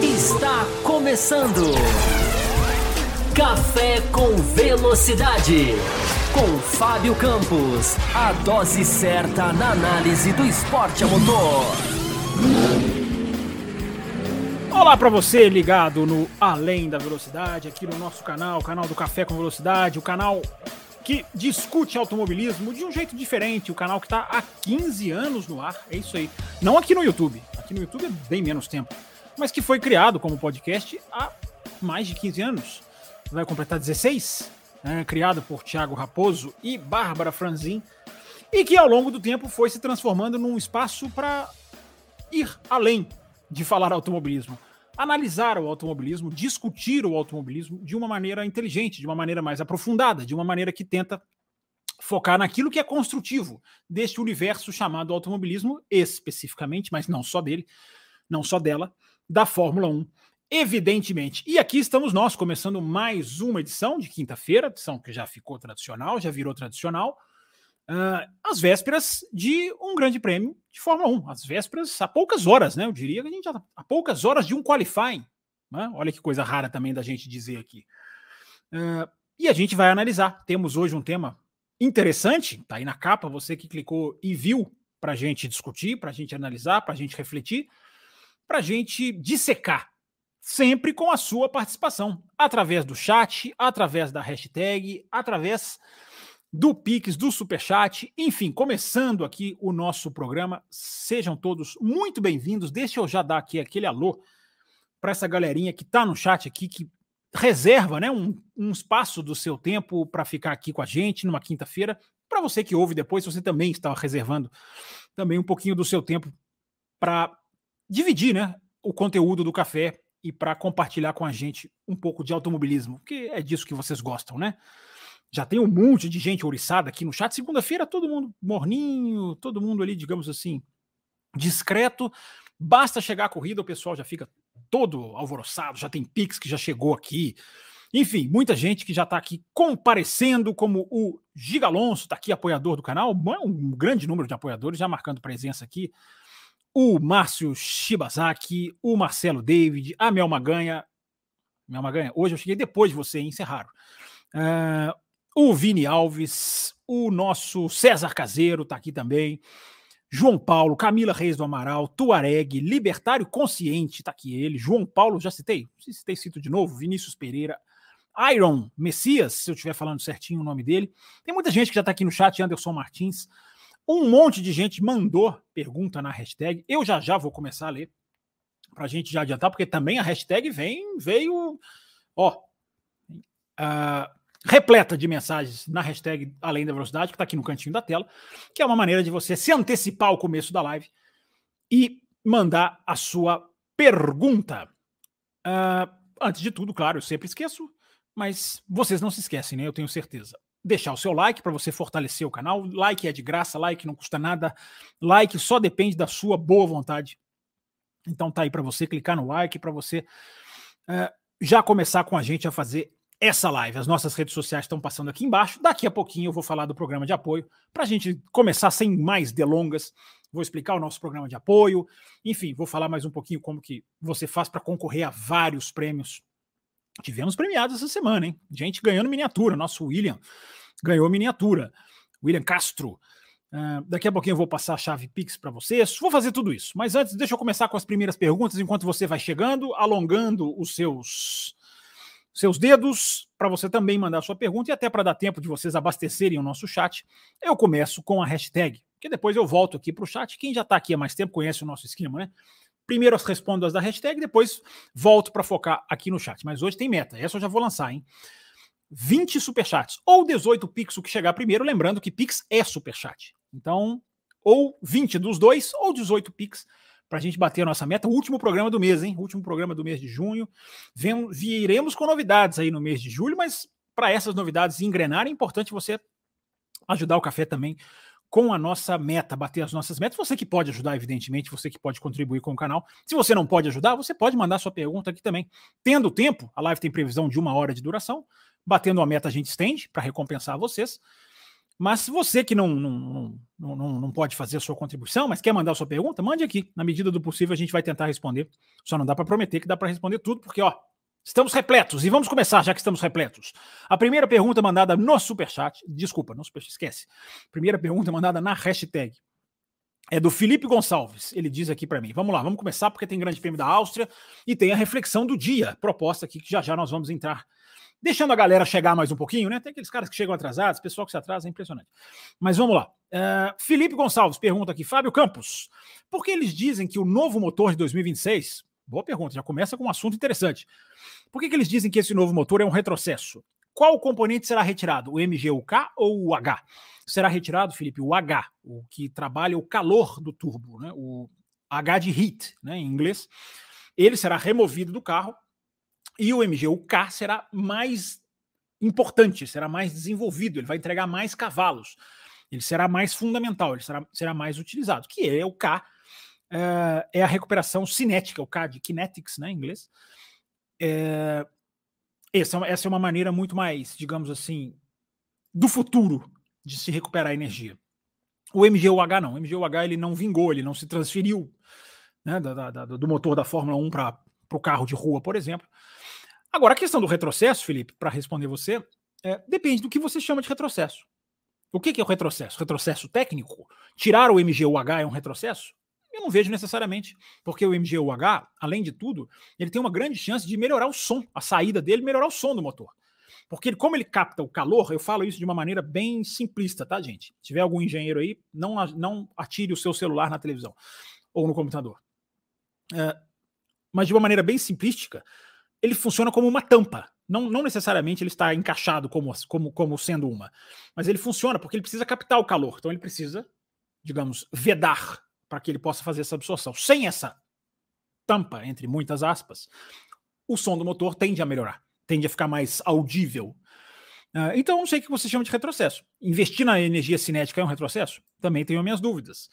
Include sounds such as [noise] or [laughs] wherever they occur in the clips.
Está começando. Café com Velocidade. Com Fábio Campos. A dose certa na análise do esporte a motor. Olá para você ligado no Além da Velocidade, aqui no nosso canal, canal do Café com Velocidade, o canal que discute automobilismo de um jeito diferente, o canal que está há 15 anos no ar, é isso aí. Não aqui no YouTube, aqui no YouTube é bem menos tempo, mas que foi criado como podcast há mais de 15 anos vai completar 16, né, criado por Thiago Raposo e Bárbara Franzin, e que ao longo do tempo foi se transformando num espaço para ir além de falar automobilismo, analisar o automobilismo, discutir o automobilismo de uma maneira inteligente, de uma maneira mais aprofundada, de uma maneira que tenta focar naquilo que é construtivo deste universo chamado automobilismo, especificamente, mas não só dele, não só dela, da Fórmula 1 evidentemente. E aqui estamos nós, começando mais uma edição de quinta-feira, edição que já ficou tradicional, já virou tradicional, uh, às vésperas de um grande prêmio de Fórmula 1. Às vésperas, há poucas horas, né? Eu diria que a gente já tá há poucas horas de um qualifying. Né? Olha que coisa rara também da gente dizer aqui. Uh, e a gente vai analisar. Temos hoje um tema interessante, tá aí na capa, você que clicou e viu para a gente discutir, para a gente analisar, para a gente refletir, para a gente dissecar sempre com a sua participação, através do chat, através da hashtag, através do Pix, do Superchat, enfim, começando aqui o nosso programa. Sejam todos muito bem-vindos. Deixa eu já dar aqui aquele alô para essa galerinha que está no chat aqui, que reserva né, um, um espaço do seu tempo para ficar aqui com a gente numa quinta-feira. Para você que ouve depois, você também está reservando também um pouquinho do seu tempo para dividir né, o conteúdo do café e para compartilhar com a gente um pouco de automobilismo, que é disso que vocês gostam, né? Já tem um monte de gente ouriçada aqui no chat. Segunda-feira, todo mundo morninho, todo mundo ali, digamos assim, discreto. Basta chegar a corrida, o pessoal já fica todo alvoroçado, já tem Pix que já chegou aqui. Enfim, muita gente que já está aqui comparecendo, como o Giga Alonso, está aqui apoiador do canal, um grande número de apoiadores já marcando presença aqui o Márcio Shibazaki, o Marcelo David, a Mel Maganha. Mel Maganha, hoje eu cheguei depois de você, encerrar. Uh, o Vini Alves, o nosso César Caseiro está aqui também. João Paulo, Camila Reis do Amaral, Tuareg, Libertário Consciente, está aqui ele. João Paulo, já citei? Citei, cito de novo. Vinícius Pereira, Iron Messias, se eu estiver falando certinho o nome dele. Tem muita gente que já está aqui no chat, Anderson Martins. Um monte de gente mandou pergunta na hashtag. Eu já já vou começar a ler para a gente já adiantar, porque também a hashtag vem veio ó uh, repleta de mensagens na hashtag além da velocidade que está aqui no cantinho da tela, que é uma maneira de você se antecipar ao começo da live e mandar a sua pergunta. Uh, antes de tudo, claro, eu sempre esqueço, mas vocês não se esquecem, né? Eu tenho certeza deixar o seu like para você fortalecer o canal. Like é de graça, like não custa nada. Like só depende da sua boa vontade. Então tá aí para você clicar no like, para você uh, já começar com a gente a fazer essa live. As nossas redes sociais estão passando aqui embaixo. Daqui a pouquinho eu vou falar do programa de apoio para a gente começar sem mais delongas. Vou explicar o nosso programa de apoio. Enfim, vou falar mais um pouquinho como que você faz para concorrer a vários prêmios Tivemos premiados essa semana, hein? Gente ganhando miniatura. Nosso William ganhou miniatura. William Castro. Uh, daqui a pouquinho eu vou passar a chave Pix para vocês. Vou fazer tudo isso. Mas antes, deixa eu começar com as primeiras perguntas enquanto você vai chegando, alongando os seus seus dedos para você também mandar sua pergunta e até para dar tempo de vocês abastecerem o nosso chat. Eu começo com a hashtag, que depois eu volto aqui para o chat. Quem já está aqui há mais tempo conhece o nosso esquema, né? Primeiro as respondo as da hashtag, depois volto para focar aqui no chat. Mas hoje tem meta, essa eu já vou lançar, hein? 20 superchats ou 18 Pix o que chegar primeiro, lembrando que Pix é superchat. Então, ou 20 dos dois, ou 18 Pix para a gente bater a nossa meta. O último programa do mês, hein? Último programa do mês de junho. Vem, viremos com novidades aí no mês de julho, mas para essas novidades engrenarem, é importante você ajudar o café também com a nossa meta, bater as nossas metas. Você que pode ajudar, evidentemente, você que pode contribuir com o canal. Se você não pode ajudar, você pode mandar sua pergunta aqui também. Tendo tempo, a live tem previsão de uma hora de duração. Batendo a meta, a gente estende para recompensar vocês. Mas você que não, não, não, não, não pode fazer a sua contribuição, mas quer mandar a sua pergunta, mande aqui. Na medida do possível, a gente vai tentar responder. Só não dá para prometer que dá para responder tudo, porque, ó, estamos repletos. E vamos começar, já que estamos repletos. A primeira pergunta mandada no Superchat, desculpa, no Superchat, esquece. Primeira pergunta mandada na hashtag é do Felipe Gonçalves. Ele diz aqui para mim: vamos lá, vamos começar, porque tem Grande Prêmio da Áustria e tem a reflexão do dia, proposta aqui que já já nós vamos entrar deixando a galera chegar mais um pouquinho, né? Tem aqueles caras que chegam atrasados, pessoal que se atrasa, é impressionante. Mas vamos lá. Uh, Felipe Gonçalves pergunta aqui, Fábio Campos, por que eles dizem que o novo motor de 2026, boa pergunta, já começa com um assunto interessante. Por que, que eles dizem que esse novo motor é um retrocesso? Qual componente será retirado, o MGUK ou o H? Será retirado, Felipe, o H, o que trabalha o calor do turbo, né? o H de heat, né, em inglês. Ele será removido do carro e o MGU-K será mais importante, será mais desenvolvido, ele vai entregar mais cavalos, ele será mais fundamental, ele será, será mais utilizado, que é o K, é, é a recuperação cinética, o K de kinetics, né, em inglês. É, essa, essa é uma maneira muito mais, digamos assim, do futuro de se recuperar energia. O MGUH não, o MGUH ele não vingou, ele não se transferiu né, da, da, do motor da Fórmula 1 para o carro de rua, por exemplo. Agora, a questão do retrocesso, Felipe, para responder você, é, depende do que você chama de retrocesso. O que, que é o retrocesso? Retrocesso técnico? Tirar o MGUH é um retrocesso? Eu não vejo necessariamente, porque o MGUH, além de tudo, ele tem uma grande chance de melhorar o som, a saída dele, melhorar o som do motor. Porque ele, como ele capta o calor, eu falo isso de uma maneira bem simplista, tá, gente? Se tiver algum engenheiro aí, não, não atire o seu celular na televisão ou no computador. É, mas de uma maneira bem simplística, ele funciona como uma tampa. Não, não necessariamente ele está encaixado como, como, como sendo uma, mas ele funciona porque ele precisa captar o calor. Então ele precisa, digamos, vedar para que ele possa fazer essa absorção. Sem essa tampa, entre muitas aspas, o som do motor tende a melhorar, tende a ficar mais audível. Uh, então, não sei o que você chama de retrocesso. Investir na energia cinética é um retrocesso? Também tenho minhas dúvidas.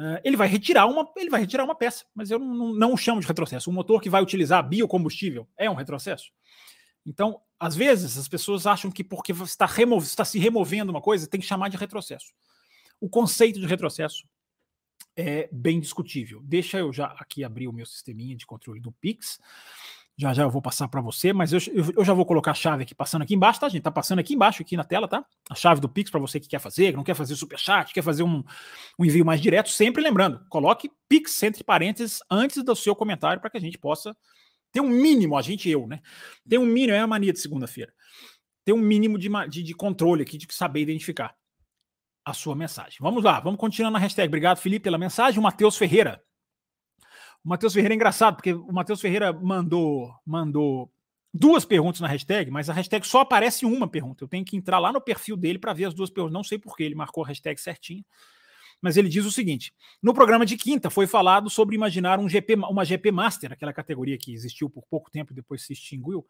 Uh, ele vai retirar uma, ele vai retirar uma peça, mas eu não, não, não chamo de retrocesso. Um motor que vai utilizar biocombustível é um retrocesso. Então, às vezes, as pessoas acham que porque está, está se removendo uma coisa, tem que chamar de retrocesso. O conceito de retrocesso é bem discutível. Deixa eu já aqui abrir o meu sisteminha de controle do Pix. Já já eu vou passar para você, mas eu, eu, já vou colocar a chave aqui passando aqui embaixo, tá, gente? Tá passando aqui embaixo, aqui na tela, tá? A chave do Pix para você que quer fazer, que não quer fazer super chat, quer fazer um, um envio mais direto, sempre lembrando, coloque Pix entre parênteses antes do seu comentário para que a gente possa ter um mínimo, a gente eu, né? Ter um mínimo, é a mania de segunda-feira. Ter um mínimo de, de, de controle aqui, de saber identificar a sua mensagem. Vamos lá, vamos continuar na hashtag. Obrigado, Felipe, pela mensagem. O Matheus Ferreira. O Matheus Ferreira é engraçado, porque o Matheus Ferreira mandou, mandou duas perguntas na hashtag, mas a hashtag só aparece uma pergunta. Eu tenho que entrar lá no perfil dele para ver as duas perguntas. Não sei porquê, ele marcou a hashtag certinho. Mas ele diz o seguinte: no programa de quinta foi falado sobre imaginar um GP, uma GP Master, aquela categoria que existiu por pouco tempo e depois se extinguiu,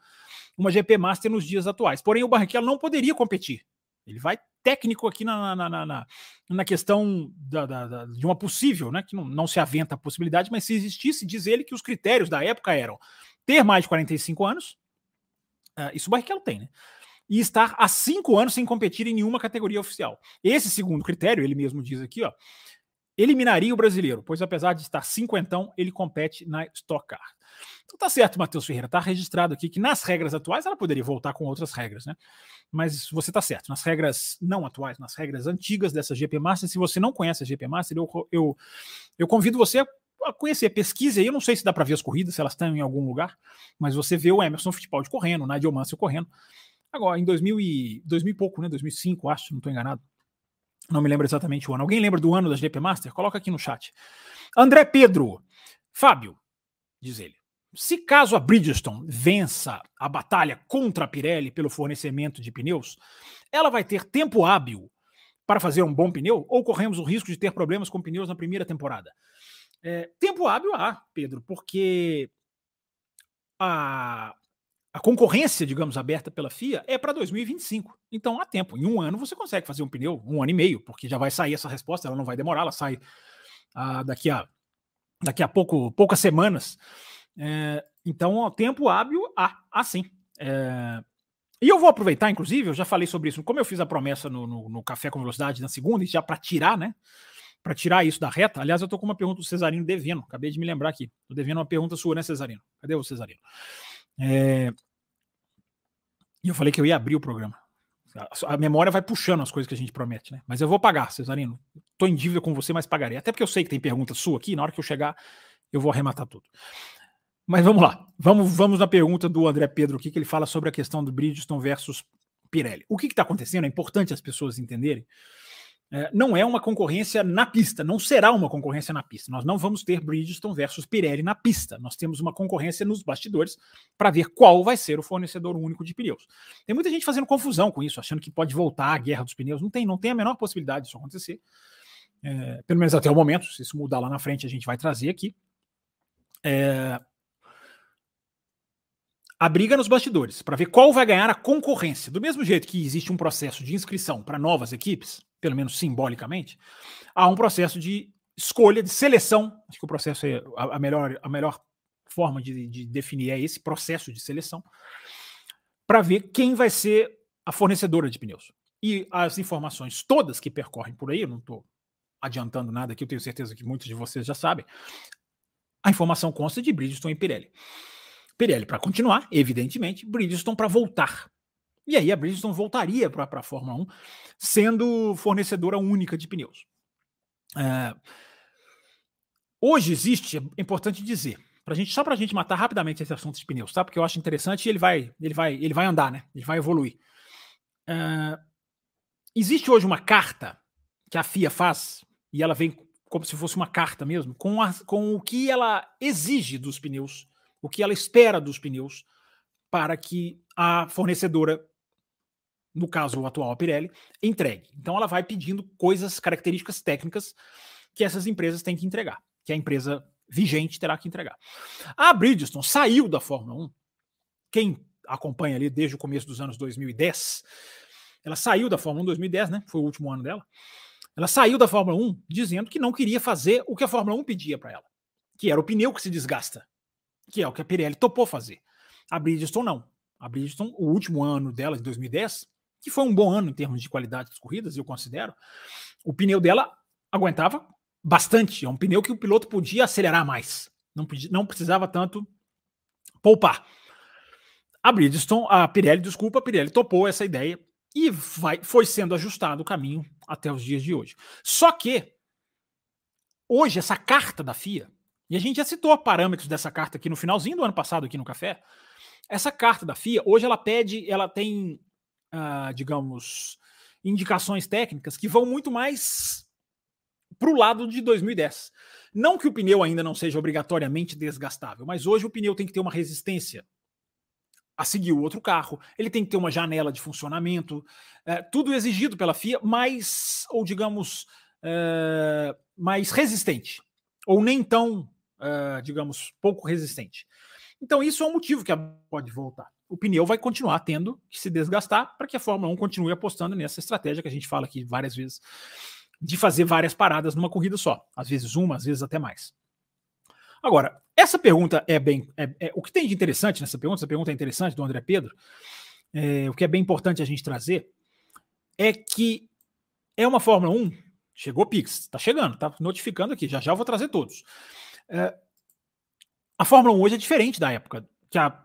uma GP Master nos dias atuais. Porém, o Barrichello não poderia competir. Ele vai técnico aqui na, na, na, na questão da, da, da, de uma possível, né, que não, não se aventa a possibilidade, mas se existisse, diz ele que os critérios da época eram ter mais de 45 anos, uh, isso o Barrichello tem, né? E estar há cinco anos sem competir em nenhuma categoria oficial. Esse segundo critério, ele mesmo diz aqui, ó, eliminaria o brasileiro, pois apesar de estar cinquentão, ele compete na Stock Car. Então tá certo, Matheus Ferreira, tá registrado aqui que nas regras atuais ela poderia voltar com outras regras, né? Mas você tá certo, nas regras não atuais, nas regras antigas dessa GP Master, se você não conhece a GP Master, eu, eu, eu convido você a conhecer, pesquise aí, eu não sei se dá para ver as corridas, se elas estão em algum lugar, mas você vê o Emerson Fittipaldi correndo, o Nigel Mansell correndo. Agora, em 2000 e, 2000 e pouco, né? 2005, acho, não estou enganado. Não me lembro exatamente o ano. Alguém lembra do ano da GP Master? Coloca aqui no chat. André Pedro. Fábio, diz ele. Se caso a Bridgestone vença a batalha contra a Pirelli pelo fornecimento de pneus, ela vai ter tempo hábil para fazer um bom pneu ou corremos o risco de ter problemas com pneus na primeira temporada? É, tempo hábil há, Pedro, porque a, a concorrência, digamos, aberta pela FIA é para 2025. Então há tempo. Em um ano você consegue fazer um pneu, um ano e meio, porque já vai sair essa resposta, ela não vai demorar, ela sai ah, daqui a daqui a pouco, poucas semanas. É, então, o tempo hábil há, há sim. É, E eu vou aproveitar, inclusive, eu já falei sobre isso, como eu fiz a promessa no, no, no Café com Velocidade na segunda, e já para tirar, né? Para tirar isso da reta. Aliás, eu tô com uma pergunta do Cesarino devendo, acabei de me lembrar aqui. Tô devendo uma pergunta sua, né, Cesarino? Cadê o Cesarino? É... E eu falei que eu ia abrir o programa. A memória vai puxando as coisas que a gente promete, né? Mas eu vou pagar, Cesarino. Tô em dívida com você, mas pagarei. Até porque eu sei que tem pergunta sua aqui, na hora que eu chegar, eu vou arrematar tudo. Mas vamos lá. Vamos, vamos na pergunta do André Pedro aqui, que ele fala sobre a questão do Bridgestone versus Pirelli. O que está acontecendo? É importante as pessoas entenderem. É, não é uma concorrência na pista, não será uma concorrência na pista. Nós não vamos ter Bridgestone versus Pirelli na pista. Nós temos uma concorrência nos bastidores para ver qual vai ser o fornecedor único de pneus. Tem muita gente fazendo confusão com isso, achando que pode voltar a guerra dos pneus. Não tem, não tem a menor possibilidade disso acontecer. É, pelo menos até o momento. Se isso mudar lá na frente, a gente vai trazer aqui. É, a briga nos bastidores para ver qual vai ganhar a concorrência. Do mesmo jeito que existe um processo de inscrição para novas equipes, pelo menos simbolicamente, há um processo de escolha, de seleção. Acho que o processo é a, melhor, a melhor forma de, de definir é esse processo de seleção para ver quem vai ser a fornecedora de pneus. E as informações todas que percorrem por aí, eu não estou adiantando nada aqui, eu tenho certeza que muitos de vocês já sabem, a informação consta de Bridgestone e Pirelli. Pirelli para continuar, evidentemente, Bridgestone para voltar. E aí a Bridgestone voltaria para a Fórmula 1, sendo fornecedora única de pneus. É... Hoje existe, é importante dizer, pra gente, só para a gente matar rapidamente esse assunto de pneus, tá? Porque eu acho interessante e ele vai, ele vai, ele vai andar, né? Ele vai evoluir. É... Existe hoje uma carta que a FIA faz, e ela vem como se fosse uma carta mesmo, com, a, com o que ela exige dos pneus o que ela espera dos pneus para que a fornecedora, no caso atual a Pirelli, entregue. Então ela vai pedindo coisas, características técnicas que essas empresas têm que entregar, que a empresa vigente terá que entregar. A Bridgestone saiu da Fórmula 1. Quem acompanha ali desde o começo dos anos 2010, ela saiu da Fórmula 1 em 2010, né? Foi o último ano dela. Ela saiu da Fórmula 1 dizendo que não queria fazer o que a Fórmula 1 pedia para ela, que era o pneu que se desgasta que é o que a Pirelli topou fazer. A Bridgestone não. A Bridgestone, o último ano dela, de 2010, que foi um bom ano em termos de qualidade das corridas, eu considero, o pneu dela aguentava bastante. É um pneu que o piloto podia acelerar mais. Não, não precisava tanto poupar. A Bridgestone, a Pirelli, desculpa, a Pirelli topou essa ideia e vai, foi sendo ajustado o caminho até os dias de hoje. Só que hoje essa carta da FIA e a gente já citou parâmetros dessa carta aqui no finalzinho do ano passado, aqui no Café. Essa carta da FIA, hoje ela pede, ela tem, uh, digamos, indicações técnicas que vão muito mais para o lado de 2010. Não que o pneu ainda não seja obrigatoriamente desgastável, mas hoje o pneu tem que ter uma resistência a seguir o outro carro, ele tem que ter uma janela de funcionamento, é, tudo exigido pela FIA, mais, ou digamos, é, mais resistente, ou nem tão uh, digamos, pouco resistente. Então, isso é um motivo que pode voltar. O pneu vai continuar tendo que se desgastar para que a Fórmula 1 continue apostando nessa estratégia que a gente fala aqui várias vezes, de fazer várias paradas numa corrida só. Às vezes uma, às vezes até mais. Agora, essa pergunta é bem. É, é, o que tem de interessante nessa pergunta, essa pergunta é interessante do André Pedro, é, o que é bem importante a gente trazer é que é uma Fórmula 1. Chegou Pix, está chegando, tá notificando aqui, já já eu vou trazer todos. É, a Fórmula 1 hoje é diferente da época que a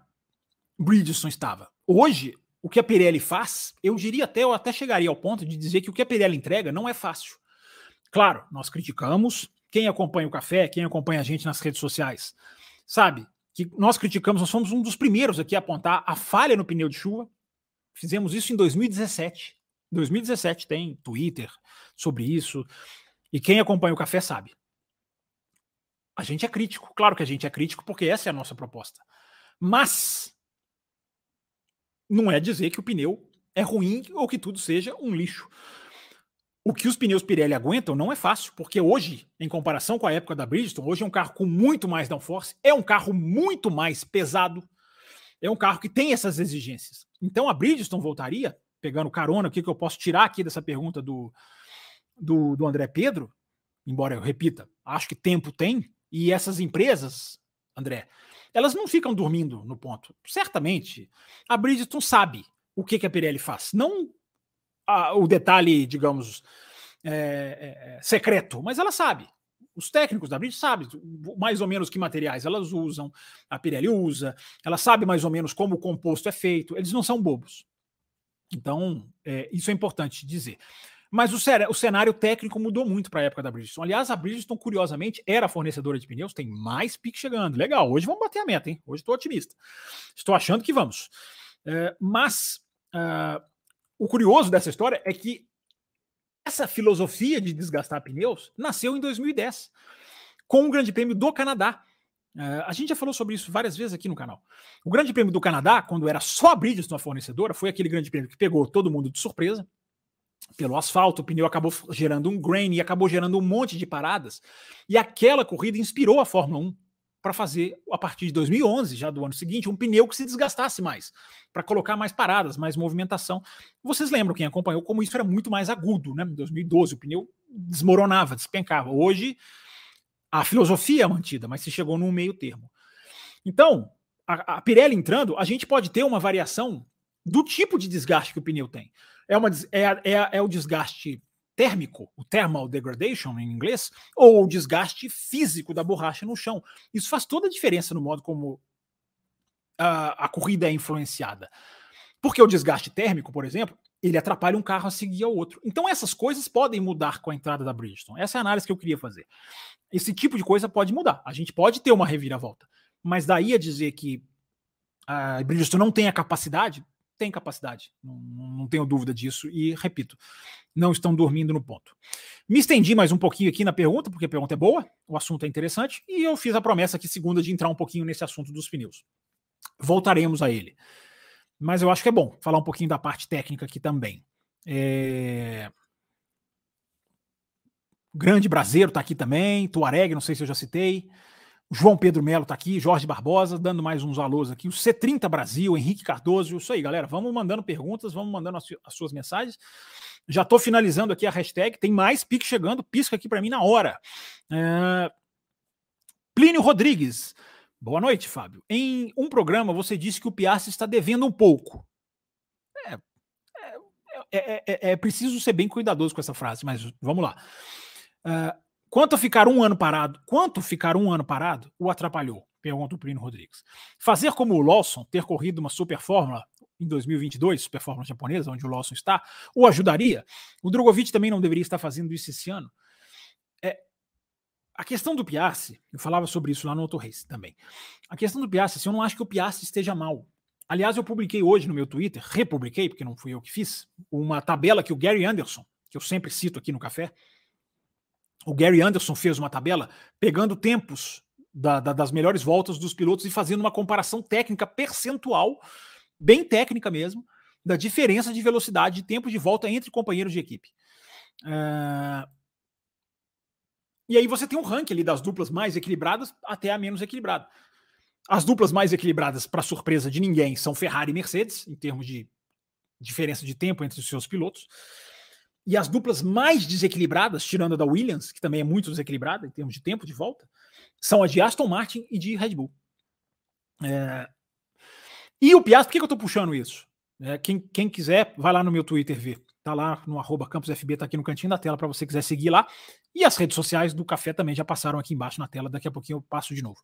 Bridgestone estava. Hoje, o que a Pirelli faz, eu diria até, eu até chegaria ao ponto de dizer que o que a Pirelli entrega não é fácil. Claro, nós criticamos. Quem acompanha o café, quem acompanha a gente nas redes sociais, sabe que nós criticamos, nós fomos um dos primeiros aqui a apontar a falha no pneu de chuva. Fizemos isso em 2017. Em 2017 tem Twitter sobre isso. E quem acompanha o café sabe. A gente é crítico, claro que a gente é crítico, porque essa é a nossa proposta. Mas não é dizer que o pneu é ruim ou que tudo seja um lixo. O que os pneus Pirelli aguentam não é fácil, porque hoje, em comparação com a época da Bridgestone, hoje é um carro com muito mais downforce, é um carro muito mais pesado, é um carro que tem essas exigências. Então a Bridgestone voltaria, pegando carona, o que, que eu posso tirar aqui dessa pergunta do, do, do André Pedro, embora eu repita, acho que tempo tem, e essas empresas, André, elas não ficam dormindo no ponto. Certamente, a Bridgestone sabe o que, que a Pirelli faz. Não a, o detalhe, digamos, é, é, é secreto, mas ela sabe. Os técnicos da Bridge sabem mais ou menos que materiais elas usam, a Pirelli usa, ela sabe mais ou menos como o composto é feito, eles não são bobos. Então, é, isso é importante dizer. Mas o, o, cenário técnico mudou muito para a época da Bridgestone. Aliás, a Bridgestone, curiosamente, era fornecedora de pneus, tem mais pique chegando. Legal, hoje vamos bater a meta, hein? Hoje estou otimista. Estou achando que vamos. É, mas uh, o curioso dessa história é que essa filosofia de desgastar pneus nasceu em 2010, com o Grande Prêmio do Canadá. Uh, a gente já falou sobre isso várias vezes aqui no canal. O Grande Prêmio do Canadá, quando era só a Bridgestone a fornecedora, foi aquele Grande Prêmio que pegou todo mundo de surpresa pelo asfalto, o pneu acabou gerando um grain e acabou gerando um monte de paradas. E aquela corrida inspirou a Fórmula 1 para fazer, a partir de 2011, já do ano seguinte, um pneu que se desgastasse mais, para colocar mais paradas, mais movimentação. Vocês lembram, quem acompanhou, como isso era muito mais agudo, né? Em 2012, o pneu desmoronava, despencava. Hoje, a filosofia é mantida, mas se chegou num meio termo. Então, a, a Pirelli entrando, a gente pode ter uma variação do tipo de desgaste que o pneu tem. É, uma, é, é, é o desgaste térmico, o thermal degradation em inglês, ou o desgaste físico da borracha no chão. Isso faz toda a diferença no modo como a, a corrida é influenciada. Porque o desgaste térmico, por exemplo, ele atrapalha um carro a seguir ao outro. Então essas coisas podem mudar com a entrada da Bridgestone. Essa é a análise que eu queria fazer. Esse tipo de coisa pode mudar. A gente pode ter uma reviravolta. Mas daí a dizer que a Bridgestone não tem a capacidade, tem capacidade, não, não, tenho dúvida disso, e repito, não estão dormindo no ponto. Me estendi mais um pouquinho aqui na pergunta, porque a pergunta é boa, o assunto é interessante, e eu fiz a promessa aqui segunda de entrar um pouquinho nesse assunto dos pneus. Voltaremos a ele. Mas eu acho que é bom falar um pouquinho da parte técnica aqui também. É... Grande Brasileiro está aqui também, Tuareg, não sei se eu já citei. João Pedro Melo está aqui, Jorge Barbosa, dando mais uns alôs aqui. O C30 Brasil, Henrique Cardoso. Isso aí, galera. Vamos mandando perguntas, vamos mandando as, as suas mensagens. Já estou finalizando aqui a hashtag. Tem mais pique chegando, pisca aqui para mim na hora. É... Plínio Rodrigues. Boa noite, Fábio. Em um programa você disse que o Piastri está devendo um pouco. É, é, é, é preciso ser bem cuidadoso com essa frase, mas vamos lá. Uh, Quanto ficar um ano parado, quanto ficar um ano parado o atrapalhou? Pergunta o Plínio Rodrigues. Fazer como o Lawson, ter corrido uma Super Fórmula em 2022, Super Fórmula japonesa, onde o Lawson está, o ajudaria? O Drogovic também não deveria estar fazendo isso esse ano? É, a questão do Piastri, eu falava sobre isso lá no Auto Race também. A questão do Piastri, assim, eu não acho que o Piastri esteja mal. Aliás, eu publiquei hoje no meu Twitter, republiquei, porque não fui eu que fiz, uma tabela que o Gary Anderson, que eu sempre cito aqui no café, o Gary Anderson fez uma tabela pegando tempos da, da, das melhores voltas dos pilotos e fazendo uma comparação técnica percentual, bem técnica mesmo, da diferença de velocidade de tempo de volta entre companheiros de equipe. Uh... E aí você tem um ranking ali das duplas mais equilibradas até a menos equilibrada. As duplas mais equilibradas, para surpresa de ninguém, são Ferrari e Mercedes, em termos de diferença de tempo entre os seus pilotos. E as duplas mais desequilibradas, tirando a da Williams, que também é muito desequilibrada em termos de tempo de volta, são a de Aston Martin e de Red Bull. É... E o Piastri, por que, eu estou puxando isso? É, quem, quem, quiser, vai lá no meu Twitter ver. Tá lá no arroba campusfb, tá aqui no cantinho da tela para você quiser seguir lá. E as redes sociais do Café também já passaram aqui embaixo na tela. Daqui a pouquinho eu passo de novo.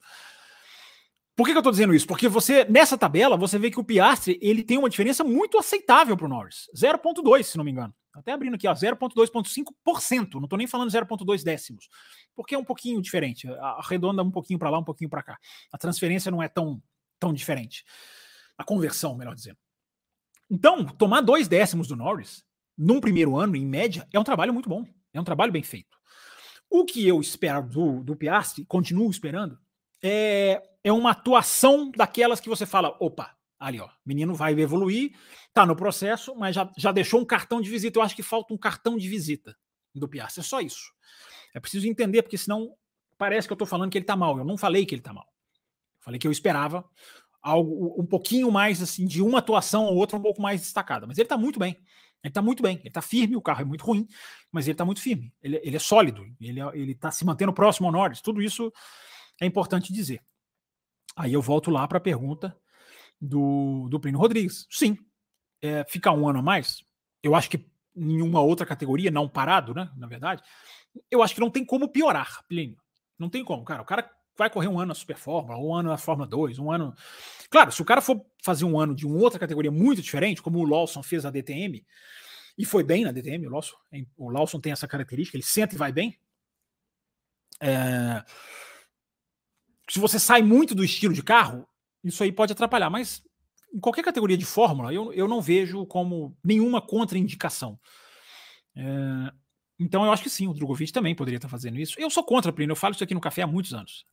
Por que, que eu estou dizendo isso? Porque você, nessa tabela, você vê que o Piastri ele tem uma diferença muito aceitável para o Norris. 0,2, se não me engano. Até abrindo aqui, 0,2,5%. Não estou nem falando 0,2 décimos. Porque é um pouquinho diferente. Arredonda um pouquinho para lá, um pouquinho para cá. A transferência não é tão, tão diferente. A conversão, melhor dizendo. Então, tomar dois décimos do Norris, num primeiro ano, em média, é um trabalho muito bom. É um trabalho bem feito. O que eu espero do, do Piastri, continuo esperando, é, é uma atuação daquelas que você fala: opa, ali, ó, menino vai evoluir, tá no processo, mas já, já deixou um cartão de visita. Eu acho que falta um cartão de visita do Piastri. É só isso. É preciso entender, porque senão parece que eu tô falando que ele tá mal. Eu não falei que ele tá mal. falei que eu esperava algo um pouquinho mais assim, de uma atuação ou outra um pouco mais destacada. Mas ele tá muito bem. Ele tá muito bem, ele tá firme, o carro é muito ruim, mas ele tá muito firme. Ele, ele é sólido, ele, ele tá se mantendo próximo ao Norris. Tudo isso é importante dizer. Aí eu volto lá para a pergunta do, do Plínio Rodrigues. Sim, é, ficar um ano a mais, eu acho que em uma outra categoria, não parado, né? Na verdade, eu acho que não tem como piorar, Plínio. Não tem como, cara. O cara vai correr um ano na Super Fórmula, um ano na Fórmula 2, um ano. Claro, se o cara for fazer um ano de uma outra categoria muito diferente, como o Lawson fez a DTM, e foi bem na DTM, o Lawson, o Lawson tem essa característica, ele senta e vai bem. É... Se você sai muito do estilo de carro, isso aí pode atrapalhar, mas em qualquer categoria de Fórmula, eu, eu não vejo como nenhuma contraindicação. É, então eu acho que sim, o Drogovic também poderia estar fazendo isso. Eu sou contra, Plínio, eu falo isso aqui no café há muitos anos.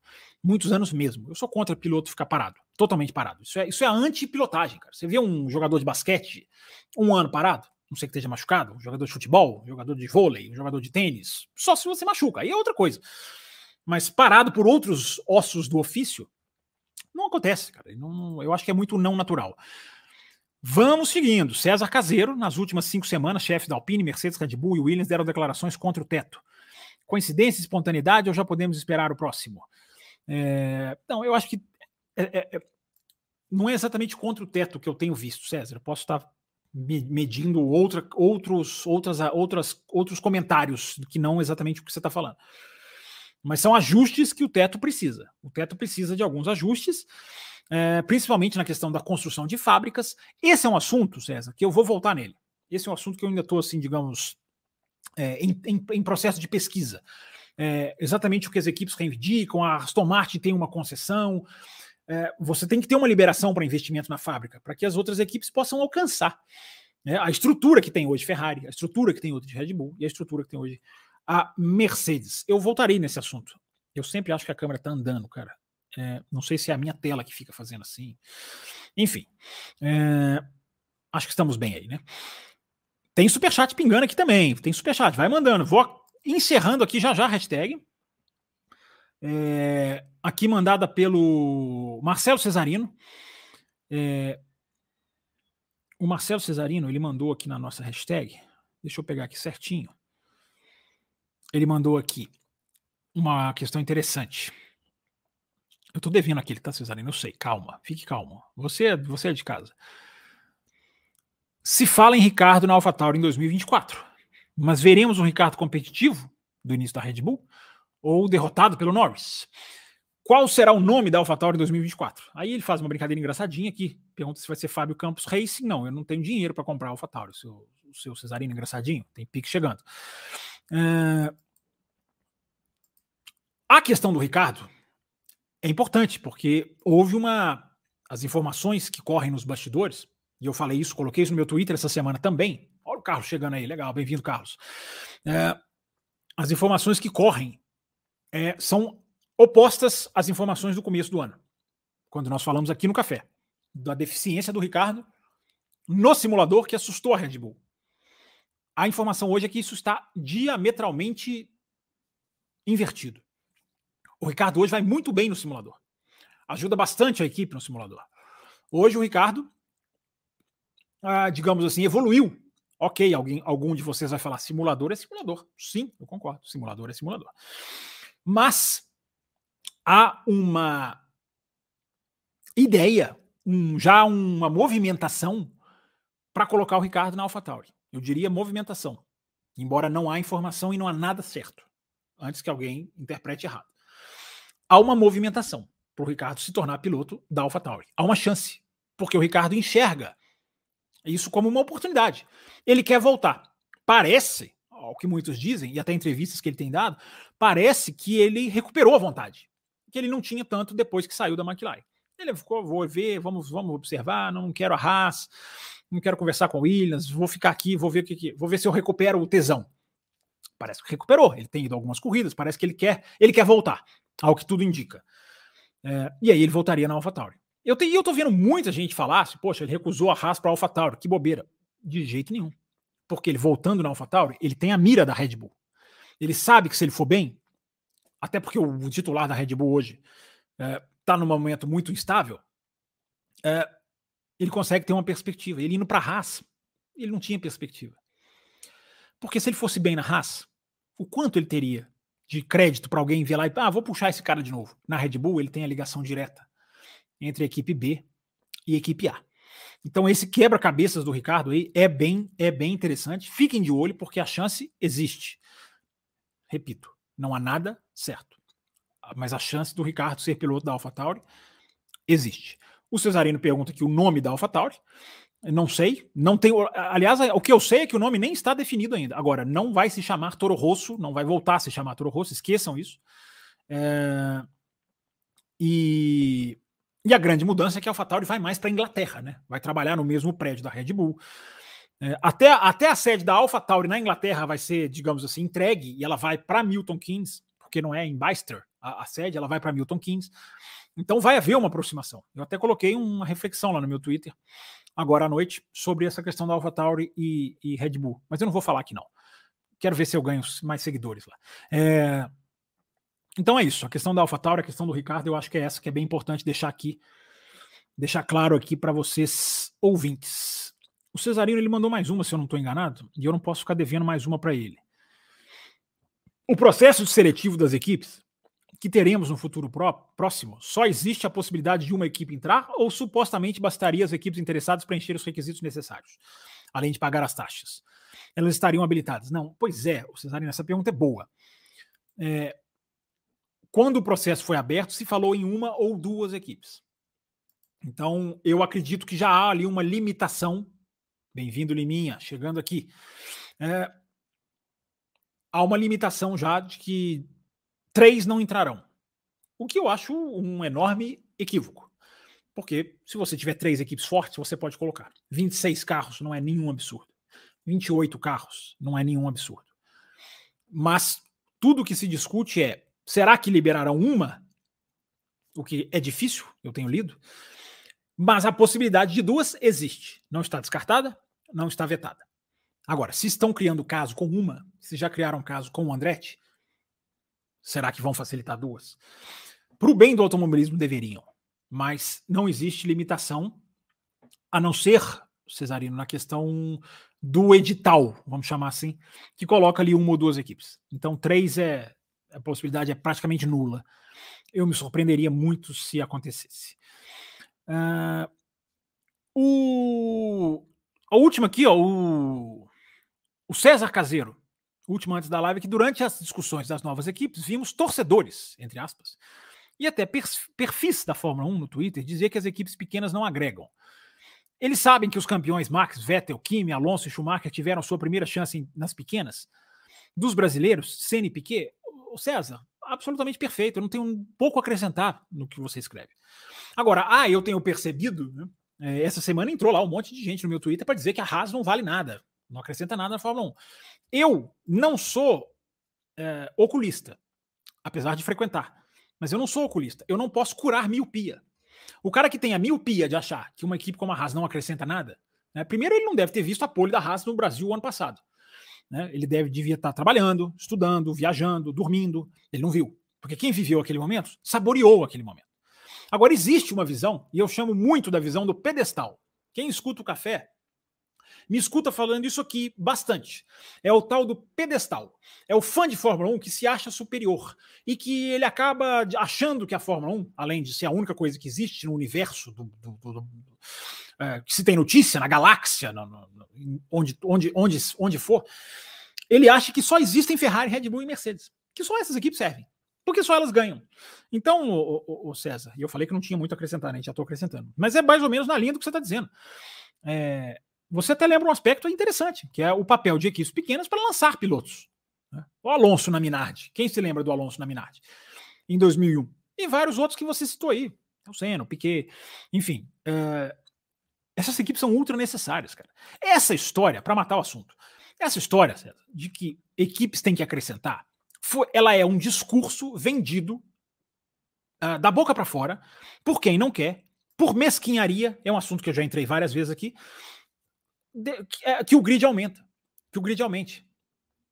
Muitos anos mesmo. Eu sou contra piloto ficar parado, totalmente parado. Isso é, isso é anti-pilotagem, cara. Você vê um jogador de basquete um ano parado, não sei que esteja machucado, um jogador de futebol, um jogador de vôlei, um jogador de tênis, só se você machuca, aí é outra coisa. Mas parado por outros ossos do ofício, não acontece, cara. Não, eu acho que é muito não natural. Vamos seguindo. César Caseiro, nas últimas cinco semanas, chefe da Alpine, Mercedes, Red Bull e Williams deram declarações contra o teto. Coincidência, espontaneidade ou já podemos esperar o próximo? É, não, eu acho que é, é, é não é exatamente contra o teto que eu tenho visto, César. Eu posso estar medindo outra, outros, outras, outras, outros comentários que não exatamente o que você está falando. Mas são ajustes que o teto precisa. O teto precisa de alguns ajustes, é, principalmente na questão da construção de fábricas. Esse é um assunto, César, que eu vou voltar nele. Esse é um assunto que eu ainda estou, assim, digamos, é, em, em, em, processo de pesquisa. É, exatamente o que as equipes reivindicam, a Aston Martin tem uma concessão. É, você tem que ter uma liberação para investimento na fábrica, para que as outras equipes possam alcançar né, a estrutura que tem hoje Ferrari, a estrutura que tem hoje Red Bull e a estrutura que tem hoje a Mercedes. Eu voltarei nesse assunto. Eu sempre acho que a câmera está andando, cara. É, não sei se é a minha tela que fica fazendo assim. Enfim. É, acho que estamos bem aí, né? Tem superchat pingando aqui também. Tem superchat, vai mandando. Vou encerrando aqui já já a hashtag. É, aqui mandada pelo Marcelo Cesarino. É, o Marcelo Cesarino, ele mandou aqui na nossa hashtag. Deixa eu pegar aqui certinho ele mandou aqui uma questão interessante. Eu tô devendo aquele, tá, Cesarino? Eu sei, calma, fique calmo. Você, você é de casa. Se fala em Ricardo na AlphaTauri em 2024, mas veremos um Ricardo competitivo do início da Red Bull ou derrotado pelo Norris? Qual será o nome da AlphaTauri em 2024? Aí ele faz uma brincadeira engraçadinha aqui, pergunta se vai ser Fábio Campos Racing. Não, eu não tenho dinheiro para comprar a AlphaTauri. O seu, o seu Cesarino engraçadinho, tem pique chegando. Uh, a questão do Ricardo é importante, porque houve uma. As informações que correm nos bastidores, e eu falei isso, coloquei isso no meu Twitter essa semana também. Olha o Carlos chegando aí, legal, bem-vindo, Carlos. É, as informações que correm é, são opostas às informações do começo do ano, quando nós falamos aqui no café, da deficiência do Ricardo no simulador que assustou a Red Bull. A informação hoje é que isso está diametralmente invertido. O Ricardo hoje vai muito bem no simulador. Ajuda bastante a equipe no simulador. Hoje o Ricardo, ah, digamos assim, evoluiu. Ok, alguém, algum de vocês vai falar simulador é simulador. Sim, eu concordo. Simulador é simulador. Mas há uma ideia, um, já uma movimentação para colocar o Ricardo na AlphaTauri. Eu diria movimentação, embora não há informação e não há nada certo, antes que alguém interprete errado. Há uma movimentação para o Ricardo se tornar piloto da AlphaTauri. Há uma chance, porque o Ricardo enxerga isso como uma oportunidade. Ele quer voltar. Parece, ao que muitos dizem, e até entrevistas que ele tem dado, parece que ele recuperou a vontade, que ele não tinha tanto depois que saiu da McLaren. Ele ficou, vou ver, vamos, vamos observar, não quero a Haas, não quero conversar com o Williams, vou ficar aqui, vou ver o que, que vou ver se eu recupero o tesão. Parece que recuperou, ele tem ido algumas corridas, parece que ele quer, ele quer voltar, ao que tudo indica. É, e aí ele voltaria na AlphaTauri. Eu, eu tô vendo muita gente falar assim, poxa, ele recusou a Haas para AlphaTauri, que bobeira. De jeito nenhum. Porque ele voltando na AlphaTauri, ele tem a mira da Red Bull. Ele sabe que se ele for bem, até porque o titular da Red Bull hoje está é, num momento muito instável, é, ele consegue ter uma perspectiva. Ele indo para a Haas, ele não tinha perspectiva. Porque se ele fosse bem na Haas, o quanto ele teria de crédito para alguém ver lá e, ah, vou puxar esse cara de novo. Na Red Bull, ele tem a ligação direta entre a equipe B e a equipe A. Então esse quebra-cabeças do Ricardo aí é bem é bem interessante. Fiquem de olho porque a chance existe. Repito, não há nada certo. Mas a chance do Ricardo ser piloto da AlphaTauri existe. O Cesarino pergunta aqui o nome da AlphaTauri. Não sei, não tenho. Aliás, o que eu sei é que o nome nem está definido ainda. Agora, não vai se chamar Toro Rosso, não vai voltar a se chamar Toro Rosso, esqueçam isso. É... E... e a grande mudança é que a AlphaTauri vai mais para a Inglaterra, né? Vai trabalhar no mesmo prédio da Red Bull. É, até, até a sede da AlphaTauri na Inglaterra vai ser, digamos assim, entregue e ela vai para Milton Keynes, porque não é em Bicester a, a sede, ela vai para Milton Keynes. Então vai haver uma aproximação. Eu até coloquei uma reflexão lá no meu Twitter agora à noite sobre essa questão da AlphaTauri e, e Red Bull. Mas eu não vou falar aqui não. Quero ver se eu ganho mais seguidores lá. É... Então é isso. A questão da AlphaTauri, a questão do Ricardo, eu acho que é essa que é bem importante deixar aqui, deixar claro aqui para vocês ouvintes. O Cesarino ele mandou mais uma, se eu não estou enganado, e eu não posso ficar devendo mais uma para ele. O processo seletivo das equipes que teremos no futuro pró próximo, só existe a possibilidade de uma equipe entrar ou supostamente bastaria as equipes interessadas preencher os requisitos necessários, além de pagar as taxas? Elas estariam habilitadas? Não, pois é, Cesarino, essa pergunta é boa. É, quando o processo foi aberto, se falou em uma ou duas equipes. Então, eu acredito que já há ali uma limitação. Bem-vindo, Liminha, chegando aqui. É, há uma limitação já de que três não entrarão. O que eu acho um enorme equívoco. Porque se você tiver três equipes fortes, você pode colocar. 26 carros não é nenhum absurdo. 28 carros não é nenhum absurdo. Mas tudo que se discute é: será que liberarão uma? O que é difícil, eu tenho lido. Mas a possibilidade de duas existe. Não está descartada, não está vetada. Agora, se estão criando caso com uma, se já criaram caso com o Andretti, Será que vão facilitar duas? Para o bem do automobilismo, deveriam. Mas não existe limitação, a não ser, Cesarino, na questão do edital, vamos chamar assim, que coloca ali uma ou duas equipes. Então, três é. A possibilidade é praticamente nula. Eu me surpreenderia muito se acontecesse. Uh, o, a última aqui, ó, o, o César Caseiro último antes da live, que durante as discussões das novas equipes, vimos torcedores, entre aspas, e até perfis da Fórmula 1 no Twitter dizer que as equipes pequenas não agregam. Eles sabem que os campeões Max, Vettel, Kimi, Alonso e Schumacher tiveram sua primeira chance nas pequenas. Dos brasileiros, Senna e Piquet, o César, absolutamente perfeito. Eu não tenho um pouco a acrescentar no que você escreve. Agora, ah, eu tenho percebido, né, é, essa semana entrou lá um monte de gente no meu Twitter para dizer que a Haas não vale nada, não acrescenta nada na Fórmula 1. Eu não sou é, oculista, apesar de frequentar. Mas eu não sou oculista. Eu não posso curar miopia. O cara que tem a miopia de achar que uma equipe como a Haas não acrescenta nada, né, primeiro ele não deve ter visto a pole da Haas no Brasil o ano passado. Né? Ele deve devia estar trabalhando, estudando, viajando, dormindo. Ele não viu. Porque quem viveu aquele momento saboreou aquele momento. Agora existe uma visão, e eu chamo muito da visão do pedestal. Quem escuta o café me escuta falando isso aqui bastante. É o tal do pedestal. É o fã de Fórmula 1 que se acha superior e que ele acaba achando que a Fórmula 1, além de ser a única coisa que existe no universo do, do, do, é, que se tem notícia, na galáxia, no, no, onde, onde, onde, onde for, ele acha que só existem Ferrari, Red Bull e Mercedes. Que só essas equipes servem porque só elas ganham. Então, o, o, o, César, e eu falei que não tinha muito a acrescentar, né? já estou acrescentando, mas é mais ou menos na linha do que você está dizendo. É, você até lembra um aspecto interessante, que é o papel de equipes pequenas para lançar pilotos. Né? O Alonso na Minardi. Quem se lembra do Alonso na Minardi? Em 2001. E vários outros que você citou aí. O Senna, o Piquet. Enfim. Uh, essas equipes são ultra necessárias, cara. Essa história, para matar o assunto, essa história César, de que equipes têm que acrescentar, foi, ela é um discurso vendido uh, da boca para fora por quem não quer, por mesquinharia, é um assunto que eu já entrei várias vezes aqui, é, que o grid aumenta, que o grid aumente.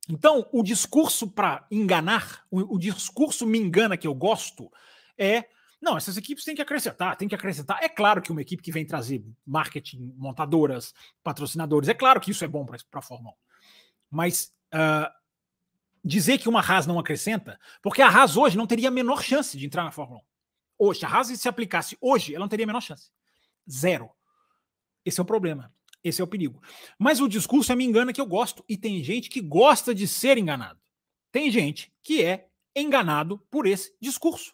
Então, o discurso para enganar, o, o, discurso me engana que eu gosto é não, essas equipes têm que acrescentar, têm que acrescentar. É claro que uma equipe que vem trazer marketing, montadoras, patrocinadores, é claro que isso é bom para a Fórmula 1. Mas uh, dizer que uma Haas não acrescenta, porque a Haas hoje não teria a menor chance de entrar na Fórmula 1. Hoje, a Haas se aplicasse hoje, ela não teria a menor chance. Zero Esse é o problema. Esse é o perigo. Mas o discurso é me engana que eu gosto. E tem gente que gosta de ser enganado. Tem gente que é enganado por esse discurso.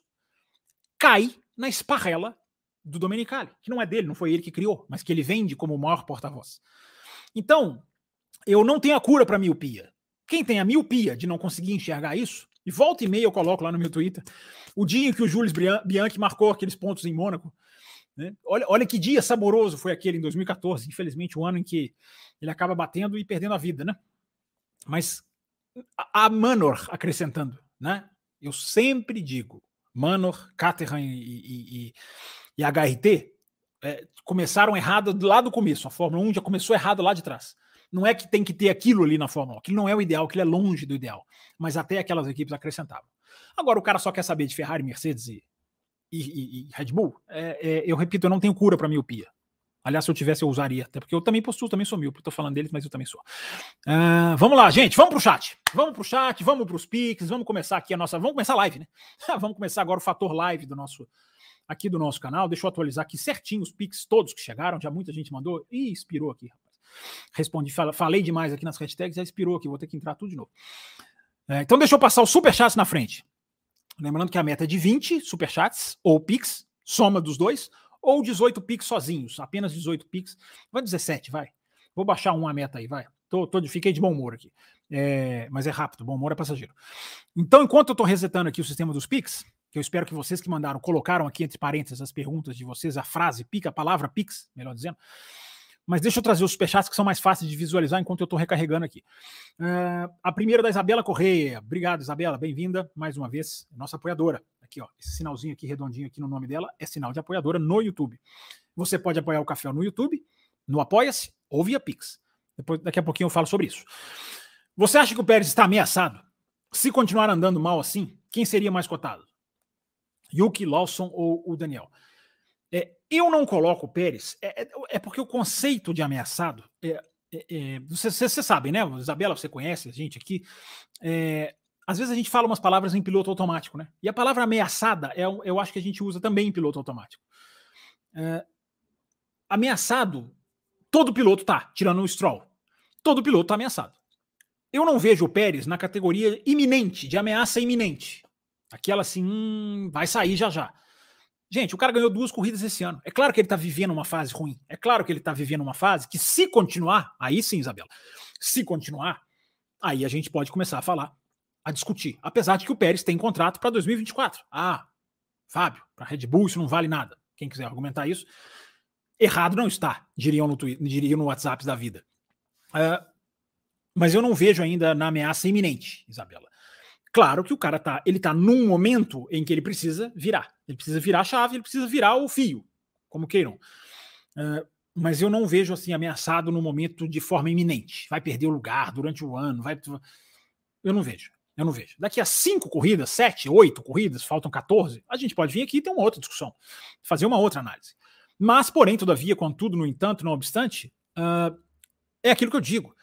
Cai na esparrela do Domenicali, que não é dele, não foi ele que criou, mas que ele vende como o maior porta-voz. Então, eu não tenho a cura para miopia. Quem tem a miopia de não conseguir enxergar isso, e volta e meia eu coloco lá no meu Twitter, o dia em que o Jules Bianchi marcou aqueles pontos em Mônaco, né? Olha, olha que dia saboroso foi aquele em 2014, infelizmente o ano em que ele acaba batendo e perdendo a vida, né? Mas a, Manor acrescentando, né? Eu sempre digo, Manor, Caterham e, e, e, e HRT é, começaram errado lá do começo. A Fórmula 1 já começou errado lá de trás. Não é que tem que ter aquilo ali na Fórmula 1, aquilo não é o ideal, aquilo é longe do ideal. Mas até aquelas equipes acrescentavam. Agora o cara só quer saber de Ferrari, Mercedes e, e, e Red Bull, é, é, eu repito, eu não tenho cura para miopia. Aliás, se eu tivesse, eu usaria, até porque eu também possuo, também sou míope, tô falando deles, mas eu também sou. Uh, vamos lá, gente, vamos pro chat. Vamos pro chat, vamos pros piques, vamos começar aqui a nossa. Vamos começar a live, né? [laughs] vamos começar agora o fator live do nosso aqui do nosso canal. Deixa eu atualizar aqui certinho os piques todos que chegaram. Já muita gente mandou. Ih, expirou aqui, rapaz. Respondi, falei demais aqui nas hashtags, já expirou aqui, vou ter que entrar tudo de novo. É, então deixa eu passar os superchats na frente. Lembrando que a meta é de 20 superchats ou Pix, soma dos dois, ou 18 Pix sozinhos, apenas 18 Pix. Vai 17, vai. Vou baixar uma meta aí, vai. Tô, tô, fiquei de bom humor aqui. É, mas é rápido, bom humor é passageiro. Então, enquanto eu estou resetando aqui o sistema dos Pix, que eu espero que vocês que mandaram colocaram aqui entre parênteses as perguntas de vocês, a frase pica, a palavra Pix, melhor dizendo. Mas deixa eu trazer os superchats que são mais fáceis de visualizar enquanto eu estou recarregando aqui. Uh, a primeira da Isabela Correia. Obrigado, Isabela. Bem-vinda mais uma vez. Nossa apoiadora. Aqui, ó. Esse sinalzinho aqui redondinho aqui no nome dela é sinal de apoiadora no YouTube. Você pode apoiar o Café no YouTube, no Apoia-se ou via Pix. Depois, daqui a pouquinho eu falo sobre isso. Você acha que o Pérez está ameaçado? Se continuar andando mal assim, quem seria mais cotado? Yuki, Lawson ou o Daniel? É, eu não coloco o Pérez, é, é, é, porque o conceito de ameaçado, é, é, é vocês sabem, né? Isabela, você conhece a gente aqui. às vezes a gente fala umas palavras em piloto automático, né? E a palavra ameaçada, é, eu acho que a gente usa também em piloto automático. ameaçado, todo piloto tá, tirando o Stroll. Todo piloto tá ameaçado. Eu não vejo o Pérez na categoria iminente, de ameaça iminente. Aquela assim, hum, vai sair já já. Gente, o cara ganhou duas corridas esse ano. É claro que ele está vivendo uma fase ruim. É claro que ele está vivendo uma fase que, se continuar, aí sim, Isabela, se continuar, aí a gente pode começar a falar, a discutir. Apesar de que o Pérez tem contrato para 2024. Ah, Fábio, para Red Bull isso não vale nada. Quem quiser argumentar isso, errado não está, diriam no, Twitter, diriam no WhatsApp da vida. Uh, mas eu não vejo ainda na ameaça iminente, Isabela. Claro que o cara tá, ele tá num momento em que ele precisa virar. Ele precisa virar a chave, ele precisa virar o fio, como queiram. Uh, mas eu não vejo assim ameaçado no momento de forma iminente. Vai perder o lugar durante o ano, vai. Eu não vejo. Eu não vejo. Daqui a cinco corridas, sete, oito corridas, faltam 14, a gente pode vir aqui e ter uma outra discussão, fazer uma outra análise. Mas, porém, todavia, contudo, no entanto, não obstante, uh, é aquilo que eu digo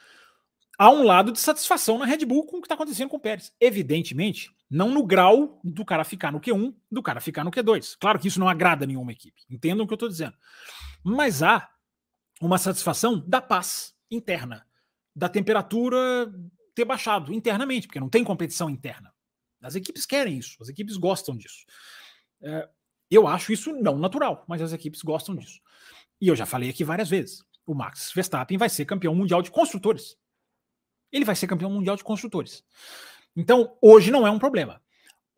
há um lado de satisfação na Red Bull com o que está acontecendo com o Pérez. Evidentemente, não no grau do cara ficar no Q1, do cara ficar no Q2. Claro que isso não agrada nenhuma equipe. Entendam o que eu estou dizendo. Mas há uma satisfação da paz interna, da temperatura ter baixado internamente, porque não tem competição interna. As equipes querem isso, as equipes gostam disso. É, eu acho isso não natural, mas as equipes gostam disso. E eu já falei aqui várias vezes: o Max Verstappen vai ser campeão mundial de construtores ele vai ser campeão mundial de construtores. Então, hoje não é um problema.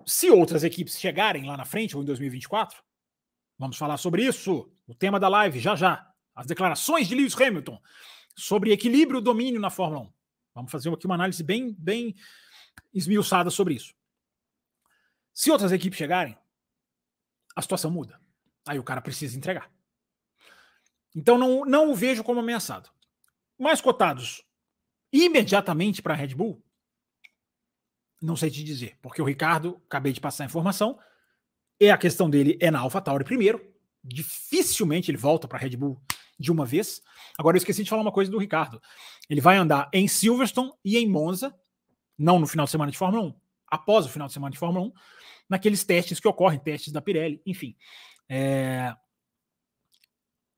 Se outras equipes chegarem lá na frente, ou em 2024, vamos falar sobre isso. O tema da live, já já. As declarações de Lewis Hamilton sobre equilíbrio e domínio na Fórmula 1. Vamos fazer aqui uma análise bem, bem esmiuçada sobre isso. Se outras equipes chegarem, a situação muda. Aí o cara precisa entregar. Então não, não o vejo como ameaçado. Mais cotados imediatamente para a Red Bull? Não sei te dizer, porque o Ricardo, acabei de passar a informação, é a questão dele é na AlphaTauri primeiro, dificilmente ele volta para a Red Bull de uma vez. Agora eu esqueci de falar uma coisa do Ricardo. Ele vai andar em Silverstone e em Monza, não no final de semana de Fórmula 1, após o final de semana de Fórmula 1, naqueles testes que ocorrem, testes da Pirelli, enfim. É...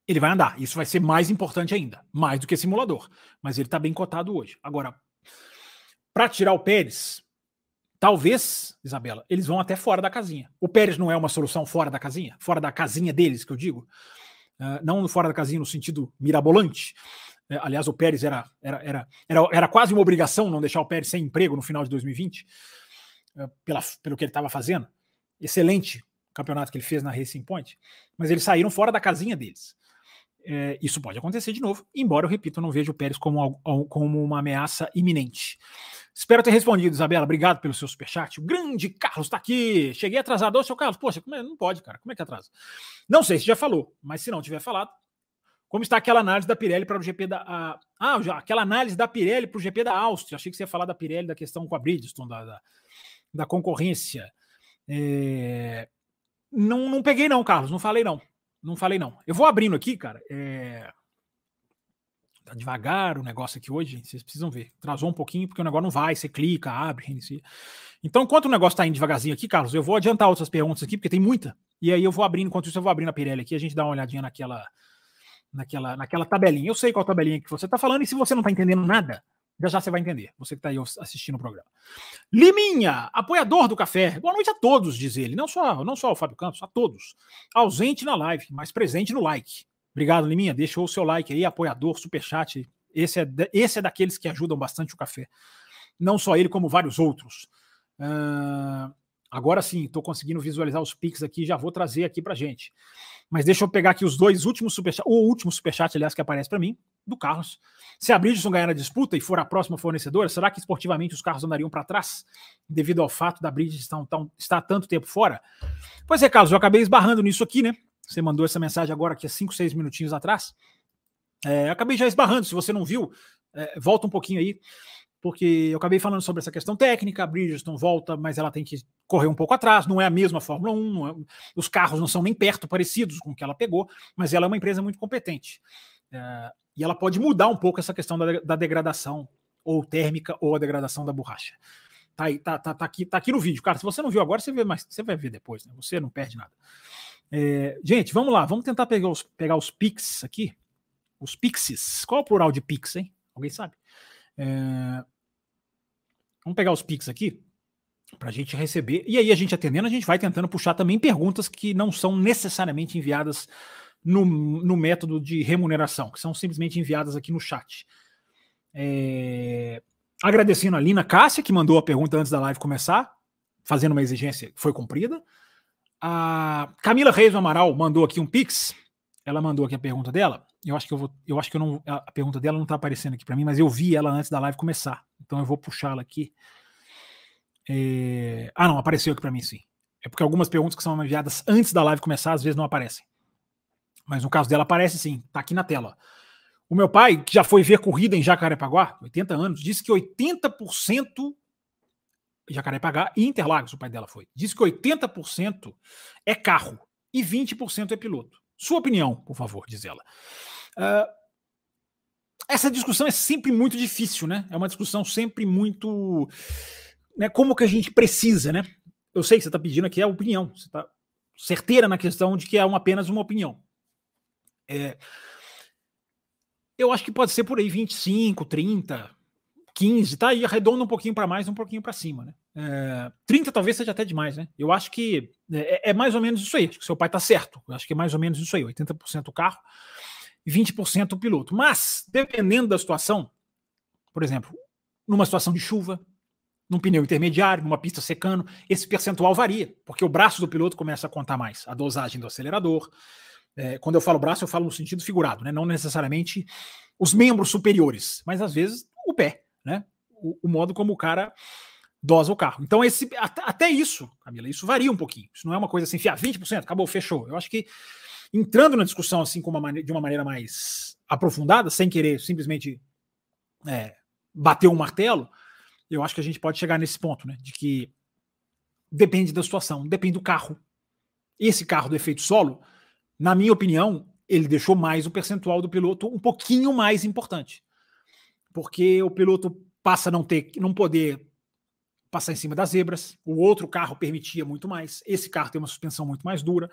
ele vai andar. Isso vai ser mais importante ainda, mais do que simulador. Mas ele está bem cotado hoje. Agora, para tirar o Pérez, talvez, Isabela, eles vão até fora da casinha. O Pérez não é uma solução fora da casinha, fora da casinha deles, que eu digo. Uh, não fora da casinha no sentido mirabolante. Uh, aliás, o Pérez era, era, era, era, era quase uma obrigação não deixar o Pérez sem emprego no final de 2020, uh, pela, pelo que ele estava fazendo. Excelente campeonato que ele fez na Racing Point, mas eles saíram fora da casinha deles. É, isso pode acontecer de novo, embora eu repito, não vejo o Pérez como, como uma ameaça iminente. Espero ter respondido, Isabela. Obrigado pelo seu superchat. O grande Carlos está aqui. Cheguei atrasado. Ô, seu Carlos, poxa, é, não pode, cara. Como é que atrasa? Não sei se já falou, mas se não tiver falado, como está aquela análise da Pirelli para o GP da. A, ah, já, aquela análise da Pirelli para o GP da Áustria. Achei que você ia falar da Pirelli, da questão com a Bridgestone, da, da, da concorrência. É, não, não peguei, não, Carlos. Não falei, não. Não falei, não. Eu vou abrindo aqui, cara. É... Tá devagar o negócio aqui hoje, gente. Vocês precisam ver. Trazou um pouquinho, porque o negócio não vai. Você clica, abre, reinicia. Então, enquanto o negócio tá indo devagarzinho aqui, Carlos, eu vou adiantar outras perguntas aqui, porque tem muita. E aí eu vou abrindo, enquanto isso eu vou abrindo a Pirelli aqui, a gente dá uma olhadinha naquela, naquela, naquela tabelinha. Eu sei qual tabelinha que você tá falando, e se você não tá entendendo nada, já já você vai entender, você que está aí assistindo o programa. Liminha, apoiador do café. Boa noite a todos, diz ele. Não só, não só ao Fábio Campos, a todos. Ausente na live, mas presente no like. Obrigado, Liminha. Deixa o seu like aí, apoiador, superchat. Esse é, esse é daqueles que ajudam bastante o café. Não só ele, como vários outros. Uh, agora sim, estou conseguindo visualizar os pics aqui, já vou trazer aqui para gente. Mas deixa eu pegar aqui os dois últimos superchats, o último superchat, aliás, que aparece para mim, do Carlos. Se a Bridgestone ganhar a disputa e for a próxima fornecedora, será que esportivamente os carros andariam para trás devido ao fato da Bridgestone tão, estar tanto tempo fora? Pois é, Carlos, eu acabei esbarrando nisso aqui, né? Você mandou essa mensagem agora aqui há 5, 6 minutinhos atrás. É, acabei já esbarrando, se você não viu, é, volta um pouquinho aí, porque eu acabei falando sobre essa questão técnica, a Bridgestone volta, mas ela tem que correr um pouco atrás, não é a mesma Fórmula 1, é, os carros não são nem perto parecidos com o que ela pegou, mas ela é uma empresa muito competente. É, e ela pode mudar um pouco essa questão da, da degradação ou térmica ou a degradação da borracha. Tá, aí, tá, tá, tá, aqui, tá aqui no vídeo. Cara, se você não viu agora, você, vê mais, você vai ver depois, né? Você não perde nada. É, gente, vamos lá, vamos tentar pegar os, pegar os Pix aqui. Os Pixes. Qual é o plural de Pix, hein? Alguém sabe? É, vamos pegar os Pix aqui para a gente receber. E aí, a gente atendendo, a gente vai tentando puxar também perguntas que não são necessariamente enviadas no, no método de remuneração, que são simplesmente enviadas aqui no chat. É... Agradecendo a Lina Cássia, que mandou a pergunta antes da live começar, fazendo uma exigência que foi cumprida. A Camila Reis do Amaral mandou aqui um pix. Ela mandou aqui a pergunta dela. Eu acho que eu vou, eu acho que eu não, a pergunta dela não está aparecendo aqui para mim, mas eu vi ela antes da live começar. Então eu vou puxá-la aqui. É... Ah, não, apareceu aqui para mim sim. É porque algumas perguntas que são enviadas antes da live começar às vezes não aparecem. Mas no caso dela aparece sim, tá aqui na tela. O meu pai, que já foi ver corrida em Jacarepaguá, 80 anos, disse que 80% Jacarepaguá e Interlagos, o pai dela foi. Disse que 80% é carro e 20% é piloto. Sua opinião, por favor, diz ela. Uh, essa discussão é sempre muito difícil, né? É uma discussão sempre muito. Né, como que a gente precisa, né? Eu sei que você está pedindo aqui a opinião. Você está certeira na questão de que é uma, apenas uma opinião. É, eu acho que pode ser por aí 25, 30, 15, tá aí, arredonda um pouquinho para mais, um pouquinho para cima, né? É, 30 talvez seja até demais, né? Eu acho que é, é, mais ou menos isso aí. Acho que seu pai tá certo. Eu acho que é mais ou menos isso aí: 80% o carro e 20% o piloto. Mas, dependendo da situação, por exemplo, numa situação de chuva, num pneu intermediário, numa pista secando, esse percentual varia, porque o braço do piloto começa a contar mais, a dosagem do acelerador, é, quando eu falo braço, eu falo no sentido figurado, né? não necessariamente os membros superiores, mas às vezes o pé, né? o, o modo como o cara dosa o carro. Então, esse, até, até, isso, Camila, isso varia um pouquinho. Isso não é uma coisa assim, fia, 20%, acabou, fechou. Eu acho que entrando na discussão assim uma de uma maneira mais aprofundada, sem querer simplesmente é, bater um martelo, eu acho que a gente pode chegar nesse ponto, né? De que depende da situação, depende do carro. Esse carro do efeito solo, na minha opinião, ele deixou mais o percentual do piloto um pouquinho mais importante. Porque o piloto passa a não ter, não poder passar em cima das zebras. O outro carro permitia muito mais. Esse carro tem uma suspensão muito mais dura.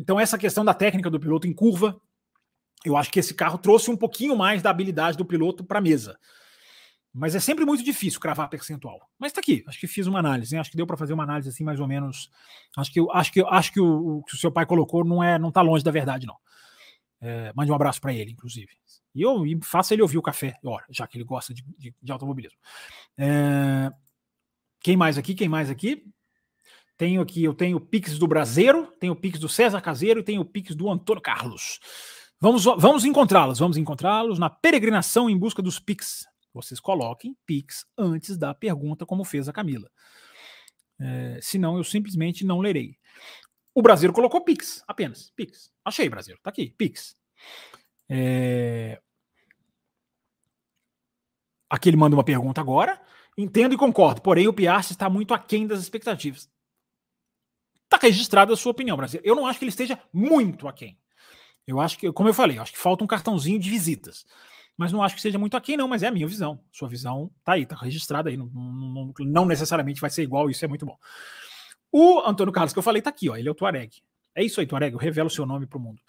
Então essa questão da técnica do piloto em curva eu acho que esse carro trouxe um pouquinho mais da habilidade do piloto para a mesa. Mas é sempre muito difícil cravar percentual. Mas tá aqui, acho que fiz uma análise, acho que deu para fazer uma análise assim mais ou menos. Acho que acho que acho que o, que o seu pai colocou não é não tá longe da verdade não. É, mande um abraço para ele, inclusive. E eu e faça ele ouvir o café, já que ele gosta de, de, de automobilismo. É, quem mais aqui? Quem mais aqui? Tenho aqui, eu tenho o Pix do Brasileiro, tenho o Pix do César Caseiro e tenho o Pix do Antônio Carlos. Vamos, vamos encontrá-los, vamos encontrá-los na peregrinação em busca dos Pix. Vocês coloquem Pix antes da pergunta, como fez a Camila. É, senão eu simplesmente não lerei. O Brasileiro colocou Pix, apenas. Pix. Achei, Brasileiro. Tá aqui, Pix. É... Aqui ele manda uma pergunta agora. Entendo e concordo, porém o Piastri está muito aquém das expectativas. Está registrada a sua opinião, Brasil. Eu não acho que ele esteja muito aquém. Eu acho que, como eu falei, eu acho que falta um cartãozinho de visitas. Mas não acho que seja muito aquém, não, mas é a minha visão. Sua visão tá aí, tá registrada aí. Não, não, não necessariamente vai ser igual, isso é muito bom. O Antônio Carlos que eu falei tá aqui, ó. Ele é o Tuareg. É isso aí, Tuareg, eu revelo o seu nome para o mundo.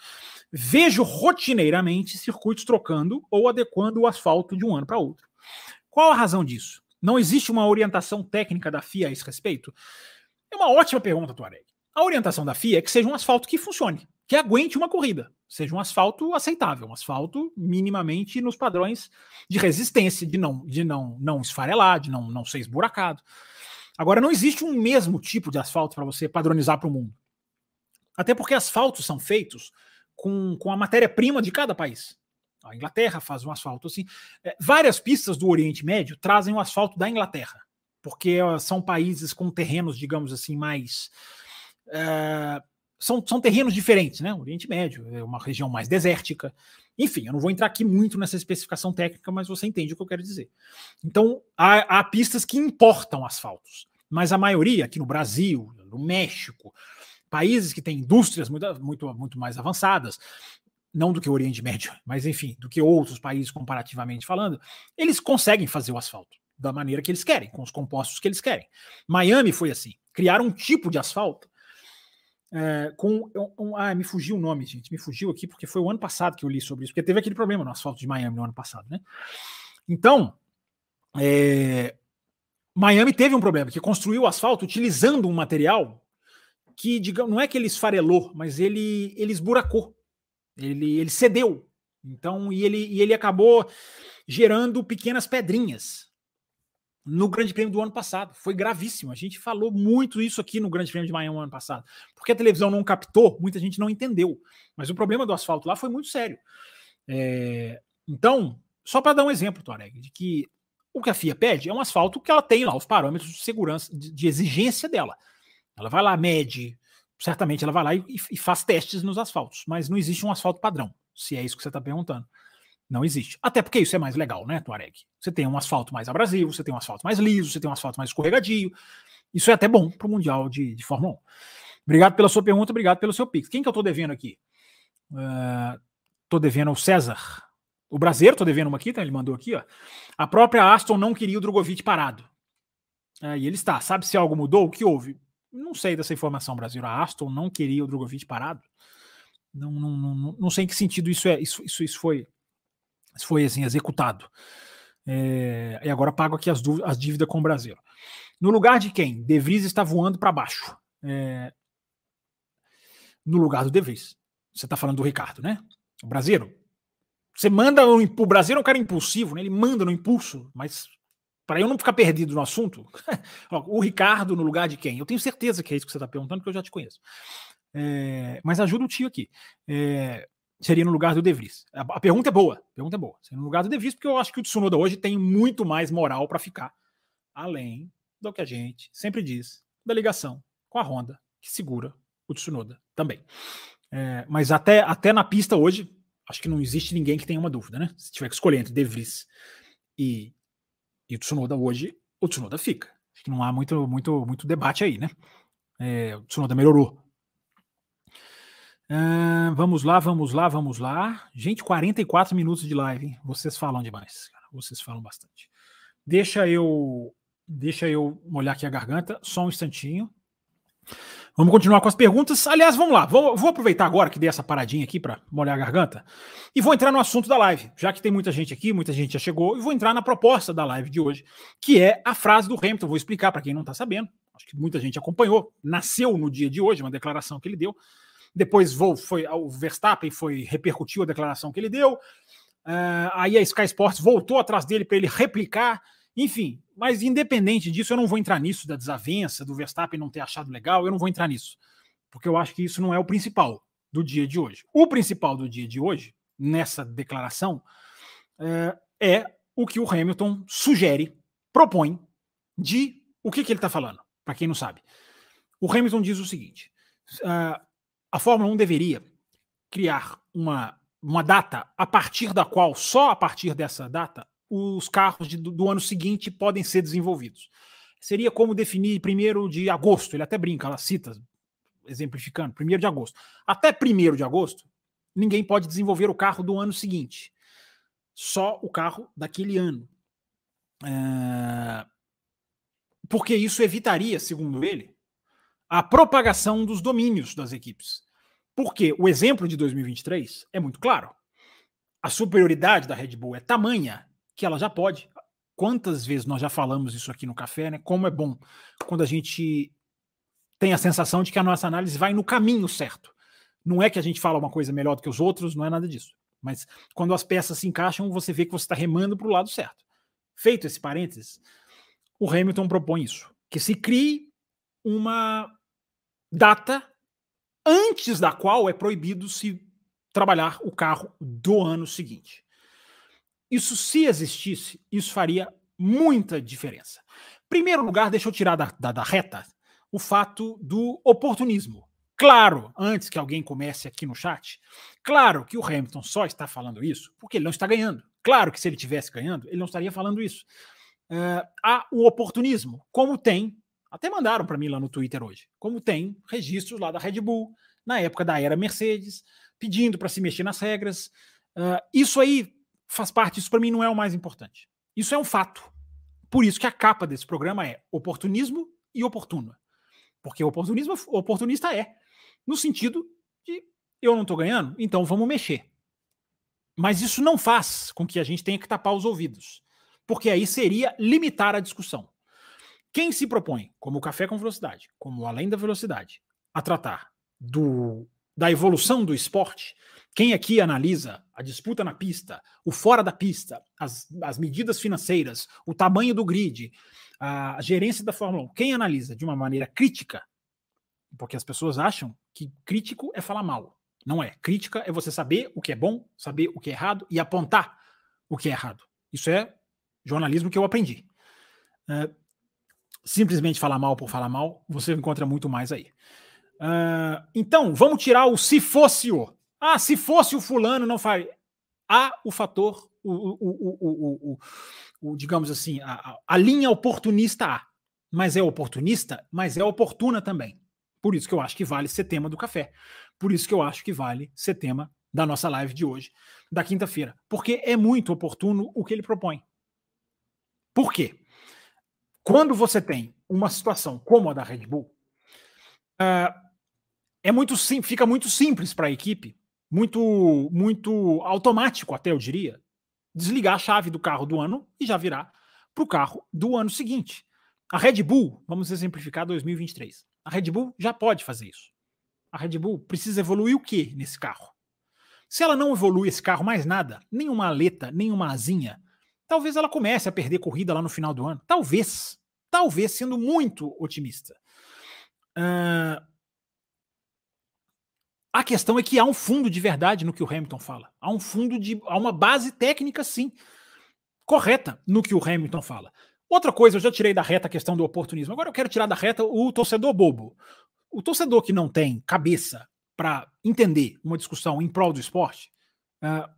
Vejo rotineiramente circuitos trocando ou adequando o asfalto de um ano para outro. Qual a razão disso? Não existe uma orientação técnica da FIA a esse respeito? É uma ótima pergunta, Tuareg. A orientação da FIA é que seja um asfalto que funcione, que aguente uma corrida, seja um asfalto aceitável, um asfalto minimamente nos padrões de resistência, de não, de não, não esfarelar, de não, não ser esburacado. Agora, não existe um mesmo tipo de asfalto para você padronizar para o mundo. Até porque asfaltos são feitos com, com a matéria-prima de cada país. A Inglaterra faz um asfalto assim. É, várias pistas do Oriente Médio trazem o asfalto da Inglaterra, porque são países com terrenos, digamos assim, mais. É, são, são terrenos diferentes, né? O Oriente Médio é uma região mais desértica. Enfim, eu não vou entrar aqui muito nessa especificação técnica, mas você entende o que eu quero dizer. Então, há, há pistas que importam asfaltos, mas a maioria, aqui no Brasil, no México, países que têm indústrias muito, muito, muito mais avançadas, não do que o Oriente Médio, [laughs] mas enfim, do que outros países comparativamente falando, eles conseguem fazer o asfalto da maneira que eles querem, com os compostos que eles querem. Miami foi assim, criaram um tipo de asfalto é, com. Um, ah, me fugiu o nome, gente, me fugiu aqui, porque foi o ano passado que eu li sobre isso, porque teve aquele problema no asfalto de Miami no ano passado, né? Então, é, Miami teve um problema, que construiu o asfalto utilizando um material que, digamos, não é que ele esfarelou, mas ele, ele esburacou. Ele, ele cedeu. Então, e ele, e ele acabou gerando pequenas pedrinhas no Grande Prêmio do ano passado. Foi gravíssimo. A gente falou muito isso aqui no Grande Prêmio de Miami no ano passado. Porque a televisão não captou, muita gente não entendeu. Mas o problema do asfalto lá foi muito sério. É... Então, só para dar um exemplo, Toreg, de que o que a FIA pede é um asfalto que ela tem lá, os parâmetros de segurança, de, de exigência dela. Ela vai lá, mede, certamente ela vai lá e, e, faz testes nos asfaltos, mas não existe um asfalto padrão, se é isso que você está perguntando. Não existe. Até porque isso é mais legal, né, Tuareg? Você tem um asfalto mais abrasivo, você tem um asfalto mais liso, você tem um asfalto mais escorregadio. Isso é até bom para o Mundial de, de, Fórmula 1. Obrigado pela sua pergunta, obrigado pelo seu pix. Quem que eu estou devendo aqui? Estou uh, devendo ao César. O brasileiro, estou devendo uma aqui, tá? ele mandou aqui. Ó. A própria Aston não queria o Drogovic parado. Uh, e ele está. Sabe se algo mudou? O que houve? Não sei dessa informação, Brasil. A Aston não queria o Drogovic parado. Não, não, não, não sei em que sentido isso é. Isso, isso, isso foi, foi assim, executado. É, e agora pago aqui as, as dívidas com o Brasil. No lugar de quem? De Vries está voando para baixo. É, no lugar do De Vries. Você está falando do Ricardo, né? O brasileiro. Você manda o, o Brasil é um cara impulsivo, né? Ele manda no impulso, mas para eu não ficar perdido no assunto, [laughs] o Ricardo no lugar de quem? Eu tenho certeza que é isso que você está perguntando, porque eu já te conheço. É, mas ajuda o tio aqui. É, seria no lugar do De Vries. A, pergunta é boa. A pergunta é boa. Seria no lugar do De Vries, porque eu acho que o Tsunoda hoje tem muito mais moral para ficar, além do que a gente sempre diz da ligação com a Honda, que segura o Tsunoda também. É, mas até, até na pista hoje, acho que não existe ninguém que tenha uma dúvida, né? Se tiver que escolher entre De Vries e e o Tsunoda hoje, o Tsunoda fica. Acho que não há muito, muito, muito debate aí, né? É, o Tsunoda melhorou. Uh, vamos lá, vamos lá, vamos lá. Gente, 44 minutos de live, hein? Vocês falam demais, cara. Vocês falam bastante. Deixa eu, deixa eu molhar aqui a garganta, só um instantinho. Vamos continuar com as perguntas. Aliás, vamos lá. Vou, vou aproveitar agora que dei essa paradinha aqui para molhar a garganta e vou entrar no assunto da live, já que tem muita gente aqui, muita gente já chegou, e vou entrar na proposta da live de hoje, que é a frase do Hamilton. Vou explicar para quem não está sabendo. Acho que muita gente acompanhou. Nasceu no dia de hoje, uma declaração que ele deu. Depois vou, foi, o Verstappen foi repercutiu a declaração que ele deu. Uh, aí a Sky Sports voltou atrás dele para ele replicar. Enfim, mas independente disso, eu não vou entrar nisso, da desavença, do Verstappen não ter achado legal, eu não vou entrar nisso. Porque eu acho que isso não é o principal do dia de hoje. O principal do dia de hoje, nessa declaração, é, é o que o Hamilton sugere, propõe, de o que, que ele está falando, para quem não sabe. O Hamilton diz o seguinte: uh, a Fórmula 1 deveria criar uma, uma data a partir da qual, só a partir dessa data, os carros de, do, do, ano seguinte podem ser desenvolvidos. Seria como definir primeiro de agosto, ele até brinca, ela cita, exemplificando, primeiro de agosto. Até primeiro de agosto, ninguém pode desenvolver o carro do ano seguinte. Só o carro daquele ano. É... Porque isso evitaria, segundo ele, a propagação dos domínios das equipes. Porque o exemplo de 2023 é muito claro. A superioridade da Red Bull é tamanha que ela já pode. Quantas vezes nós já falamos isso aqui no café, né? Como é bom quando a gente tem a sensação de que a nossa análise vai no caminho certo. Não é que a gente fala uma coisa melhor do que os outros, não é nada disso. Mas quando as peças se encaixam, você vê que você está remando para o lado certo. Feito esse parênteses, o Hamilton propõe isso: que se crie uma data antes da qual é proibido se trabalhar o carro do ano seguinte. Isso, se existisse, isso faria muita diferença. Primeiro lugar, deixa eu tirar da, da, da reta o fato do oportunismo. Claro, antes que alguém comece aqui no chat, claro que o Hamilton só está falando isso porque ele não está ganhando. Claro que se ele tivesse ganhando, ele não estaria falando isso. Uh, há o oportunismo, como tem, até mandaram para mim lá no Twitter hoje, como tem registros lá da Red Bull, na época da era Mercedes, pedindo para se mexer nas regras. Uh, isso aí faz parte, isso para mim não é o mais importante. Isso é um fato. Por isso que a capa desse programa é oportunismo e oportuno. Porque oportunismo, oportunista é. No sentido de eu não estou ganhando, então vamos mexer. Mas isso não faz com que a gente tenha que tapar os ouvidos. Porque aí seria limitar a discussão. Quem se propõe, como o Café com Velocidade, como Além da Velocidade, a tratar do, da evolução do esporte, quem aqui analisa a disputa na pista, o fora da pista, as, as medidas financeiras, o tamanho do grid, a gerência da Fórmula 1, quem analisa de uma maneira crítica, porque as pessoas acham que crítico é falar mal. Não é. Crítica é você saber o que é bom, saber o que é errado e apontar o que é errado. Isso é jornalismo que eu aprendi. É, simplesmente falar mal por falar mal, você encontra muito mais aí. Uh, então, vamos tirar o se fosse o. Ah, se fosse o fulano, não faria. Há o fator, o, o, o, o digamos assim, a, a, linha oportunista há. Mas é oportunista, mas é oportuna também. Por isso que eu acho que vale ser tema do café. Por isso que eu acho que vale ser tema da nossa live de hoje, da quinta-feira. Porque é muito oportuno o que ele propõe. Por quê? Quando você tem uma situação como a da Red Bull, uh, é muito sim, fica muito simples para a equipe muito, muito automático, até eu diria, desligar a chave do carro do ano e já virar para o carro do ano seguinte. A Red Bull, vamos exemplificar 2023. A Red Bull já pode fazer isso. A Red Bull precisa evoluir o que nesse carro? Se ela não evolui esse carro mais nada, nenhuma aleta, nenhuma asinha, talvez ela comece a perder corrida lá no final do ano. Talvez. Talvez, sendo muito otimista. Uh, a questão é que há um fundo de verdade no que o Hamilton fala. Há um fundo de. há uma base técnica, sim, correta no que o Hamilton fala. Outra coisa, eu já tirei da reta a questão do oportunismo. Agora eu quero tirar da reta o torcedor bobo. O torcedor que não tem cabeça para entender uma discussão em prol do esporte, uh,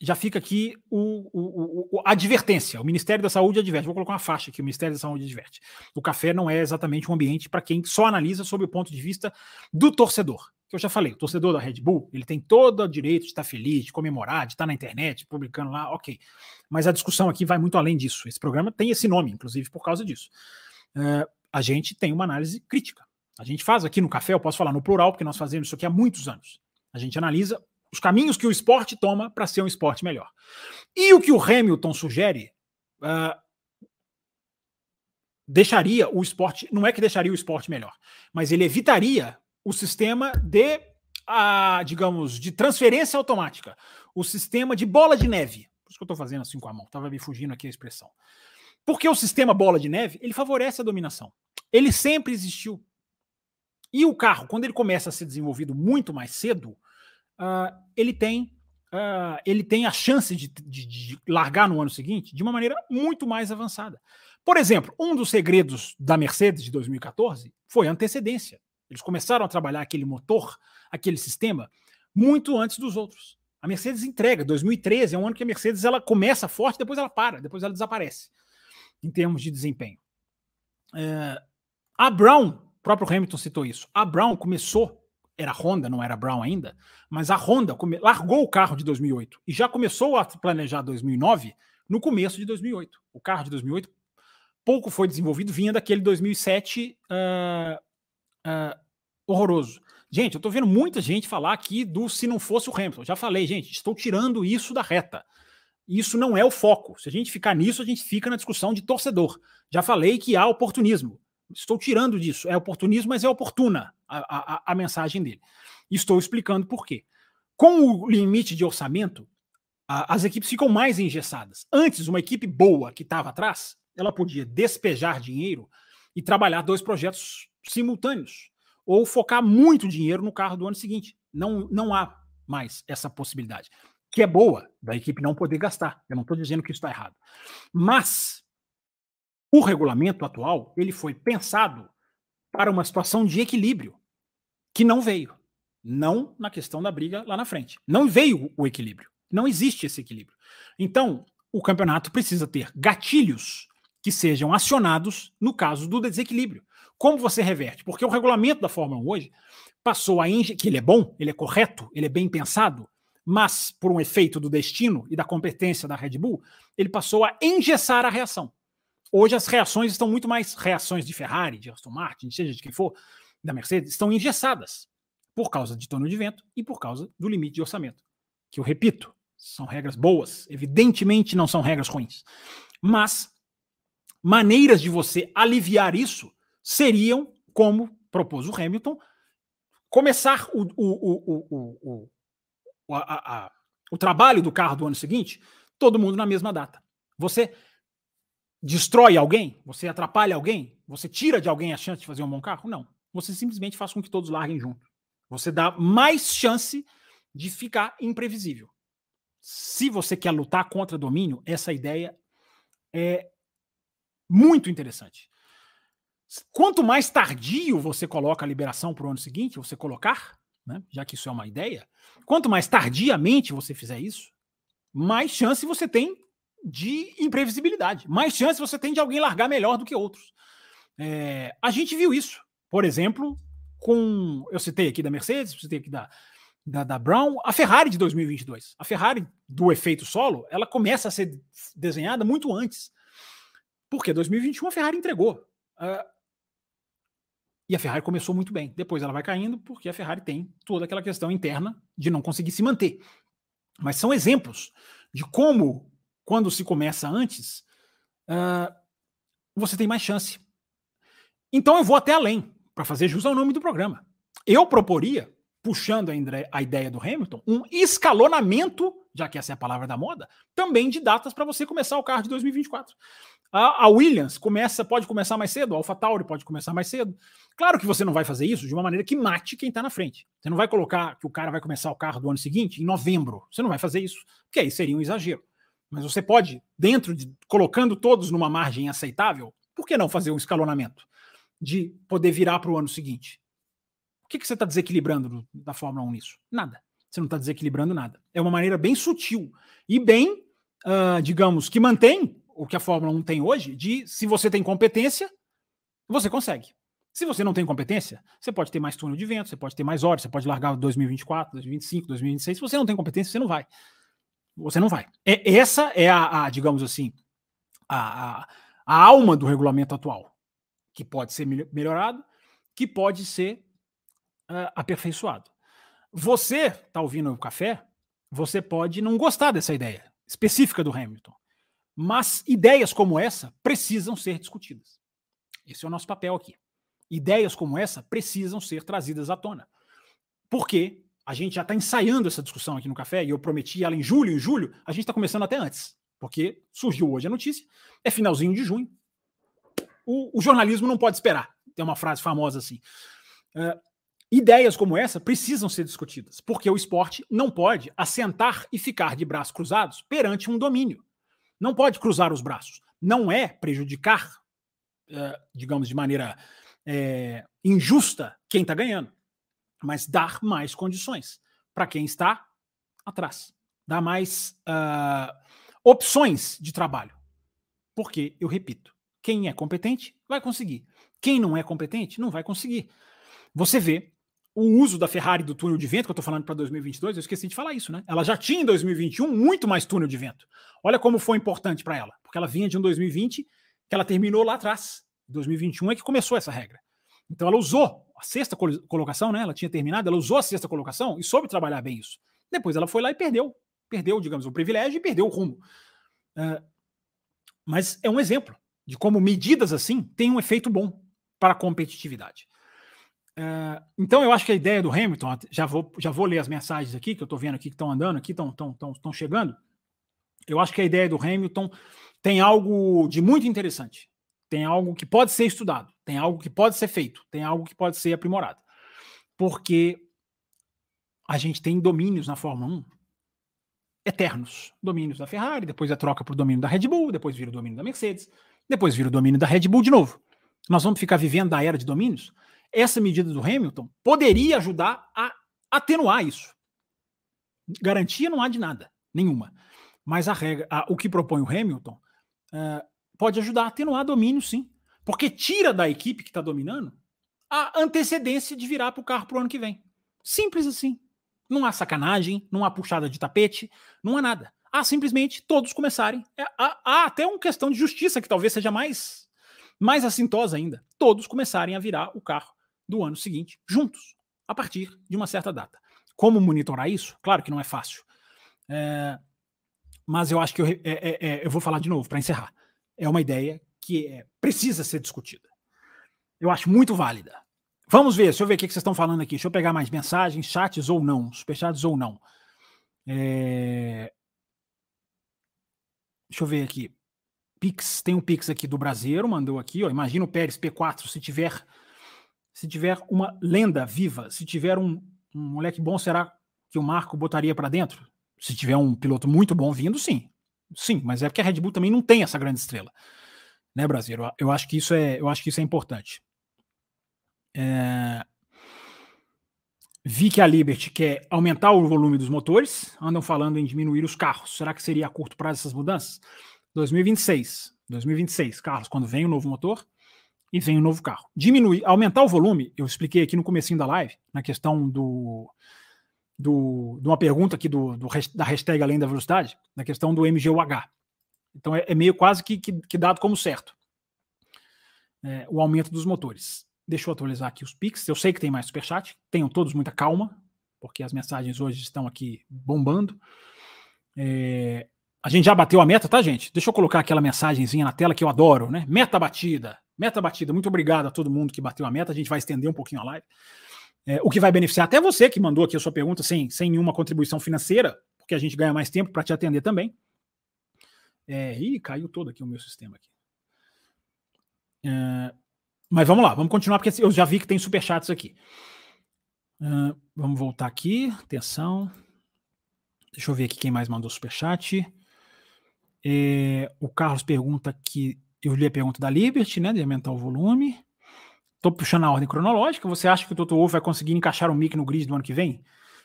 já fica aqui o, o, o, a advertência. O Ministério da Saúde adverte. Vou colocar uma faixa aqui: o Ministério da Saúde adverte. O café não é exatamente um ambiente para quem só analisa sob o ponto de vista do torcedor que eu já falei, o torcedor da Red Bull, ele tem todo o direito de estar feliz, de comemorar, de estar na internet, publicando lá, ok. Mas a discussão aqui vai muito além disso. Esse programa tem esse nome, inclusive, por causa disso. Uh, a gente tem uma análise crítica. A gente faz aqui no café, eu posso falar no plural, porque nós fazemos isso aqui há muitos anos. A gente analisa os caminhos que o esporte toma para ser um esporte melhor. E o que o Hamilton sugere uh, deixaria o esporte, não é que deixaria o esporte melhor, mas ele evitaria o sistema de, uh, digamos, de transferência automática, o sistema de bola de neve. Por isso que eu estou fazendo assim com a mão, estava me fugindo aqui a expressão. Porque o sistema bola de neve, ele favorece a dominação. Ele sempre existiu. E o carro, quando ele começa a ser desenvolvido muito mais cedo, uh, ele tem uh, ele tem a chance de, de, de, largar no ano seguinte de uma maneira muito mais avançada. Por exemplo, um dos segredos da Mercedes de 2014 foi a antecedência. Eles começaram a trabalhar aquele motor, aquele sistema, muito antes dos outros. A Mercedes entrega. 2013 é um ano que a Mercedes ela começa forte, depois ela para, depois ela desaparece em termos de desempenho. É, a Brown próprio Hamilton citou isso. A Brown começou, era Honda, não era Brown ainda, mas a Honda largou o carro de 2008 e já começou a planejar 2009 no começo de 2008. O carro de 2008 pouco foi desenvolvido, vinha daquele 2007 uh, uh, horroroso. Gente, eu tô vendo muita gente falar aqui do se não fosse o Hamilton. Já falei, gente, estou tirando isso da reta. Isso não é o foco. Se a gente ficar nisso, a gente fica na discussão de torcedor. Já falei que há oportunismo. Estou tirando disso. É oportunismo, mas é oportuna a, a, a mensagem dele. Estou explicando por quê. Com o limite de orçamento, a, as equipes ficam mais engessadas. Antes, uma equipe boa que estava atrás, ela podia despejar dinheiro e trabalhar dois projetos simultâneos. Ou focar muito dinheiro no carro do ano seguinte. Não, não há mais essa possibilidade. Que é boa da equipe não poder gastar. Eu não estou dizendo que isso está errado. Mas o regulamento atual ele foi pensado para uma situação de equilíbrio que não veio. Não na questão da briga lá na frente. Não veio o equilíbrio. Não existe esse equilíbrio. Então, o campeonato precisa ter gatilhos que sejam acionados no caso do desequilíbrio. Como você reverte? Porque o regulamento da Fórmula 1 hoje passou a que ele é bom, ele é correto, ele é bem pensado, mas por um efeito do destino e da competência da Red Bull, ele passou a engessar a reação. Hoje as reações estão muito mais reações de Ferrari, de Aston Martin, seja de quem for, da Mercedes, estão engessadas por causa de torno de vento e por causa do limite de orçamento. Que eu repito, são regras boas, evidentemente não são regras ruins. Mas maneiras de você aliviar isso seriam, como propôs o Hamilton, começar o, o, o, o, a, a, o trabalho do carro do ano seguinte, todo mundo na mesma data. Você destrói alguém? Você atrapalha alguém? Você tira de alguém a chance de fazer um bom carro? Não. Você simplesmente faz com que todos larguem junto. Você dá mais chance de ficar imprevisível. Se você quer lutar contra domínio, essa ideia é muito interessante. Quanto mais tardio você coloca a liberação para o ano seguinte, você colocar, né, já que isso é uma ideia, quanto mais tardiamente você fizer isso, mais chance você tem de imprevisibilidade. Mais chance você tem de alguém largar melhor do que outros. É, a gente viu isso, por exemplo, com. Eu citei aqui da Mercedes, citei aqui da, da, da, Brown, a Ferrari de 2022. A Ferrari do efeito solo, ela começa a ser desenhada muito antes. Porque 2021 a Ferrari entregou. Uh, e a Ferrari começou muito bem. Depois ela vai caindo porque a Ferrari tem toda aquela questão interna de não conseguir se manter. Mas são exemplos de como quando se começa antes, uh, você tem mais chance. Então eu vou até além, para fazer jus ao nome do programa. Eu proporia, puxando a ideia do Hamilton, um escalonamento, já que essa é a palavra da moda, também de datas para você começar o carro de 2024. A, Williams começa, pode começar mais cedo, a AlphaTauri pode começar mais cedo. Claro que você não vai fazer isso de uma maneira que mate quem está na frente. Você não vai colocar que o cara vai começar o carro do ano seguinte, em novembro. Você não vai fazer isso, porque aí seria um exagero. Mas você pode, dentro de colocando todos numa margem aceitável, por que não fazer um escalonamento de poder virar para o ano seguinte? O que, que você está desequilibrando da Fórmula 1 nisso? Nada. Você não está desequilibrando nada. É uma maneira bem sutil e bem, uh, digamos, que mantém o que a Fórmula 1 tem hoje, de se você tem competência, você consegue. Se você não tem competência, você pode ter mais túnel de vento, você pode ter mais horas, você pode largar 2024, 2025, 2026. Se você não tem competência, você não vai. Você não vai. É, essa é a, a digamos assim, a, a, a, alma do regulamento atual, que pode ser melhorado, que pode ser uh, aperfeiçoado. Você está ouvindo o café, você pode não gostar dessa ideia específica do Hamilton, mas ideias como essa precisam ser discutidas. Esse é o nosso papel aqui. Ideias como essa precisam ser trazidas à tona. Porque a gente já está ensaiando essa discussão aqui no café, e eu prometi ela em julho, em julho, a gente está começando até antes, porque surgiu hoje a notícia, é finalzinho de junho. O, o jornalismo não pode esperar. Tem uma frase famosa assim. Uh, ideias como essa precisam ser discutidas, porque o esporte não pode assentar e ficar de braços cruzados perante um domínio. Não pode cruzar os braços. Não é prejudicar, uh, digamos, de maneira é, injusta quem está ganhando, mas dar mais condições para quem está atrás, dar mais uh, opções de trabalho. Porque, eu repito, quem é competente vai conseguir. Quem não é competente não vai conseguir. Você vê o uso da Ferrari do túnel de vento, que eu estou falando para 2022, eu esqueci de falar isso, né? Ela já tinha em 2021 muito mais túnel de vento. Olha como foi importante para ela, porque ela vinha de um 2020 que ela terminou lá atrás. 2021 é que começou essa regra. Então ela usou a sexta colocação, né? Ela tinha terminado, ela usou a sexta colocação e soube trabalhar bem isso. Depois ela foi lá e perdeu. Perdeu, digamos, o privilégio e perdeu o rumo. Uh, mas é um exemplo de como medidas assim têm um efeito bom para a competitividade. Uh, então eu acho que a ideia do Hamilton, já vou, já vou ler as mensagens aqui que eu estou vendo aqui que estão andando, aqui estão chegando. Eu acho que a ideia do Hamilton tem algo de muito interessante tem algo que pode ser estudado, tem algo que pode ser feito, tem algo que pode ser aprimorado. Porque a gente tem domínios na Fórmula 1 eternos. Domínios da Ferrari, depois a troca para o domínio da Red Bull, depois vira o domínio da Mercedes, depois vira o domínio da Red Bull de novo. Nós vamos ficar vivendo da era de domínios? Essa medida do Hamilton poderia ajudar a atenuar isso. Garantia não há de nada, nenhuma. Mas a regra, a, o que propõe o Hamilton uh, pode ajudar a atenuar domínio, sim. Porque tira da equipe que está dominando a antecedência de virar para o carro para o ano que vem. Simples assim. Não há sacanagem, não há puxada de tapete, não há nada. Há simplesmente todos começarem. É, há, há, até uma questão de justiça que talvez seja mais, mais assintosa ainda. Todos começarem a virar o carro do ano seguinte juntos, a partir de uma certa data. Como monitorar isso? Claro que não é fácil. É, mas eu acho que eu, é, é, é eu vou falar de novo para encerrar é uma ideia que é, precisa ser discutida. Eu acho muito válida. Vamos ver, deixa eu ver o que vocês estão falando aqui. Deixa eu pegar mais mensagens, chats ou não, superchats ou não. É... Deixa eu ver aqui. Pix, tem um Pix aqui do Brasileiro, mandou aqui, ó. Imagina o Pérez P4, se tiver se tiver uma lenda viva, se tiver um, um moleque bom, será que o Marco botaria para dentro? Se tiver um piloto muito bom vindo, sim. Sim, mas é porque a Red Bull também não tem essa grande estrela, né, Brasil? Eu, eu acho que isso é, eu acho que isso é importante. É... Vi que a Liberty quer aumentar o volume dos motores, andam falando em diminuir os carros. Será que seria a curto prazo essas mudanças? 2026, 2026, Carlos, quando vem o novo motor e vem o novo carro. Diminuir, aumentar o volume, eu expliquei aqui no comecinho da live, na questão do do, de uma pergunta aqui do, do, da hashtag Além da Velocidade, na questão do MGUH. Então é, é meio quase que, que, que, dado como certo é, o aumento dos motores. Deixa eu atualizar aqui os pics. Eu sei que tem mais superchat, tenham todos muita calma, porque as mensagens hoje estão aqui bombando. É, a gente já bateu a meta, tá, gente? Deixa eu colocar aquela mensagenzinha na tela que eu adoro, né? Meta batida. Meta batida. Muito obrigado a todo mundo que bateu a meta. A gente vai estender um pouquinho a live. É, o que vai beneficiar até você que mandou aqui a sua pergunta sem, sem nenhuma contribuição financeira, porque a gente ganha mais tempo para te atender também. É, ih, caiu todo aqui o meu sistema aqui. É, mas vamos lá, vamos continuar, porque eu já vi que tem superchats aqui. Uh, vamos voltar aqui, atenção. Deixa eu ver aqui quem mais mandou superchat. É, o Carlos pergunta que eu li a pergunta da Liberty, né? De aumentar o volume. Estou puxando a ordem cronológica. Você acha que o Toto Wolff vai conseguir encaixar o Mick no grid do ano que vem?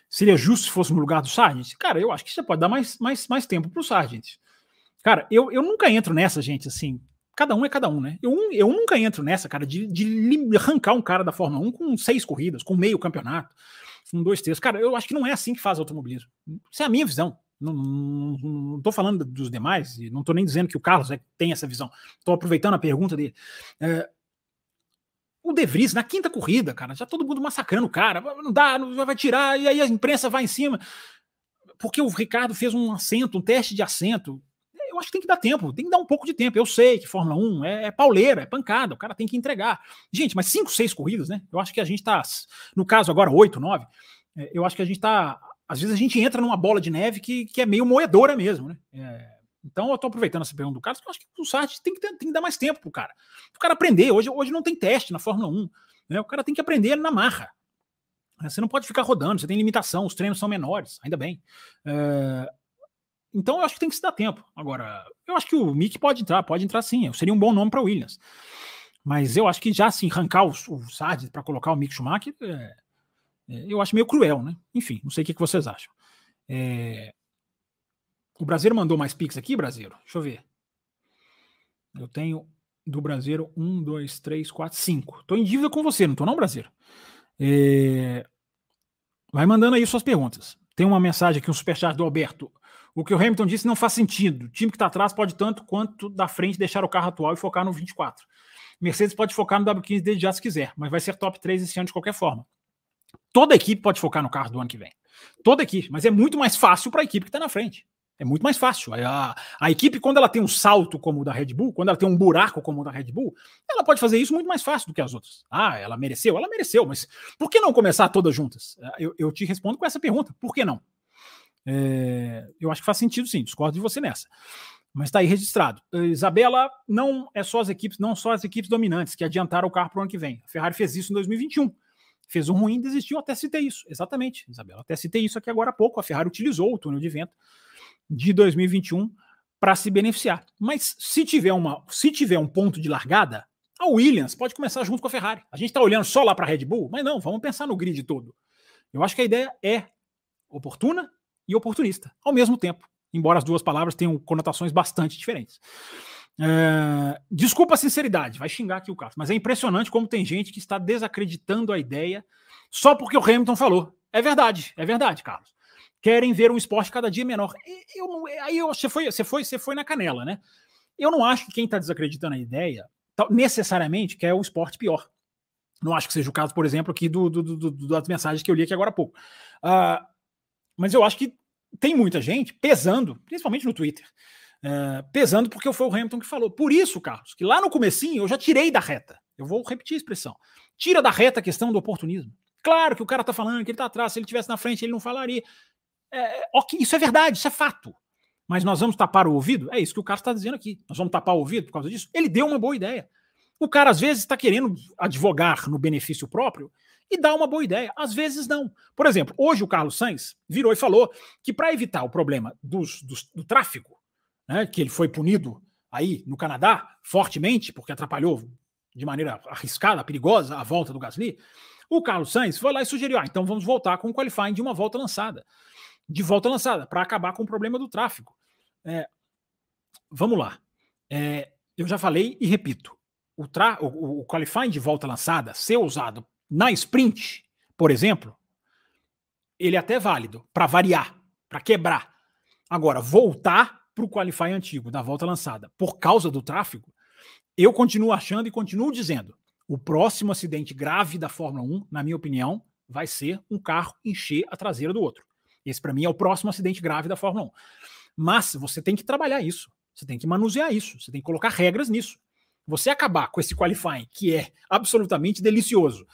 Seria justo se fosse no lugar do Sargent? Cara, eu acho que você pode dar mais, mais, mais tempo para o Sargent. Cara, eu, eu nunca entro nessa, gente, assim. Cada um é cada um, né? Eu, eu nunca entro nessa, cara, de, de arrancar um cara da Fórmula 1 com seis corridas, com meio campeonato, com dois, três. Cara, eu acho que não é assim que faz automobilismo. Isso é a minha visão. Não, tô falando dos demais, não tô nem dizendo que o Carlos é, tem essa visão. Estou aproveitando a pergunta dele. É, o De Vries, na quinta corrida, cara, já todo mundo massacrando o cara, não dá, não vai tirar, e aí a imprensa vai em cima. Porque o Ricardo fez um assento, um teste de assento. Eu acho que tem que dar tempo, tem que dar um pouco de tempo. Eu sei que Fórmula 1 é, é pauleira, é pancada, o cara tem que entregar. Gente, mas cinco, seis corridas, né? Eu acho que a gente tá, no caso agora, oito, nove, é, eu acho que a gente tá. Às vezes a gente entra numa bola de neve que, que é meio moedora mesmo, né? É, então eu estou aproveitando essa pergunta do Carlos, porque eu acho que o Sartre tem que, ter, tem que dar mais tempo pro cara. O cara aprender. Hoje, hoje não tem teste na Fórmula 1. Né? O cara tem que aprender na marra. Né? Você não pode ficar rodando, você tem limitação, os treinos são menores, ainda bem. É... Então eu acho que tem que se dar tempo. Agora, eu acho que o Mick pode entrar, pode entrar sim. Seria um bom nome para Williams. Mas eu acho que já assim, arrancar o, o Sardes para colocar o Mick Schumacher, é, é, eu acho meio cruel, né? Enfim, não sei o que, que vocês acham. É, o Brasileiro mandou mais Pix aqui, Brasileiro? Deixa eu ver. Eu tenho do Brasileiro um, dois, três, quatro, cinco. Tô em dívida com você, não tô não, Brasileiro? É... Vai mandando aí suas perguntas. Tem uma mensagem aqui, um superchat do Alberto. O que o Hamilton disse não faz sentido. O time que está atrás pode tanto quanto da frente deixar o carro atual e focar no 24. Mercedes pode focar no W15 desde já se quiser, mas vai ser top 3 esse ano de qualquer forma. Toda equipe pode focar no carro do ano que vem. Toda equipe, mas é muito mais fácil para a equipe que está na frente. É muito mais fácil. A, a, equipe, quando ela tem um salto como o da Red Bull, quando ela tem um buraco como o da Red Bull, ela pode fazer isso muito mais fácil do que as outras. Ah, ela mereceu? Ela mereceu, mas por que não começar todas juntas? É, eu, eu te respondo com essa pergunta: por que não? É, eu acho que faz sentido sim, discordo de você nessa. Mas está aí registrado. Uh, Isabela, não é só as equipes, não só as equipes dominantes que adiantaram o carro para o ano que vem. A Ferrari fez isso em 2021. Fez um ruim, desistiu, até citei isso. Exatamente, Isabela. Até citei isso aqui agora há pouco. A Ferrari utilizou o túnel de vento de 2021 para se beneficiar. Mas se tiver, uma, se tiver um ponto de largada, a Williams pode começar junto com a Ferrari. A gente está olhando só lá para a Red Bull, mas não, vamos pensar no grid todo. Eu acho que a ideia é oportuna e oportunista ao mesmo tempo, embora as duas palavras tenham conotações bastante diferentes. É, desculpa a sinceridade, vai xingar aqui o Carlos, mas é impressionante como tem gente que está desacreditando a ideia só porque o Hamilton falou. É verdade, é verdade, Carlos querem ver um esporte cada dia menor. Eu aí eu, você, foi, você, foi, você foi na canela, né? Eu não acho que quem está desacreditando a ideia necessariamente quer o esporte pior. Não acho que seja o caso, por exemplo, aqui do, do, do, do das mensagens que eu li aqui agora há pouco. Uh, mas eu acho que tem muita gente pesando, principalmente no Twitter, uh, pesando porque foi o Hamilton que falou. Por isso, Carlos, que lá no comecinho eu já tirei da reta. Eu vou repetir a expressão. Tira da reta a questão do oportunismo. Claro que o cara está falando que ele está atrás, se ele tivesse na frente ele não falaria. É, ok, isso é verdade, isso é fato. Mas nós vamos tapar o ouvido? É isso que o cara está dizendo aqui. Nós vamos tapar o ouvido por causa disso? Ele deu uma boa ideia. O cara, às vezes, está querendo advogar no benefício próprio e dá uma boa ideia. Às vezes, não. Por exemplo, hoje o Carlos Sainz virou e falou que para evitar o problema dos, dos, do tráfego, né, que ele foi punido aí no Canadá fortemente, porque atrapalhou de maneira arriscada, perigosa, a volta do Gasly, o Carlos Sainz foi lá e sugeriu: ah, então vamos voltar com o qualifying de uma volta lançada de volta lançada, para acabar com o problema do tráfego. É, vamos lá. É, eu já falei e repito: o, tra o, o qualifying de volta lançada ser usado na sprint, por exemplo, ele é até válido para variar, para quebrar. Agora, voltar para o qualifying antigo da volta lançada por causa do tráfego, eu continuo achando e continuo dizendo: o próximo acidente grave da Fórmula 1, na minha opinião, vai ser um carro encher a traseira do outro. Esse, para mim, é o próximo acidente grave da Fórmula 1. Mas você tem que trabalhar isso. Você tem que manusear isso. Você tem que colocar regras nisso. Você acabar com esse qualifying, que é absolutamente delicioso,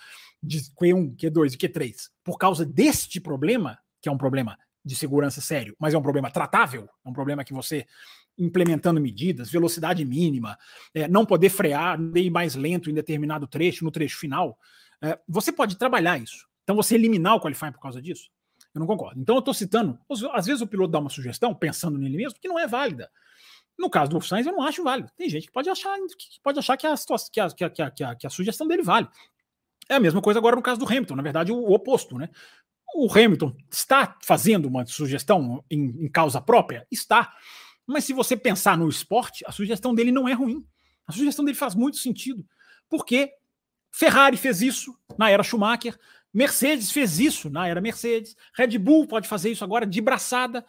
de Q1, Q2 e Q3, por causa deste problema, que é um problema de segurança sério, mas é um problema tratável, é um problema que você implementando medidas, velocidade mínima, é, não poder frear, ir mais lento em determinado trecho, no trecho final, é, você pode trabalhar isso. Então você eliminar o qualifying por causa disso, eu não concordo. Então eu estou citando, às vezes o piloto dá uma sugestão, pensando nele mesmo, que não é válida. No caso do Sainz, eu não acho válido. Tem gente que pode achar que, pode achar que a, que, a, que, a, que, a, que a sugestão dele vale. É a mesma coisa agora no caso do Hamilton, na verdade, o, o oposto, né? O Hamilton está fazendo uma sugestão em, em causa própria? Está. Mas se você pensar no esporte, a sugestão dele não é ruim. A sugestão dele faz muito sentido. Porque Ferrari fez isso na era Schumacher, Mercedes fez isso na era Mercedes. Red Bull pode fazer isso agora de braçada.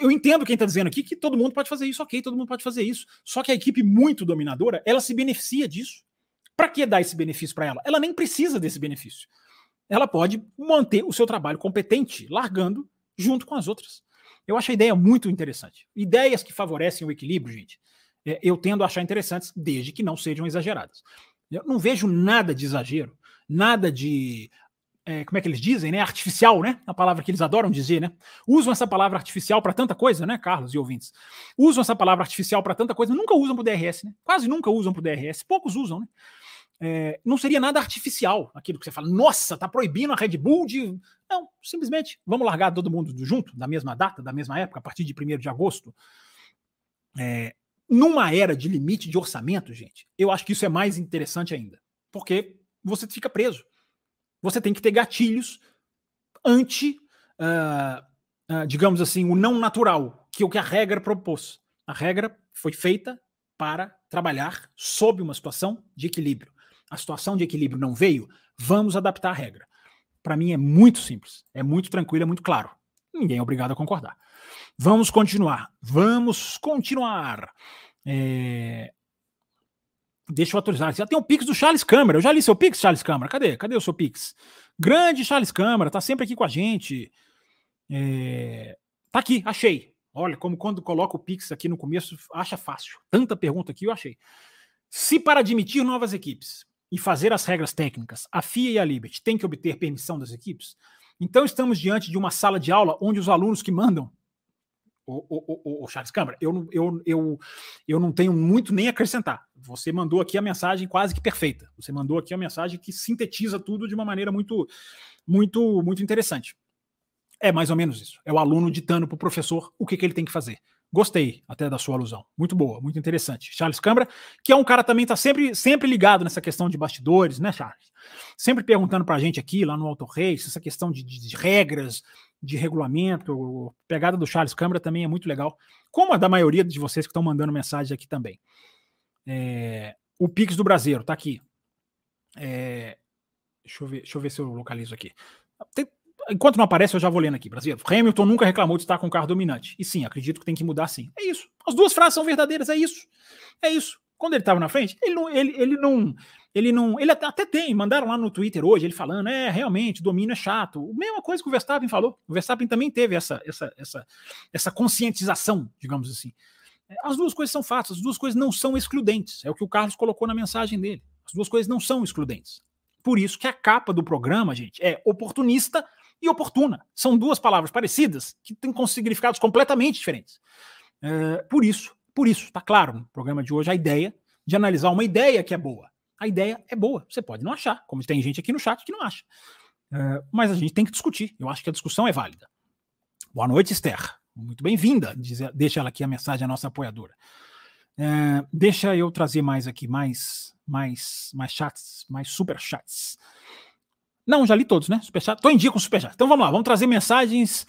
Eu entendo quem está dizendo aqui que todo mundo pode fazer isso, ok, todo mundo pode fazer isso. Só que a equipe muito dominadora, ela se beneficia disso. Para que dar esse benefício para ela? Ela nem precisa desse benefício. Ela pode manter o seu trabalho competente, largando junto com as outras. Eu acho a ideia muito interessante. Ideias que favorecem o equilíbrio, gente, é, eu tendo a achar interessantes, desde que não sejam exageradas. Eu não vejo nada de exagero, nada de. É, como é que eles dizem, né? Artificial, né? A palavra que eles adoram dizer, né? Usam essa palavra artificial para tanta coisa, né, Carlos e ouvintes? Usam essa palavra artificial para tanta coisa, nunca usam para o DRS, né? Quase nunca usam para o DRS, poucos usam, né? É, não seria nada artificial aquilo que você fala, nossa, tá proibindo a Red Bull de. Não, simplesmente vamos largar todo mundo junto, da mesma data, da mesma época, a partir de 1 de agosto. É, numa era de limite de orçamento, gente, eu acho que isso é mais interessante ainda. Porque você fica preso. Você tem que ter gatilhos anti, uh, uh, digamos assim, o não natural, que é o que a regra propôs. A regra foi feita para trabalhar sob uma situação de equilíbrio. A situação de equilíbrio não veio, vamos adaptar a regra. Para mim é muito simples, é muito tranquilo, é muito claro. Ninguém é obrigado a concordar. Vamos continuar. Vamos continuar. É... Deixa eu atualizar. Já tem o Pix do Charles Câmara. Eu já li seu Pix, Charles Câmara. Cadê? Cadê o seu Pix? Grande Charles Câmara, tá sempre aqui com a gente. É... Tá aqui, achei. Olha, como quando coloca o Pix aqui no começo, acha fácil. Tanta pergunta aqui, eu achei. Se para admitir novas equipes e fazer as regras técnicas, a FIA e a Liberty têm que obter permissão das equipes, então estamos diante de uma sala de aula onde os alunos que mandam o, o, o, Charles Câmara, eu, eu, eu, eu não tenho muito nem acrescentar. Você mandou aqui a mensagem quase que perfeita. Você mandou aqui a mensagem que sintetiza tudo de uma maneira muito, muito, muito interessante. É mais ou menos isso. É o aluno ditando para o professor o que, que ele tem que fazer. Gostei até da sua alusão. Muito boa, muito interessante. Charles Câmara, que é um cara também está sempre, sempre ligado nessa questão de bastidores, né, Charles? Sempre perguntando para a gente aqui, lá no Auto Race, essa questão de, de, de regras, de regulamento. Pegada do Charles Câmara também é muito legal, como a da maioria de vocês que estão mandando mensagem aqui também. É, o Pix do Brasileiro, tá aqui. É, deixa, eu ver, deixa eu ver se eu localizo aqui. Tem, enquanto não aparece, eu já vou lendo aqui. Brasileiro. Hamilton nunca reclamou de estar com um carro dominante. E sim, acredito que tem que mudar sim. É isso. As duas frases são verdadeiras, é isso. É isso. Quando ele estava na frente, ele não, ele, ele não ele não. Ele até tem, mandaram lá no Twitter hoje, ele falando, é, realmente, domínio é chato. Mesma coisa que o Verstappen falou. O Verstappen também teve essa, essa, essa, essa conscientização, digamos assim. As duas coisas são fatos, as duas coisas não são excludentes. É o que o Carlos colocou na mensagem dele. As duas coisas não são excludentes. Por isso que a capa do programa, gente, é oportunista e oportuna. São duas palavras parecidas que têm significados completamente diferentes. É, por isso, por isso, tá claro no programa de hoje a ideia de analisar uma ideia que é boa a ideia é boa. Você pode não achar, como tem gente aqui no chat que não acha. Uh, mas a gente tem que discutir. Eu acho que a discussão é válida. Boa noite, Esther. Muito bem-vinda. Deixa ela aqui a mensagem à nossa apoiadora. Uh, deixa eu trazer mais aqui, mais, mais, mais chats, mais super chats. Não, já li todos, né? Superchat. Tô em dia com superchat. Então vamos lá, vamos trazer mensagens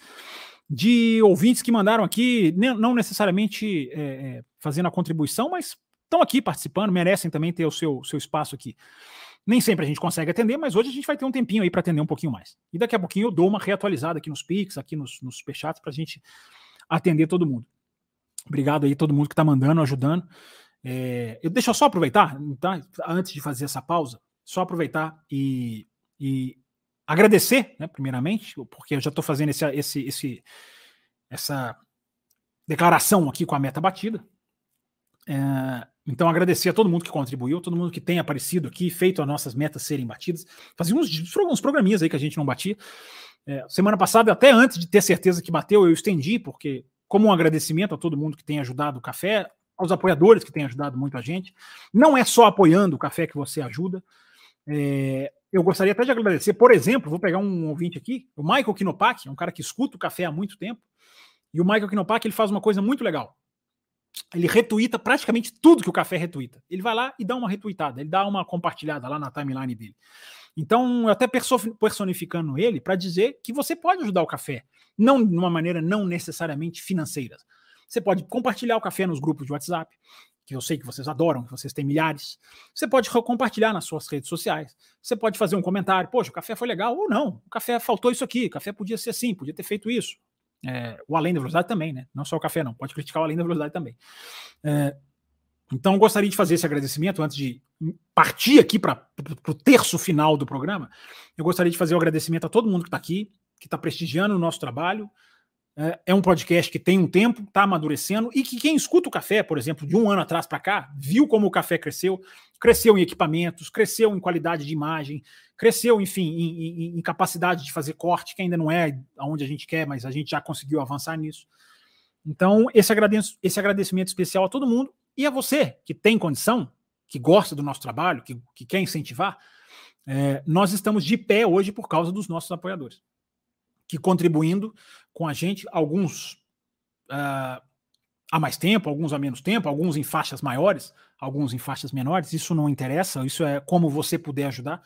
de ouvintes que mandaram aqui, não necessariamente é, é, fazendo a contribuição, mas estão aqui participando, merecem também ter o seu, seu espaço aqui. Nem sempre a gente consegue atender, mas hoje a gente vai ter um tempinho aí para atender um pouquinho mais. E daqui a pouquinho eu dou uma reatualizada aqui nos Pix, aqui nos, nos Superchats, para a gente atender todo mundo. Obrigado aí todo mundo que está mandando, ajudando. É, eu deixa eu só aproveitar, tá? antes de fazer essa pausa, só aproveitar e, e agradecer, né, primeiramente, porque eu já estou fazendo esse, esse, esse, essa declaração aqui com a meta batida. É, então, agradecer a todo mundo que contribuiu, todo mundo que tem aparecido aqui, feito as nossas metas serem batidas. Fazia uns, uns programinhas aí que a gente não batia. É, semana passada, até antes de ter certeza que bateu, eu estendi, porque, como um agradecimento a todo mundo que tem ajudado o café, aos apoiadores que têm ajudado muito a gente. Não é só apoiando o café que você ajuda. É, eu gostaria até de agradecer, por exemplo, vou pegar um ouvinte aqui, o Michael Kinopak, um cara que escuta o café há muito tempo. E o Michael Kinopak ele faz uma coisa muito legal ele retuita praticamente tudo que o café retuita. Ele vai lá e dá uma retuitada, ele dá uma compartilhada lá na timeline dele. Então, até personificando ele para dizer que você pode ajudar o café, não de uma maneira não necessariamente financeira. Você pode compartilhar o café nos grupos de WhatsApp, que eu sei que vocês adoram, que vocês têm milhares. Você pode compartilhar nas suas redes sociais. Você pode fazer um comentário, poxa, o café foi legal ou não. O café faltou isso aqui, o café podia ser assim, podia ter feito isso. É, o Além da Velocidade também, né? Não só o café, não. Pode criticar o Além da Velocidade também. É, Então, gostaria de fazer esse agradecimento antes de partir aqui para o terço final do programa. Eu gostaria de fazer o agradecimento a todo mundo que está aqui, que está prestigiando o nosso trabalho. É, é um podcast que tem um tempo, está amadurecendo, e que quem escuta o café, por exemplo, de um ano atrás para cá, viu como o café cresceu, cresceu em equipamentos, cresceu em qualidade de imagem, cresceu, enfim, em, em, em capacidade de fazer corte, que ainda não é aonde a gente quer, mas a gente já conseguiu avançar nisso. Então, esse, esse agradecimento especial a todo mundo e a você que tem condição, que gosta do nosso trabalho, que, que quer incentivar. É, nós estamos de pé hoje por causa dos nossos apoiadores, que contribuindo com a gente, alguns uh, há mais tempo, alguns há menos tempo, alguns em faixas maiores, alguns em faixas menores, isso não interessa, isso é como você puder ajudar.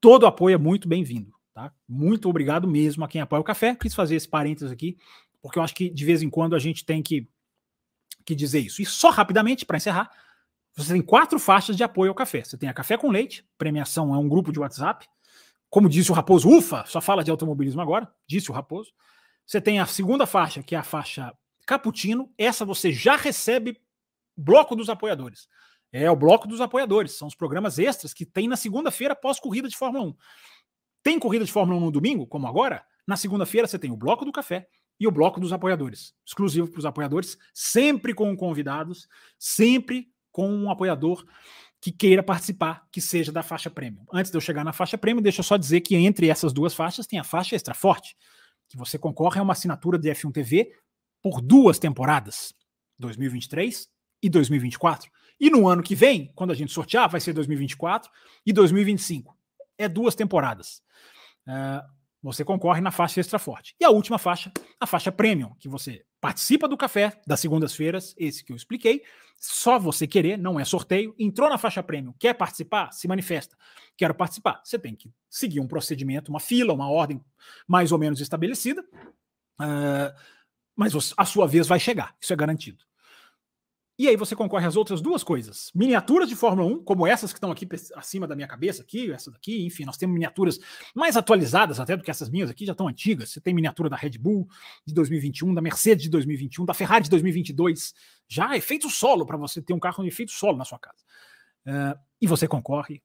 Todo apoio é muito bem-vindo. Tá? Muito obrigado mesmo a quem apoia o café. Quis fazer esse parênteses aqui porque eu acho que de vez em quando a gente tem que, que dizer isso. E só rapidamente, para encerrar, você tem quatro faixas de apoio ao café. Você tem a Café com Leite, premiação é um grupo de WhatsApp. Como disse o Raposo, ufa, só fala de automobilismo agora, disse o Raposo. Você tem a segunda faixa, que é a faixa Caputino. Essa você já recebe bloco dos apoiadores. É o bloco dos apoiadores. São os programas extras que tem na segunda-feira pós-corrida de Fórmula 1. Tem corrida de Fórmula 1 no domingo, como agora? Na segunda-feira você tem o bloco do café e o bloco dos apoiadores, exclusivo para os apoiadores, sempre com convidados, sempre com um apoiador que queira participar, que seja da faixa premium. Antes de eu chegar na faixa premium, deixa eu só dizer que entre essas duas faixas tem a faixa extra forte, que você concorre a uma assinatura de F1 TV por duas temporadas, 2023 e 2024. E no ano que vem, quando a gente sortear, vai ser 2024 e 2025. É duas temporadas. Uh, você concorre na faixa extra forte. E a última faixa, a faixa premium, que você participa do café das segundas-feiras, esse que eu expliquei, só você querer, não é sorteio, entrou na faixa premium, quer participar, se manifesta, quero participar. Você tem que seguir um procedimento, uma fila, uma ordem mais ou menos estabelecida, uh, mas a sua vez vai chegar, isso é garantido. E aí você concorre às outras duas coisas. Miniaturas de Fórmula 1, como essas que estão aqui acima da minha cabeça, aqui, essa daqui, enfim, nós temos miniaturas mais atualizadas até do que essas minhas aqui, já estão antigas. Você tem miniatura da Red Bull de 2021, da Mercedes de 2021, da Ferrari de 2022. Já efeito solo para você ter um carro de efeito solo na sua casa. Uh, e você concorre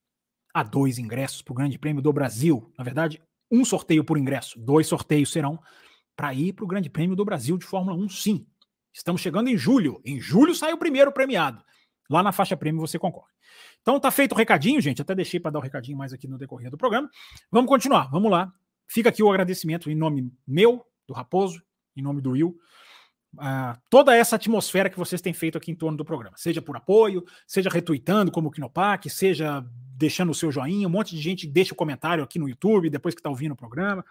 a dois ingressos para o Grande Prêmio do Brasil. Na verdade, um sorteio por ingresso. Dois sorteios serão para ir para o Grande Prêmio do Brasil de Fórmula 1, sim. Estamos chegando em julho. Em julho sai o primeiro premiado. Lá na faixa prêmio você concorre. Então tá feito o recadinho, gente. Até deixei para dar o um recadinho mais aqui no decorrer do programa. Vamos continuar. Vamos lá. Fica aqui o agradecimento em nome meu, do Raposo, em nome do Will. Uh, toda essa atmosfera que vocês têm feito aqui em torno do programa, seja por apoio, seja retuitando como o Kinopac, seja deixando o seu joinha, um monte de gente deixa o comentário aqui no YouTube depois que está ouvindo o programa.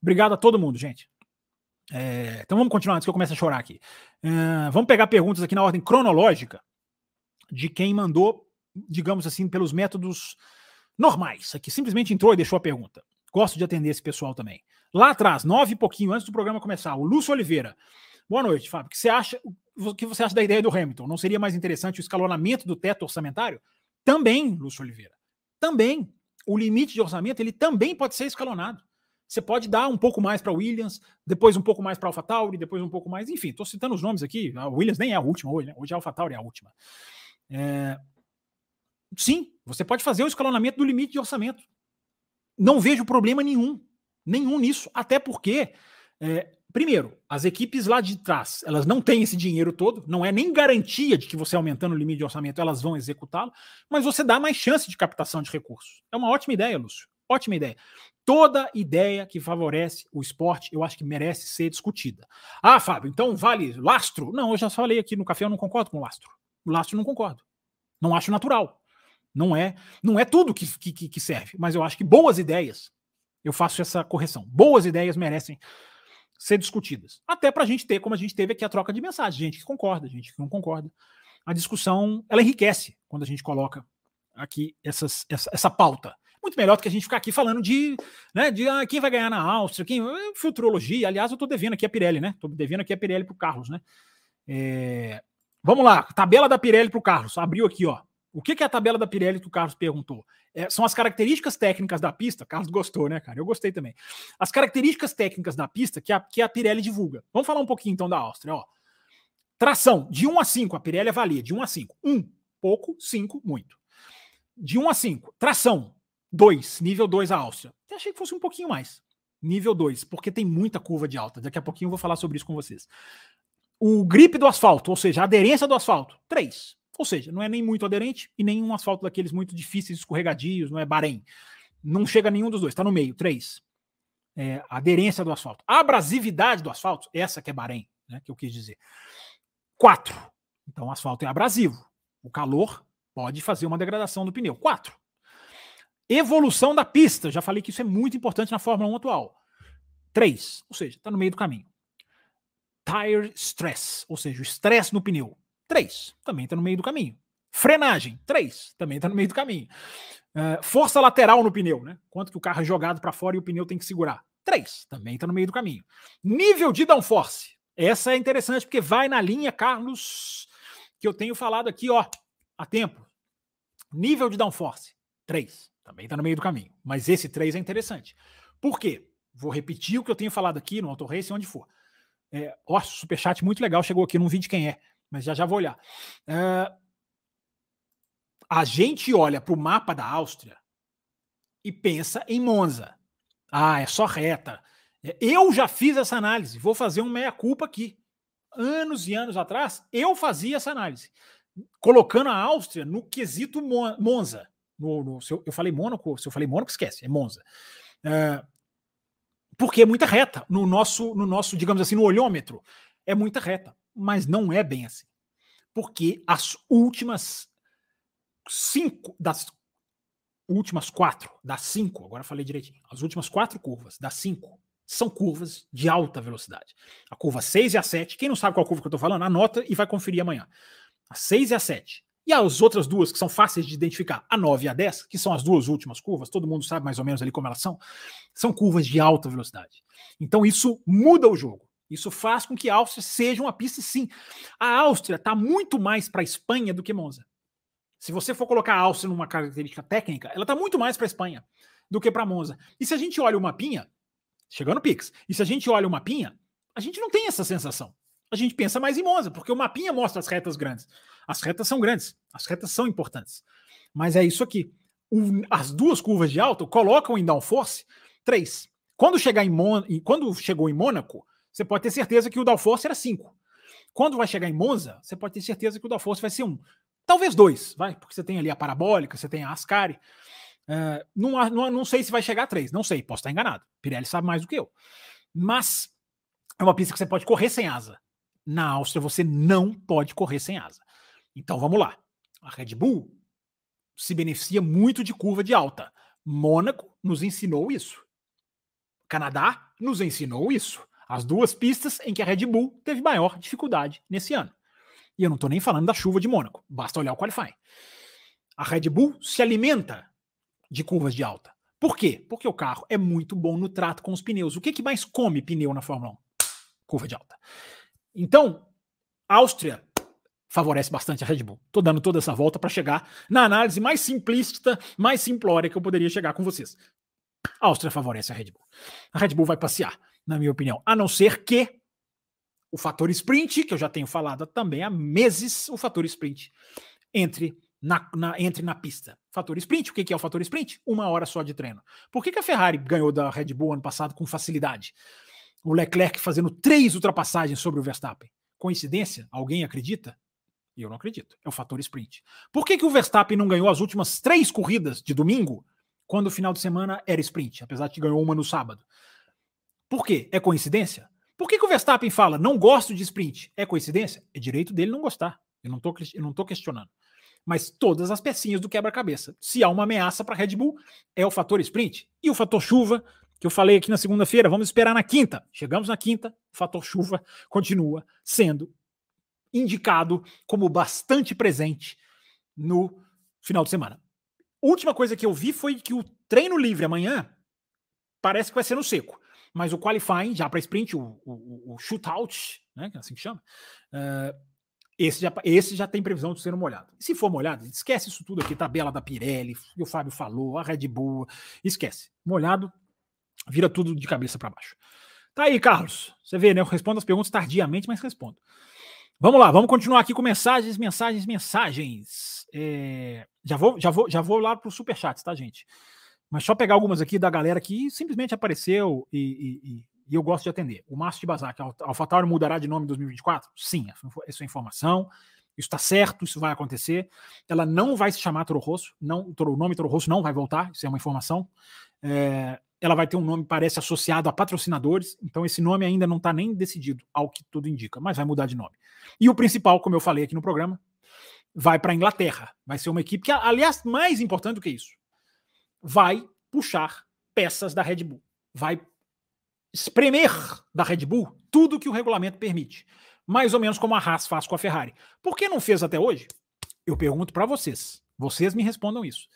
Obrigado a todo mundo, gente. É, então vamos continuar antes que eu comece a chorar aqui. Uh, vamos pegar perguntas aqui na ordem cronológica de quem mandou, digamos assim, pelos métodos normais. Aqui simplesmente entrou e deixou a pergunta. Gosto de atender esse pessoal também. Lá atrás, nove e pouquinho antes do programa começar, o Lúcio Oliveira. Boa noite, Fábio. O que você acha, que você acha da ideia do Hamilton? Não seria mais interessante o escalonamento do teto orçamentário? Também, Lúcio Oliveira. Também. O limite de orçamento ele também pode ser escalonado. Você pode dar um pouco mais para Williams, depois um pouco mais para AlphaTauri, depois um pouco mais. Enfim, estou citando os nomes aqui. A Williams nem é a última hoje, né? Hoje a AlphaTauri é a última. É... Sim, você pode fazer o escalonamento do limite de orçamento. Não vejo problema nenhum, nenhum nisso. Até porque, é, primeiro, as equipes lá de trás, elas não têm esse dinheiro todo, não é nem garantia de que você aumentando o limite de orçamento elas vão executá-lo, mas você dá mais chance de captação de recursos. É uma ótima ideia, Lúcio. Ótima ideia. Toda ideia que favorece o esporte, eu acho que merece ser discutida. Ah, Fábio, então vale lastro? Não, eu já falei aqui no café, eu não concordo com lastro. Lastro não concordo. Não acho natural. Não é, não é tudo que, que, que serve, mas eu acho que boas ideias, eu faço essa correção. Boas ideias merecem ser discutidas. Até para a gente ter, como a gente teve aqui, a troca de mensagens. Gente que concorda, gente que não concorda. A discussão, ela enriquece quando a gente coloca aqui essas, essa, essa pauta muito melhor do que a gente ficar aqui falando de, né, de ah, quem vai ganhar na Áustria, quem, eh, futurologia. Aliás, eu estou devendo aqui a Pirelli, né? Estou devendo aqui a Pirelli para o Carlos, né? É... Vamos lá, tabela da Pirelli para o Carlos. Abriu aqui, ó. O que, que é a tabela da Pirelli que o Carlos perguntou? É, são as características técnicas da pista. Carlos gostou, né, cara? Eu gostei também. As características técnicas da pista que a, que a Pirelli divulga. Vamos falar um pouquinho então da Áustria, ó. Tração, de 1 a 5, a Pirelli avalia de 1 a 5. 1, pouco, 5, muito. De 1 a 5. Tração, 2, nível 2 a Áustria. Eu achei que fosse um pouquinho mais. Nível 2, porque tem muita curva de alta. Daqui a pouquinho eu vou falar sobre isso com vocês. O grip do asfalto, ou seja, a aderência do asfalto, 3. Ou seja, não é nem muito aderente e nem um asfalto daqueles muito difíceis, escorregadios, não é Bahrein. Não chega nenhum dos dois, está no meio, 3. É, aderência do asfalto. A abrasividade do asfalto, essa que é Bahrein, né, que eu quis dizer. 4. Então o asfalto é abrasivo. O calor pode fazer uma degradação do pneu. 4. Evolução da pista. Já falei que isso é muito importante na Fórmula 1 atual. 3. Ou seja, está no meio do caminho. Tire stress, ou seja, o estresse no pneu. 3. Também está no meio do caminho. Frenagem, 3. Também está no meio do caminho. Uh, força lateral no pneu, né? Quanto que o carro é jogado para fora e o pneu tem que segurar. 3. Também está no meio do caminho. Nível de downforce. Essa é interessante porque vai na linha, Carlos, que eu tenho falado aqui, ó, há tempo. Nível de downforce, 3. Também está no meio do caminho. Mas esse 3 é interessante. Por quê? Vou repetir o que eu tenho falado aqui no Auto Race, onde for. É, ó, superchat muito legal, chegou aqui, não vi de quem é, mas já já vou olhar. É, a gente olha para o mapa da Áustria e pensa em Monza. Ah, é só reta. É, eu já fiz essa análise, vou fazer um meia-culpa aqui. Anos e anos atrás, eu fazia essa análise, colocando a Áustria no quesito Monza. No, no, eu, eu falei Mônaco, se eu falei Mônaco, esquece, é Monza. É, porque é muita reta no nosso, no nosso, digamos assim, no olhômetro. É muita reta, mas não é bem assim. Porque as últimas cinco das últimas quatro, das cinco, agora falei direitinho, as últimas quatro curvas, das cinco, são curvas de alta velocidade. A curva 6 e a 7, quem não sabe qual curva que eu estou falando, anota e vai conferir amanhã. A 6 e a 7. E as outras duas que são fáceis de identificar, a 9 e a 10, que são as duas últimas curvas, todo mundo sabe mais ou menos ali como elas são, são curvas de alta velocidade. Então isso muda o jogo. Isso faz com que a Áustria seja uma pista, sim. A Áustria está muito mais para a Espanha do que Monza. Se você for colocar a Áustria numa característica técnica, ela está muito mais para a Espanha do que para Monza. E se a gente olha o mapinha, Chegando Pix. E se a gente olha o mapinha, a gente não tem essa sensação. A gente pensa mais em Monza, porque o mapinha mostra as retas grandes. As retas são grandes, as retas são importantes. Mas é isso aqui. As duas curvas de alto colocam em downforce 3. Quando chegar em Mon, quando chegou em Mônaco, você pode ter certeza que o downforce era 5. Quando vai chegar em Monza, você pode ter certeza que o downforce vai ser 1. Talvez 2, vai, porque você tem ali a parabólica, você tem a Ascari. Uh, não, não, não sei se vai chegar a três, não sei, posso estar enganado. Pirelli sabe mais do que eu. Mas é uma pista que você pode correr sem asa. Na Áustria você não pode correr sem asa. Então vamos lá. A Red Bull se beneficia muito de curva de alta. Mônaco nos ensinou isso. Canadá nos ensinou isso. As duas pistas em que a Red Bull teve maior dificuldade nesse ano. E eu não estou nem falando da chuva de Mônaco. Basta olhar o qualifying. A Red Bull se alimenta de curvas de alta. Por quê? Porque o carro é muito bom no trato com os pneus. O que, que mais come pneu na Fórmula 1? Curva de alta. Então, Áustria favorece bastante a Red Bull. Estou dando toda essa volta para chegar na análise mais simplista, mais simplória que eu poderia chegar com vocês. A Áustria favorece a Red Bull. A Red Bull vai passear, na minha opinião. A não ser que o fator sprint, que eu já tenho falado também há meses, o fator sprint entre na, na, entre na pista. Fator sprint, o que, que é o fator sprint? Uma hora só de treino. Por que, que a Ferrari ganhou da Red Bull ano passado com facilidade? O Leclerc fazendo três ultrapassagens sobre o Verstappen. Coincidência? Alguém acredita? Eu não acredito. É o fator sprint. Por que, que o Verstappen não ganhou as últimas três corridas de domingo, quando o final de semana era sprint, apesar de que ganhou uma no sábado? Por quê? É coincidência? Por que, que o Verstappen fala não gosto de sprint? É coincidência? É direito dele não gostar. Eu não estou questionando mas todas as pecinhas do quebra-cabeça. Se há uma ameaça para Red Bull, é o fator sprint. E o fator chuva, que eu falei aqui na segunda-feira, vamos esperar na quinta. Chegamos na quinta, o fator chuva continua sendo indicado como bastante presente no final de semana. Última coisa que eu vi foi que o treino livre amanhã parece que vai ser no seco, mas o qualifying já para sprint, o, o, o shootout, né, que é assim que chama, uh, esse já, esse já tem previsão de ser molhado. Se for molhado, esquece isso tudo aqui, tabela da Pirelli, o Fábio falou, a Red Bull, esquece. Molhado, vira tudo de cabeça para baixo. Tá aí, Carlos. Você vê, né? Eu respondo as perguntas tardiamente, mas respondo. Vamos lá, vamos continuar aqui com mensagens, mensagens, mensagens. É, já, vou, já, vou, já vou lá para o superchat, tá, gente? Mas só pegar algumas aqui da galera que simplesmente apareceu e, e, e, e eu gosto de atender. O Márcio de Bazac, a AlphaTauri mudará de nome em 2024? Sim, essa é informação. Isso está certo, isso vai acontecer. Ela não vai se chamar Toro Rosso, não, o nome Toro Rosso não vai voltar, isso é uma informação. É, ela vai ter um nome, parece, associado a patrocinadores, então esse nome ainda não está nem decidido, ao que tudo indica, mas vai mudar de nome. E o principal, como eu falei aqui no programa, vai para a Inglaterra. Vai ser uma equipe que, aliás, mais importante do que isso, vai puxar peças da Red Bull. Vai espremer da Red Bull tudo que o regulamento permite. Mais ou menos como a Haas faz com a Ferrari. Por que não fez até hoje? Eu pergunto para vocês. Vocês me respondam isso.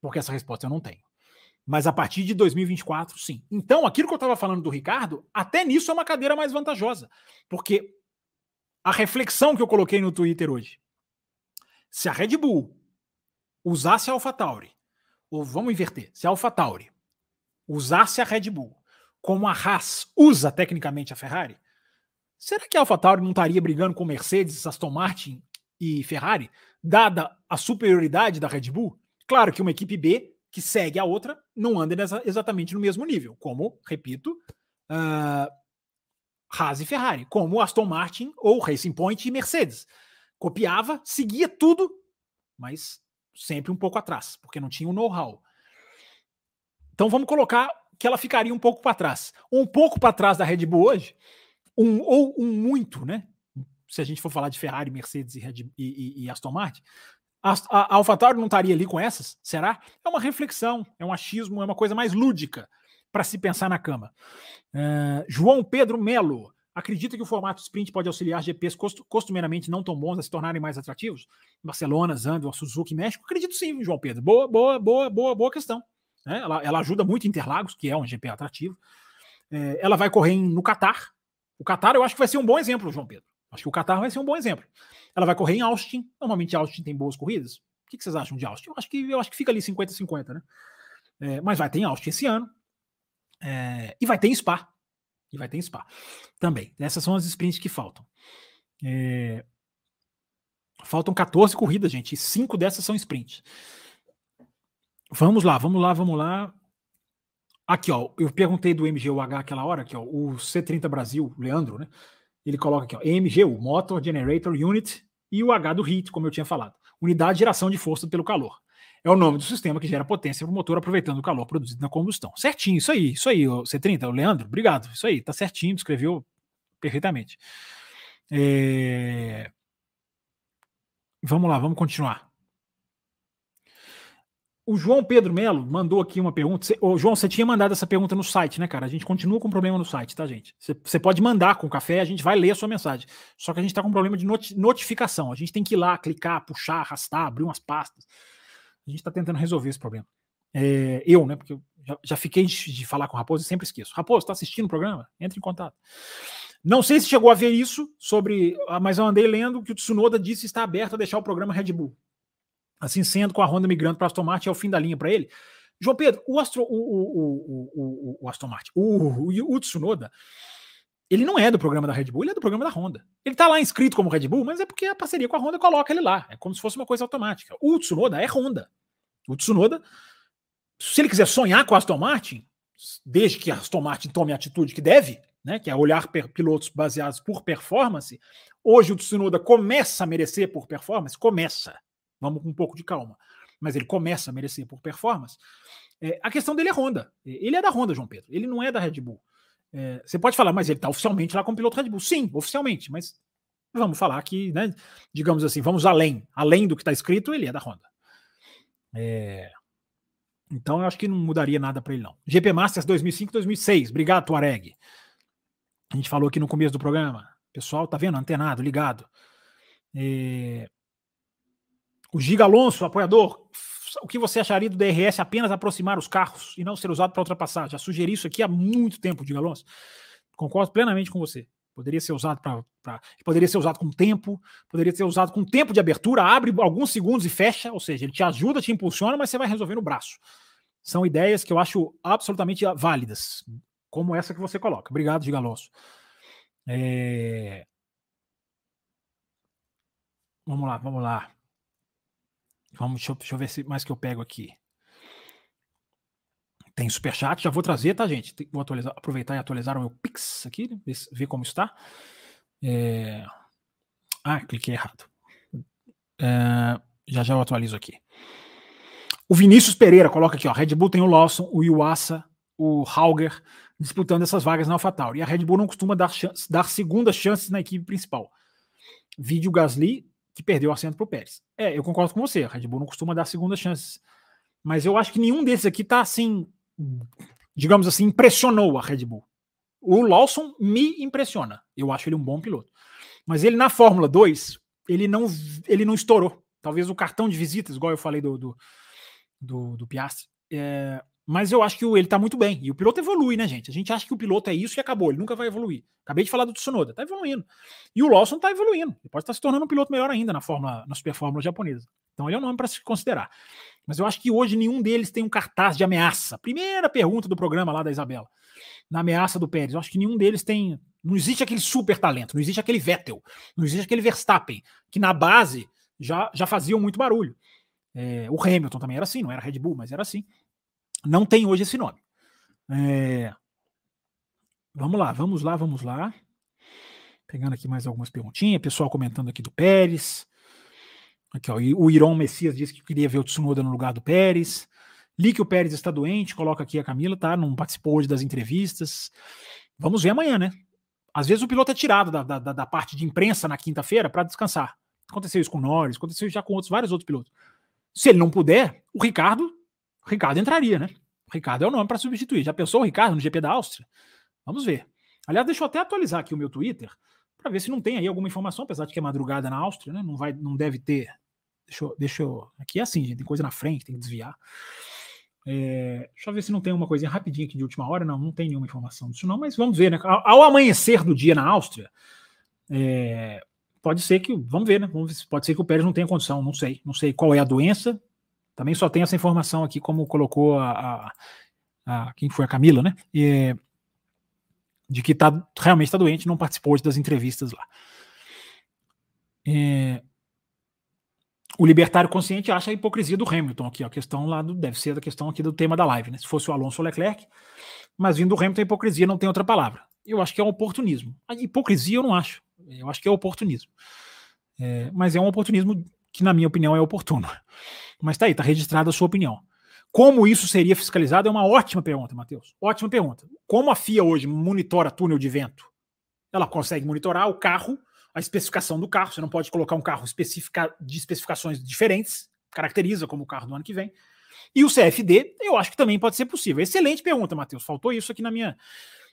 Porque essa resposta eu não tenho. Mas a partir de 2024, sim. Então, aquilo que eu estava falando do Ricardo, até nisso é uma cadeira mais vantajosa. Porque a reflexão que eu coloquei no Twitter hoje. Se a Red Bull usasse a AlphaTauri, ou vamos inverter, se a AlphaTauri usasse a Red Bull como a Haas usa tecnicamente a Ferrari, será que a AlphaTauri não estaria brigando com Mercedes, Aston Martin e Ferrari, dada a superioridade da Red Bull? Claro que uma equipe B que segue a outra não anda exatamente no mesmo nível, como, repito, uh, Haas e Ferrari, como Aston Martin ou Racing Point e Mercedes. Copiava, seguia tudo, mas sempre um pouco atrás, porque não tinha o know-how. Então vamos colocar que ela ficaria um pouco para trás. Um pouco para trás da Red Bull hoje, um, ou um muito, né? Se a gente for falar de Ferrari, Mercedes e, Red, e, e, e Aston Martin, a, a, AlphaTauri não estaria ali com essas? Será? É uma reflexão, é um achismo, é uma coisa mais lúdica para se pensar na cama. Uh, João Pedro Melo. Acredita que o formato sprint pode auxiliar GPs costumeiramente não tão bons a se tornarem mais atrativos? Barcelona, Zandvoort, Suzuki, México? Acredito sim, João Pedro. Boa, boa, boa, boa, boa questão. Né? Ela, ela, ajuda muito Interlagos, que é um GP atrativo. É, ela vai correr no Catar. O Catar eu acho que vai ser um bom exemplo, João Pedro. Acho que o Qatar vai ser um bom exemplo. Ela vai correr em Austin. Normalmente Austin tem boas corridas. O que, vocês acham de Austin? Eu acho que, eu acho que fica ali 50-50, né? É, mas vai ter em Austin esse ano. É, e vai ter em Spa. E vai ter em Spa também. Essas são as sprints que faltam. É, faltam 14 corridas, gente. E 5 dessas são sprints. Vamos lá, vamos lá, vamos lá. Aqui, ó. Eu perguntei do MGUH aquela hora, aqui, ó. O C30 Brasil, Leandro, né? Ele coloca aqui, ó, EMGU, Motor Generator Unit, e o H do HEAT, como eu tinha falado. Unidade de geração de força pelo calor. É o nome do sistema que gera potência para o motor aproveitando o calor produzido na combustão. Certinho, isso aí, isso aí, C30, o Leandro, obrigado. Isso aí, tá certinho, descreveu perfeitamente. É... Vamos lá, vamos continuar. O João Pedro Melo mandou aqui uma pergunta. Ô, João, você tinha mandado essa pergunta no site, né, cara? A gente continua com problema no site, tá, gente? Você pode mandar com café, a gente vai ler a sua mensagem. Só que a gente está com problema de not notificação. A gente tem que ir lá, clicar, puxar, arrastar, abrir umas pastas. A gente está tentando resolver esse problema. É, eu, né? Porque eu já, já fiquei de, de, falar com o Raposo e sempre esqueço. Raposo, está assistindo o programa? Entre em contato. Não sei se chegou a ver isso sobre. Ah, mas eu andei lendo que o Tsunoda disse estar aberto a deixar o programa Red Bull. Assim sendo, com a Honda migrando para Aston Martin, é o fim da linha para ele. João Pedro, o, Astro, o, o, o, o, Aston Martin, o, o, Tsunoda, ele não é do programa da Red Bull, ele é do programa da Honda. Ele tá lá inscrito como Red Bull, mas é porque a parceria com a Honda coloca ele lá. É como se fosse uma coisa automática. O Tsunoda é Honda. O Tsunoda, se ele quiser sonhar com a Aston Martin, desde que a Aston Martin tome a atitude que deve, né, que é olhar pilotos baseados por performance, hoje o Tsunoda começa a merecer por performance, começa. Vamos com um pouco de calma. Mas ele começa a merecer por performance. É, a questão dele é Honda. Ele é da Honda, João Pedro. Ele não é da Red Bull. É, você pode falar, mas ele está oficialmente lá como piloto Red Bull. Sim, oficialmente, mas vamos falar que, né, digamos assim, vamos além. Além do que está escrito, ele é da Honda. É, então eu acho que não mudaria nada para ele, não. GP Masters 2005-2006. Obrigado, Tuareg. A gente falou aqui no começo do programa. Pessoal, tá vendo? Antenado, ligado. É, o Giga Alonso, apoiador, o que você acharia do DRS apenas aproximar os carros e não ser usado para ultrapassar? Já sugeri isso aqui há muito tempo, Giga Alonso. Concordo plenamente com você. Poderia ser usado para. Poderia ser usado com tempo, poderia ser usado com tempo de abertura, abre alguns segundos e fecha, ou seja, ele te ajuda, te impulsiona, mas você vai resolver no braço. São ideias que eu acho absolutamente válidas, como essa que você coloca. Obrigado, Giga Alonso. É... Vamos lá, vamos lá. Vamos, deixa eu, deixa eu ver se mais que eu pego aqui. Tem superchat, já vou trazer, tá, gente? Vou atualizar, aproveitar e atualizar o meu Pix aqui, ver como está. É... Ah, cliquei errado. É... Já já eu atualizo aqui. O Vinícius Pereira coloca aqui, ó. Red Bull tem o Lawson, o Iwasa, o Hauger disputando essas vagas na AlphaTauri. E a Red Bull não costuma dar, chance, dar segundas chances na equipe principal. Vídeo Gasly, que perdeu o assento para o Pérez. É, eu concordo com você. A Red Bull não costuma dar segundas chances. Mas eu acho que nenhum desses aqui tá assim, digamos assim, impressionou a Red Bull. O Lawson me impressiona. Eu acho ele um bom piloto. Mas ele na Fórmula 2, ele não, ele não estourou. Talvez o cartão de visitas, igual eu falei do, do, do, do Piastri, é, mas eu acho que ele tá muito bem. E o piloto evolui, né, gente? A gente acha que o piloto é isso e acabou. Ele nunca vai evoluir. Acabei de falar do Tsunoda, tá evoluindo. E o Lawson tá evoluindo. Ele pode estar tá se tornando um piloto melhor ainda na Fórmula, na Super Fórmula japonesa. Então ele é um nome para se considerar. Mas eu acho que hoje nenhum deles tem um cartaz de ameaça. Primeira pergunta do programa lá da Isabela. Na ameaça do Pérez. Eu acho que nenhum deles tem. Não existe aquele super talento, não existe aquele Vettel, não existe aquele Verstappen, que na base já, já faziam muito barulho. É, o Hamilton também era assim, não era Red Bull, mas era assim. Não tem hoje esse nome. É... Vamos lá, vamos lá, vamos lá. Pegando aqui mais algumas perguntinhas. Pessoal comentando aqui do Pérez. Aqui, ó, o Iron Messias disse que queria ver o Tsunoda no lugar do Pérez. Li que o Pérez está doente, coloca aqui a Camila, tá? Não participou hoje das entrevistas. Vamos ver amanhã, né? Às vezes o piloto é tirado da, da, da parte de imprensa na quinta-feira para descansar. Aconteceu isso com o Norris, aconteceu já com outros, vários outros pilotos. Se ele não puder, o Ricardo o Ricardo entraria, né? O Ricardo é o nome para substituir. Já pensou o Ricardo no GP da Áustria? Vamos ver. Aliás, deixa eu até atualizar aqui o meu Twitter para ver se não tem aí alguma informação, apesar de que é madrugada na Áustria, né? Não vai, não deve ter. Deixa eu, deixa eu aqui é assim, gente, tem coisa na frente, tem que desviar. É, deixa eu ver se não tem uma coisinha rapidinha aqui de última hora. Não, não tem nenhuma informação disso, não, mas vamos ver, né? Ao, ao amanhecer do dia na Áustria, é, pode ser que. Vamos ver, né? Vamos pode ser que o Pérez não tenha condição, não sei. Não sei qual é a doença, também só tem essa informação aqui, como colocou a, a, a quem foi a Camila, né? E, de que tá, realmente está doente, não participou das entrevistas lá. É, o libertário consciente acha a hipocrisia do Hamilton aqui, a questão lá do, deve ser a questão aqui do tema da live, né? Se fosse o Alonso ou Leclerc, mas vindo do Hamilton, a hipocrisia não tem outra palavra. Eu acho que é um oportunismo. A hipocrisia eu não acho. Eu acho que é oportunismo. É, mas é um oportunismo que, na minha opinião, é oportuno. Mas tá aí, tá registrada a sua opinião. Como isso seria fiscalizado é uma ótima pergunta, Matheus. Ótima pergunta. Como a FIA hoje monitora túnel de vento? Ela consegue monitorar o carro, a especificação do carro. Você não pode colocar um carro especifica, de especificações diferentes, caracteriza como o carro do ano que vem. E o CFD, eu acho que também pode ser possível. Excelente pergunta, Matheus. Faltou isso aqui na minha,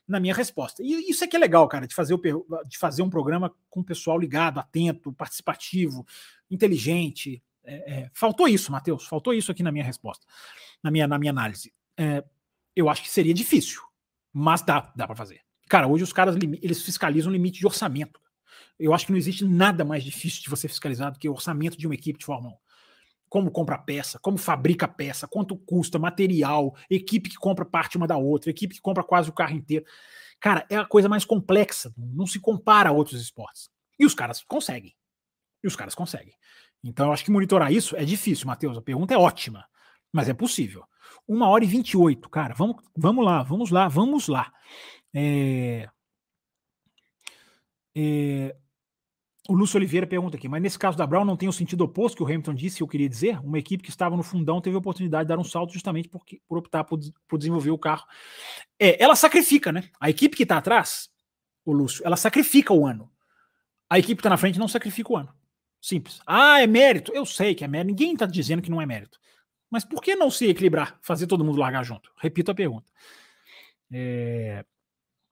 na minha resposta. E isso é que é legal, cara, de fazer, o, de fazer um programa com o pessoal ligado, atento, participativo, inteligente, é, é, faltou isso, Matheus, faltou isso aqui na minha resposta, na minha, na minha análise. É, eu acho que seria difícil, mas dá, dá para fazer. Cara, hoje os caras eles fiscalizam o limite de orçamento. Eu acho que não existe nada mais difícil de você fiscalizar do que o orçamento de uma equipe de Fórmula 1. Como compra peça, como fabrica peça, quanto custa, material, equipe que compra parte uma da outra, equipe que compra quase o carro inteiro. Cara, é a coisa mais complexa, não se compara a outros esportes. E os caras conseguem. E os caras conseguem. Então, eu acho que monitorar isso é difícil, Matheus. A pergunta é ótima, mas é possível. Uma hora e 28, cara. Vamos, vamos lá, vamos lá, vamos lá. É... É... O Lúcio Oliveira pergunta aqui, mas nesse caso da Brown não tem o sentido oposto que o Hamilton disse, eu queria dizer? Uma equipe que estava no fundão teve a oportunidade de dar um salto justamente por, por optar por, por desenvolver o carro. É, ela sacrifica, né? A equipe que está atrás, o Lúcio, ela sacrifica o ano. A equipe que está na frente não sacrifica o ano. Simples. Ah, é mérito. Eu sei que é mérito. Ninguém está dizendo que não é mérito. Mas por que não se equilibrar? Fazer todo mundo largar junto? Repito a pergunta. É...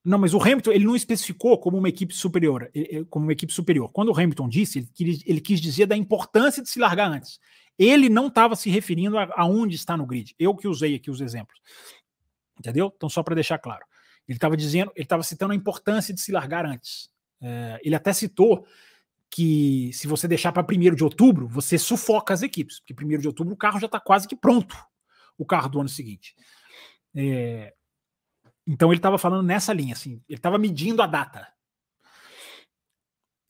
Não, mas o Hamilton ele não especificou como uma equipe superior, como uma equipe superior. Quando o Hamilton disse, ele quis, ele quis dizer da importância de se largar antes. Ele não estava se referindo a, a, onde está no grid. Eu que usei aqui os exemplos. Entendeu? Então, só para deixar claro. Ele estava dizendo, ele estava citando a importância de se largar antes. É, ele até citou que se você deixar para 1 de outubro, você sufoca as equipes, porque 1 de outubro o carro já está quase que pronto, o carro do ano seguinte. É, então ele estava falando nessa linha, assim, ele estava medindo a data.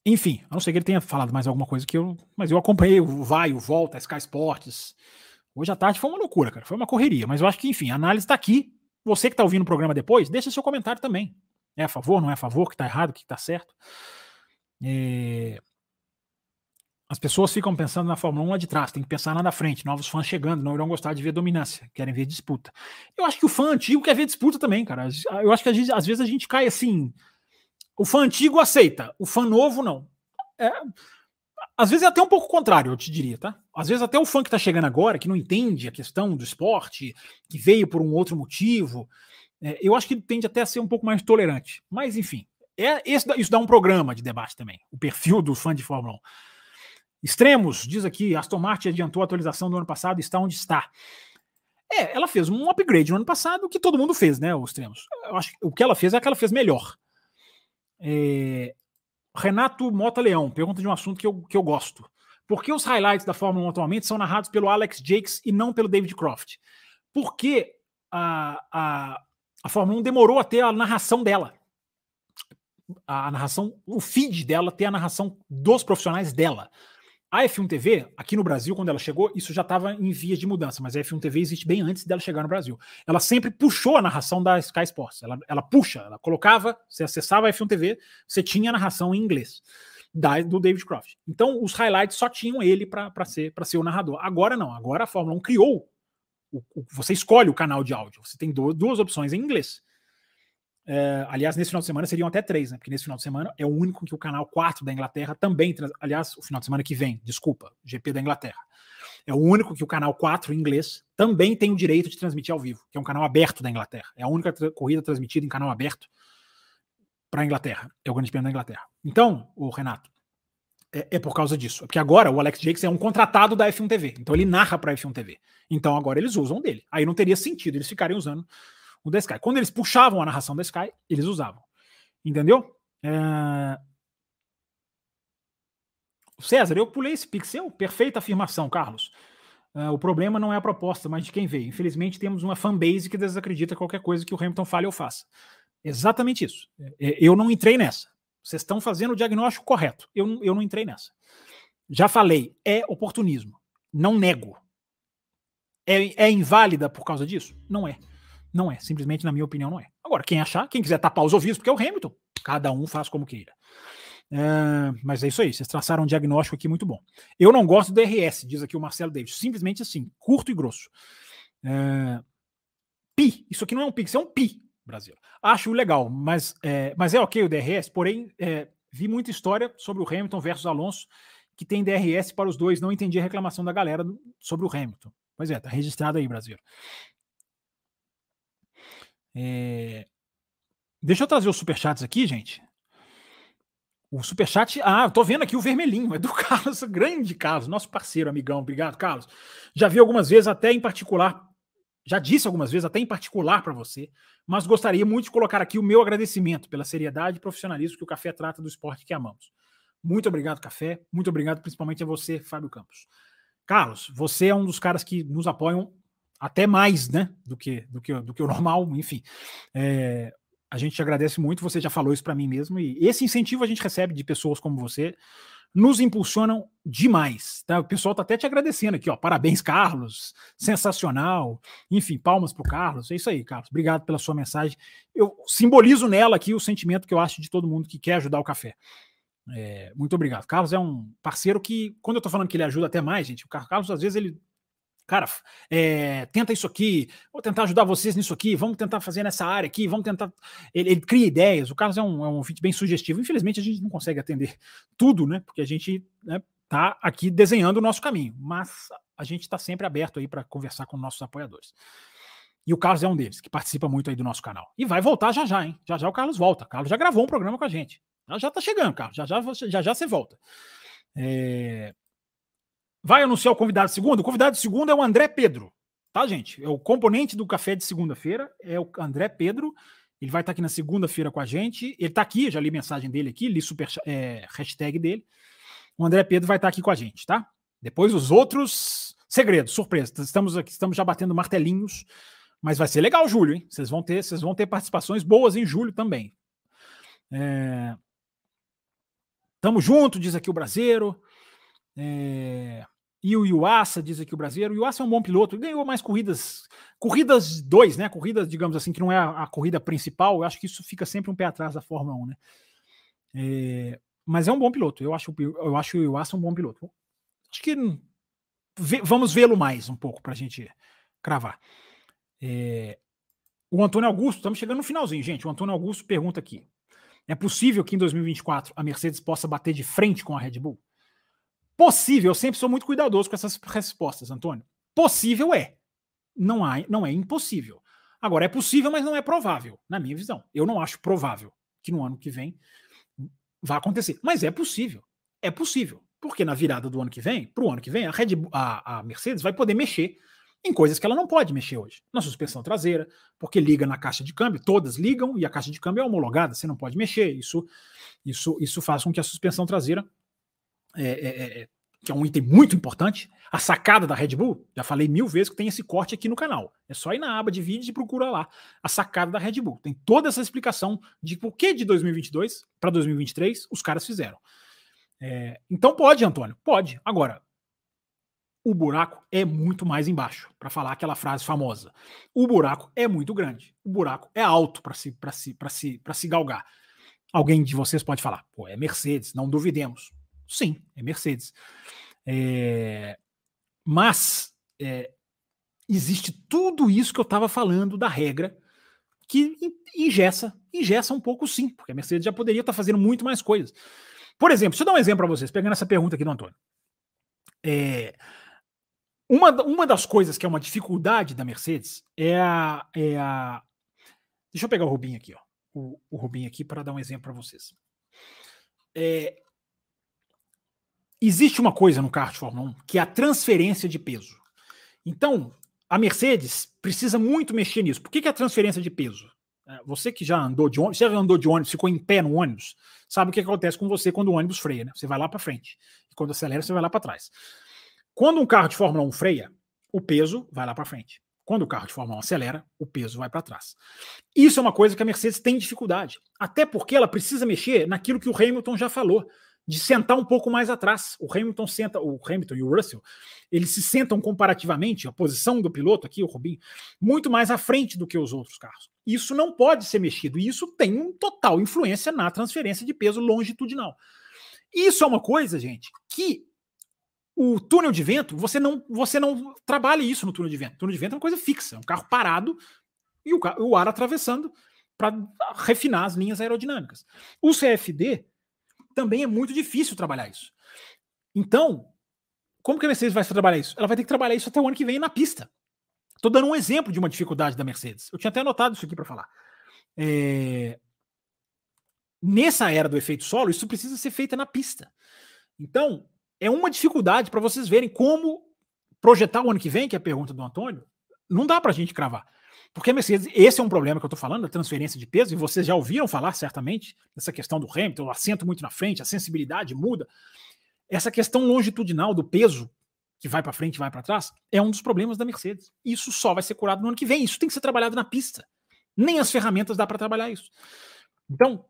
enfim, a não ser que ele tenha falado mais alguma coisa que eu. Mas eu acompanhei o vai, o volta, a Sky Sports. Hoje à tarde foi uma loucura, cara. Foi uma correria. Mas eu acho que, enfim, a análise está aqui. Você que está ouvindo o programa depois, deixa seu comentário também. É a favor, não é a favor, que está errado, que está certo. É... As pessoas ficam pensando na Fórmula 1 lá de trás, tem que pensar lá na frente. Novos fãs chegando, não irão gostar de ver dominância, querem ver disputa. Eu acho que o fã antigo quer ver disputa também, cara. Eu acho que às vezes a gente cai assim. O fã antigo aceita, o fã novo não. É, às vezes é até um pouco contrário, eu te diria, tá? Às vezes até o fã que tá chegando agora, que não entende a questão do esporte, que veio por um outro motivo, é, eu acho que ele tende até a ser um pouco mais tolerante. Mas, enfim, é, esse, isso dá um programa de debate também, o perfil do fã de Fórmula 1. Extremos, diz aqui, Aston Martin adiantou a atualização do ano passado está onde está. É, ela fez um upgrade no ano passado que todo mundo fez, né, os extremos. Eu acho que o que ela fez é que ela fez melhor. É, Renato Mota Leão pergunta de um assunto que eu, que eu gosto. Por que os highlights da Fórmula 1 atualmente são narrados pelo Alex Jakes e não pelo David Croft? Por que a, a, a Fórmula 1 demorou a ter a narração dela? A narração, o feed dela ter a narração dos profissionais dela. A F1 TV, aqui no Brasil, quando ela chegou, isso já estava em vias de mudança, mas a F1 TV existe bem antes dela chegar no Brasil. Ela sempre puxou a narração da Sky Sports. Ela, ela puxa, ela colocava, você acessava a F1 TV, você tinha a narração em inglês da, do David Croft. Então, os highlights só tinham ele para ser, ser o narrador. Agora não, agora a Fórmula 1 criou. O, o, você escolhe o canal de áudio, você tem duas, duas opções em inglês. É, aliás, nesse final de semana seriam até três, né? Porque nesse final de semana é o único que o canal 4 da Inglaterra também. Aliás, o final de semana que vem, desculpa, GP da Inglaterra. É o único que o canal 4 em inglês também tem o direito de transmitir ao vivo, que é um canal aberto da Inglaterra. É a única tra corrida transmitida em canal aberto para a Inglaterra. É o Grande Prêmio da Inglaterra. Então, o Renato, é, é, por causa disso. Porque agora o Alex Jakes é um contratado da F1 TV. Então ele narra para a F1 TV. Então agora eles usam dele. Aí não teria sentido eles ficarem usando o da Sky. Quando eles puxavam a narração da Sky, eles usavam. Entendeu? É... César, eu pulei esse pixel. Perfeita afirmação, Carlos. Uh, o problema não é a proposta, mas de quem veio. Infelizmente, temos uma fanbase que desacredita qualquer coisa que o Hamilton fale ou faça. Exatamente isso. É, é, eu não entrei nessa. Vocês estão fazendo o diagnóstico correto. Eu, eu não entrei nessa. Já falei, é oportunismo. Não nego. É, é inválida por causa disso? Não é. Não é. Simplesmente, na minha opinião, não é. Agora, quem achar, quem quiser tapar os ouvidos, porque é o Hamilton, cada um faz como queira. É, mas é isso aí, vocês traçaram um diagnóstico aqui muito bom. Eu não gosto do RS, diz aqui o Marcelo Davis. Simplesmente assim, curto e grosso. É, pi, isso aqui não é um pi, isso é um pi, Brasil. Acho legal, mas é, mas é ok o DRS, porém, é, vi muita história sobre o Hamilton versus Alonso, que tem DRS para os dois. Não entendi a reclamação da galera sobre o Hamilton. Pois é, tá registrado aí, Brasil. É... Deixa eu trazer os superchats aqui, gente. O superchat. Ah, eu tô vendo aqui o vermelhinho. [laughs] É do Carlos, grande Carlos, nosso parceiro, amigão. Obrigado, Carlos. Já vi algumas vezes, até em particular. Já disse algumas vezes, até em particular para você, mas gostaria muito de colocar aqui o meu agradecimento pela seriedade e profissionalismo que o Café trata do esporte que amamos. Muito obrigado, Café. Muito obrigado, principalmente a você, Fábio Campos. Carlos, você é um dos caras que nos apoiam até mais, né, do que do que, do que o normal, enfim. É, a gente agradece muito, você já falou isso para mim mesmo, e esse incentivo a gente recebe de pessoas como você, nos impulsionam demais, tá? O pessoal tá até te agradecendo aqui, ó. Parabéns, Carlos. Sensacional. Enfim, palmas pro Carlos. É isso aí, Carlos. Obrigado pela sua mensagem. Eu simbolizo nela aqui o sentimento que eu acho de todo mundo que quer ajudar o café. É, muito obrigado. Carlos é um parceiro que, quando eu tô falando que ele ajuda até mais, gente, o Carlos às vezes ele cara, é, tenta isso aqui, vou tentar ajudar vocês nisso aqui, vamos tentar fazer nessa área aqui, vamos tentar. Ele, ele cria ideias. O Carlos é um, é um bem sugestivo. Infelizmente, a gente não consegue atender tudo, né? Porque a gente né, tá aqui desenhando o nosso caminho, mas a gente está sempre aberto aí para conversar com nossos apoiadores. E o Carlos é um deles, que participa muito aí do nosso canal. E vai voltar já já, hein? Já já o Carlos volta. O Carlos já gravou um programa com a gente. Já já tá chegando, Carlos. Já já, já, já você volta. É, Vai anunciar o convidado segundo? O convidado segundo é o André Pedro, tá, gente? É o componente do café de segunda-feira, é o André Pedro. Ele vai estar aqui na segunda-feira com a gente. Ele está aqui, já li mensagem dele aqui, li super é, hashtag dele. O André Pedro vai estar aqui com a gente, tá? Depois os outros segredos, surpresa. Estamos aqui, estamos já batendo martelinhos, mas vai ser legal julho, hein? Vocês vão ter, vocês vão ter participações boas em julho também. É... Tamo junto, diz aqui o brasileiro. É, e o Yuasa, diz aqui o brasileiro. O Yuasa é um bom piloto, ganhou mais corridas, corridas dois, né? Corridas, digamos assim, que não é a, a, corrida principal. Eu acho que isso fica sempre um pé atrás da Fórmula 1, né? É, mas é um bom piloto. Eu acho, eu acho o Yuasa um bom piloto. Acho que vamos vê-lo mais um pouco para a gente cravar. É, o Antônio Augusto, estamos chegando no finalzinho, gente. O Antônio Augusto pergunta aqui: é possível que em 2024 a Mercedes possa bater de frente com a Red Bull? Possível, eu sempre sou muito cuidadoso com essas respostas, Antônio. Possível é. Não, há, não é impossível. Agora, é possível, mas não é provável, na minha visão. Eu não acho provável que no ano que vem vá acontecer. Mas é possível. É possível. Porque na virada do ano que vem, para o ano que vem, a, Red a, a Mercedes vai poder mexer em coisas que ela não pode mexer hoje. Na suspensão traseira, porque liga na caixa de câmbio, todas ligam e a caixa de câmbio é homologada, você não pode mexer. Isso, isso, isso faz com que a suspensão traseira, é, é, é, é, que é um item muito importante, a sacada da Red Bull, já falei mil vezes que tem esse corte aqui no canal. É só ir na aba de vídeos e procura lá a sacada da Red Bull. Tem toda essa explicação de por que de 2022 para 2023 os caras fizeram. É, então pode, Antônio, pode. Agora, o buraco é muito mais embaixo, para falar aquela frase famosa. O buraco é muito grande. O buraco é alto para se, se, se, se galgar. Alguém de vocês pode falar, pô, é Mercedes, não duvidemos. Sim, é Mercedes. É... Mas é... existe tudo isso que eu estava falando da regra que ingessa, ingessa um pouco sim, porque a Mercedes já poderia estar tá fazendo muito mais coisas. Por exemplo, deixa eu dar um exemplo para vocês, pegando essa pergunta aqui do Antônio. É, uma, uma das coisas que é uma dificuldade da Mercedes é a. É a deixa eu pegar o Rubinho aqui, ó. O, o Rubinho aqui para dar um exemplo para vocês. É, existe uma coisa no kart de Fórmula 1 que é a transferência de peso. Então, a Mercedes precisa muito mexer nisso. Por que, que é a transferência de peso? É, você que já andou de ônibus, já andou de ônibus, ficou em pé no ônibus, sabe o que acontece com você quando o ônibus freia, né? Você vai lá para frente. E quando acelera, você vai lá para trás. Quando um carro de Fórmula 1 freia, o peso vai lá para frente. Quando o carro de Fórmula 1 acelera, o peso vai para trás. Isso é uma coisa que a Mercedes tem dificuldade. Até porque ela precisa mexer naquilo que o Hamilton já falou, de sentar um pouco mais atrás. O Hamilton senta, o Hamilton e o Russell, eles se sentam comparativamente, a posição do piloto aqui, o Rubinho, muito mais à frente do que os outros carros. Isso não pode ser mexido, e isso tem um total influência na transferência de peso longitudinal. Isso é uma coisa, gente, que o túnel de vento, você não, você não trabalha isso no túnel de vento. O túnel de vento é uma coisa fixa, é um carro parado e o, o ar atravessando para refinar as linhas aerodinâmicas. O CFD também é muito difícil trabalhar isso. Então, como que a Mercedes vai trabalhar isso? Ela vai ter que trabalhar isso até o ano que vem na pista. Estou dando um exemplo de uma dificuldade da Mercedes. Eu tinha até anotado isso aqui para falar. É... Nessa era do efeito solo, isso precisa ser feito na pista. Então, é uma dificuldade para vocês verem como projetar o ano que vem, que é a pergunta do Antônio, não dá para a gente cravar. Porque a Mercedes, esse é um problema que eu estou falando, da transferência de peso, e vocês já ouviram falar certamente dessa questão do Hamilton, o assento muito na frente, a sensibilidade muda. Essa questão longitudinal do peso que vai para frente e vai para trás é um dos problemas da Mercedes. Isso só vai ser curado no ano que vem. Isso tem que ser trabalhado na pista. Nem as ferramentas dá para trabalhar isso. Então,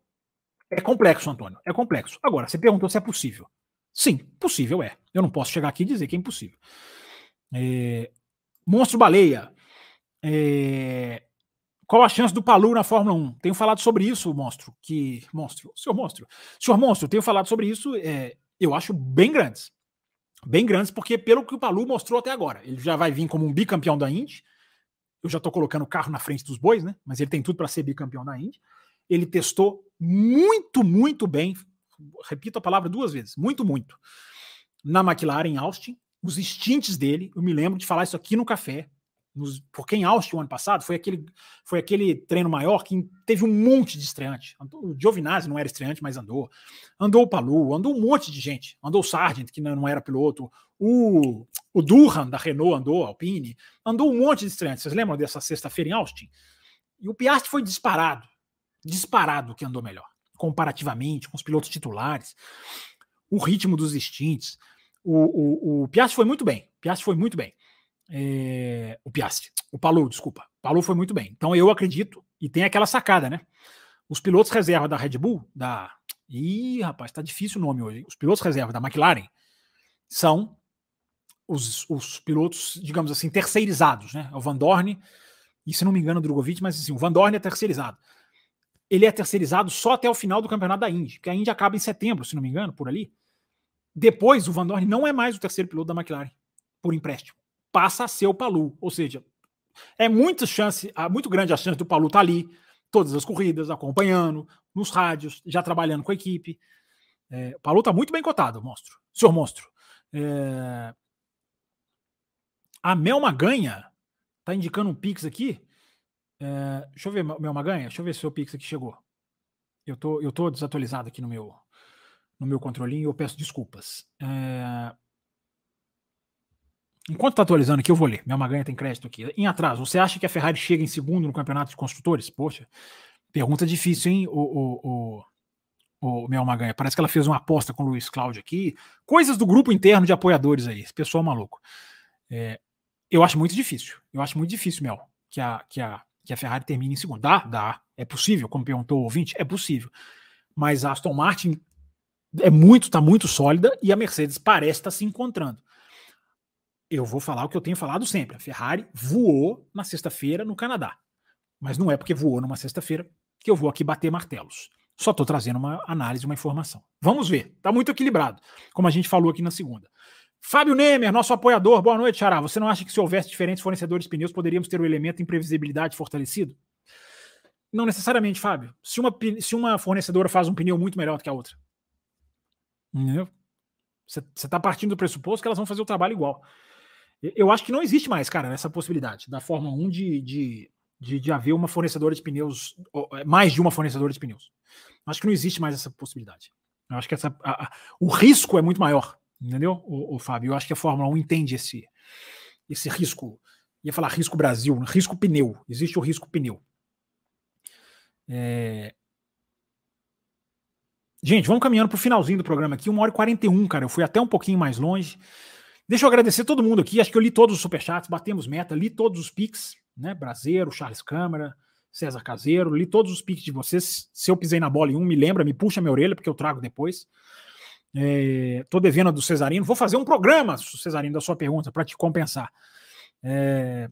é complexo, Antônio. É complexo. Agora, você perguntou se é possível. Sim, possível é. Eu não posso chegar aqui e dizer que é impossível. É... Monstro Baleia. É... Qual a chance do Palu na Fórmula 1? Tenho falado sobre isso, monstro. Que monstro, senhor monstro, senhor monstro, tenho falado sobre isso. É... Eu acho bem grandes, bem grandes, porque pelo que o Palu mostrou até agora, ele já vai vir como um bicampeão da Indy. Eu já estou colocando o carro na frente dos bois, né? Mas ele tem tudo para ser bicampeão da Indy. Ele testou muito, muito bem repito a palavra duas vezes, muito, muito, na McLaren Austin, os instintos dele, eu me lembro de falar isso aqui no café, nos, porque em Austin o ano passado foi aquele, foi aquele treino maior que teve um monte de estreante. O Giovinazzi não era estreante, mas andou. Andou o Palu, andou um monte de gente. Andou o Sargent, que não era piloto. O, o Durham, da Renault, andou, Alpine. Andou um monte de estreantes. Vocês lembram dessa sexta-feira em Austin? E o Piastri foi disparado. Disparado que andou melhor comparativamente com os pilotos titulares, o ritmo dos instintos. O, o, o Piastri foi muito bem. Piastri foi muito bem. É, o Piastri, o Palu, desculpa. O Palu foi muito bem. Então eu acredito, e tem aquela sacada, né? Os pilotos reserva da Red Bull, da Ih, rapaz, tá difícil o nome hoje. Os pilotos reserva da McLaren são os, os pilotos, digamos assim, terceirizados, né? É o Van Dorn e se não me engano o Drogovic, mas assim, o Van Dorn é terceirizado. Ele é terceirizado só até o final do campeonato da Indy, porque a Indy acaba em setembro, se não me engano, por ali. Depois, o Van Dorn não é mais o terceiro piloto da McLaren, por empréstimo. Passa a ser o Palu, ou seja, é muita chance, muito grande a chance do Palu estar tá ali, todas as corridas, acompanhando, nos rádios, já trabalhando com a equipe. É, o Palu está muito bem cotado, monstro. Senhor monstro. É... A Mel Maganha tá indicando um Pix aqui. É... Deixa eu ver, Mel Maganha. Deixa eu ver se o seu Pix aqui chegou. Eu tô, eu tô desatualizado aqui no meu, no meu controlinho eu peço desculpas. É... Enquanto está atualizando aqui, eu vou ler. Minha Maganha tem crédito aqui. Em atraso, você acha que a Ferrari chega em segundo no campeonato de construtores? Poxa, pergunta difícil, hein, o, o, o, o Mel Maganha. Parece que ela fez uma aposta com o Luiz Cláudio aqui. Coisas do grupo interno de apoiadores aí, esse pessoal maluco. É, eu acho muito difícil. Eu acho muito difícil, Mel, que a, que a, que a Ferrari termine em segundo. Dá? Dá. É possível, como perguntou o ouvinte? É possível. Mas a Aston Martin é muito, está muito sólida e a Mercedes parece estar tá se encontrando eu vou falar o que eu tenho falado sempre. A Ferrari voou na sexta-feira no Canadá. Mas não é porque voou numa sexta-feira que eu vou aqui bater martelos. Só estou trazendo uma análise, uma informação. Vamos ver. Está muito equilibrado, como a gente falou aqui na segunda. Fábio Nemer, nosso apoiador. Boa noite, Xará. Você não acha que se houvesse diferentes fornecedores de pneus, poderíamos ter o elemento imprevisibilidade fortalecido? Não necessariamente, Fábio. Se uma, se uma fornecedora faz um pneu muito melhor do que a outra. Entendeu? Você está partindo do pressuposto que elas vão fazer o trabalho igual. Eu acho que não existe mais, cara, essa possibilidade da Fórmula 1 de, de, de, de haver uma fornecedora de pneus, é, mais de uma fornecedora de pneus. Acho que não existe mais essa possibilidade. Eu acho que essa, a, a, o risco é muito maior, entendeu, o, o, Fábio? Eu acho que a Fórmula 1 entende esse, esse risco. Ia falar risco Brasil, risco pneu. Existe o risco pneu. É... Gente, vamos caminhando para o finalzinho do programa aqui, 1 hora e 41, cara. Eu fui até um pouquinho mais longe. Deixa eu agradecer todo mundo aqui. Acho que eu li todos os superchats, batemos meta, li todos os pics, né? Brasileiro, Charles Câmara, César Caseiro, li todos os pics de vocês. Se eu pisei na bola em um, me lembra, me puxa minha orelha, porque eu trago depois. É, tô devendo a do Cesarino. Vou fazer um programa, Cesarino, da sua pergunta, para te compensar. É,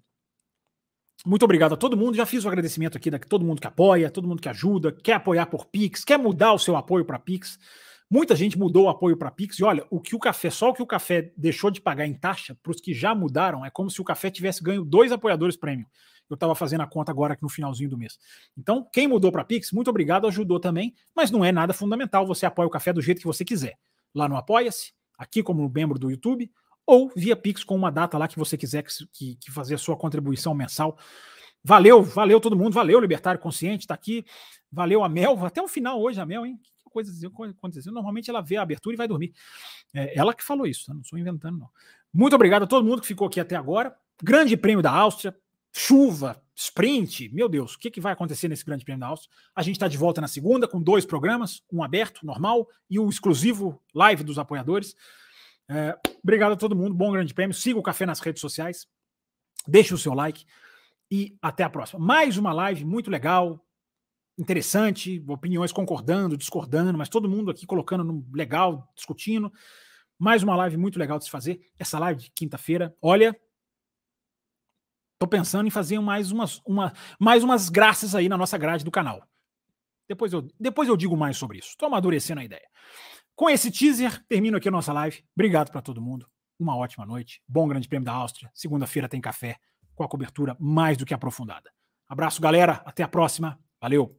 muito obrigado a todo mundo. Já fiz o agradecimento aqui da todo mundo que apoia, todo mundo que ajuda, quer apoiar por Pix, quer mudar o seu apoio para Pix. Muita gente mudou o apoio para Pix e olha, o que o café, só o que o café deixou de pagar em taxa para os que já mudaram é como se o café tivesse ganho dois apoiadores prêmio. Eu estava fazendo a conta agora no finalzinho do mês. Então, quem mudou para Pix, muito obrigado, ajudou também, mas não é nada fundamental. Você apoia o café do jeito que você quiser. Lá no Apoia-se, aqui como membro do YouTube, ou via Pix com uma data lá que você quiser que, que, fazer a sua contribuição mensal. Valeu, valeu todo mundo, valeu Libertário Consciente, está aqui. Valeu a Mel, até o final hoje a Mel, hein? Coisas acontecendo. Normalmente ela vê a abertura e vai dormir. É ela que falou isso, não estou inventando, não. Muito obrigado a todo mundo que ficou aqui até agora. Grande Prêmio da Áustria, chuva, sprint, meu Deus, o que, que vai acontecer nesse Grande Prêmio da Áustria? A gente está de volta na segunda com dois programas, um aberto, normal, e o exclusivo live dos apoiadores. É, obrigado a todo mundo, bom Grande Prêmio. Siga o Café nas redes sociais, deixe o seu like e até a próxima. Mais uma live muito legal, interessante, opiniões concordando, discordando, mas todo mundo aqui colocando no legal, discutindo. Mais uma live muito legal de se fazer. Essa live de quinta-feira, olha, tô pensando em fazer mais umas, uma, mais umas graças aí na nossa grade do canal. Depois eu, depois eu digo mais sobre isso. Estou amadurecendo a ideia. Com esse teaser, termino aqui a nossa live. Obrigado para todo mundo. Uma ótima noite. Bom Grande Prêmio da Áustria. Segunda-feira tem café com a cobertura mais do que aprofundada. Abraço, galera. Até a próxima. Valeu.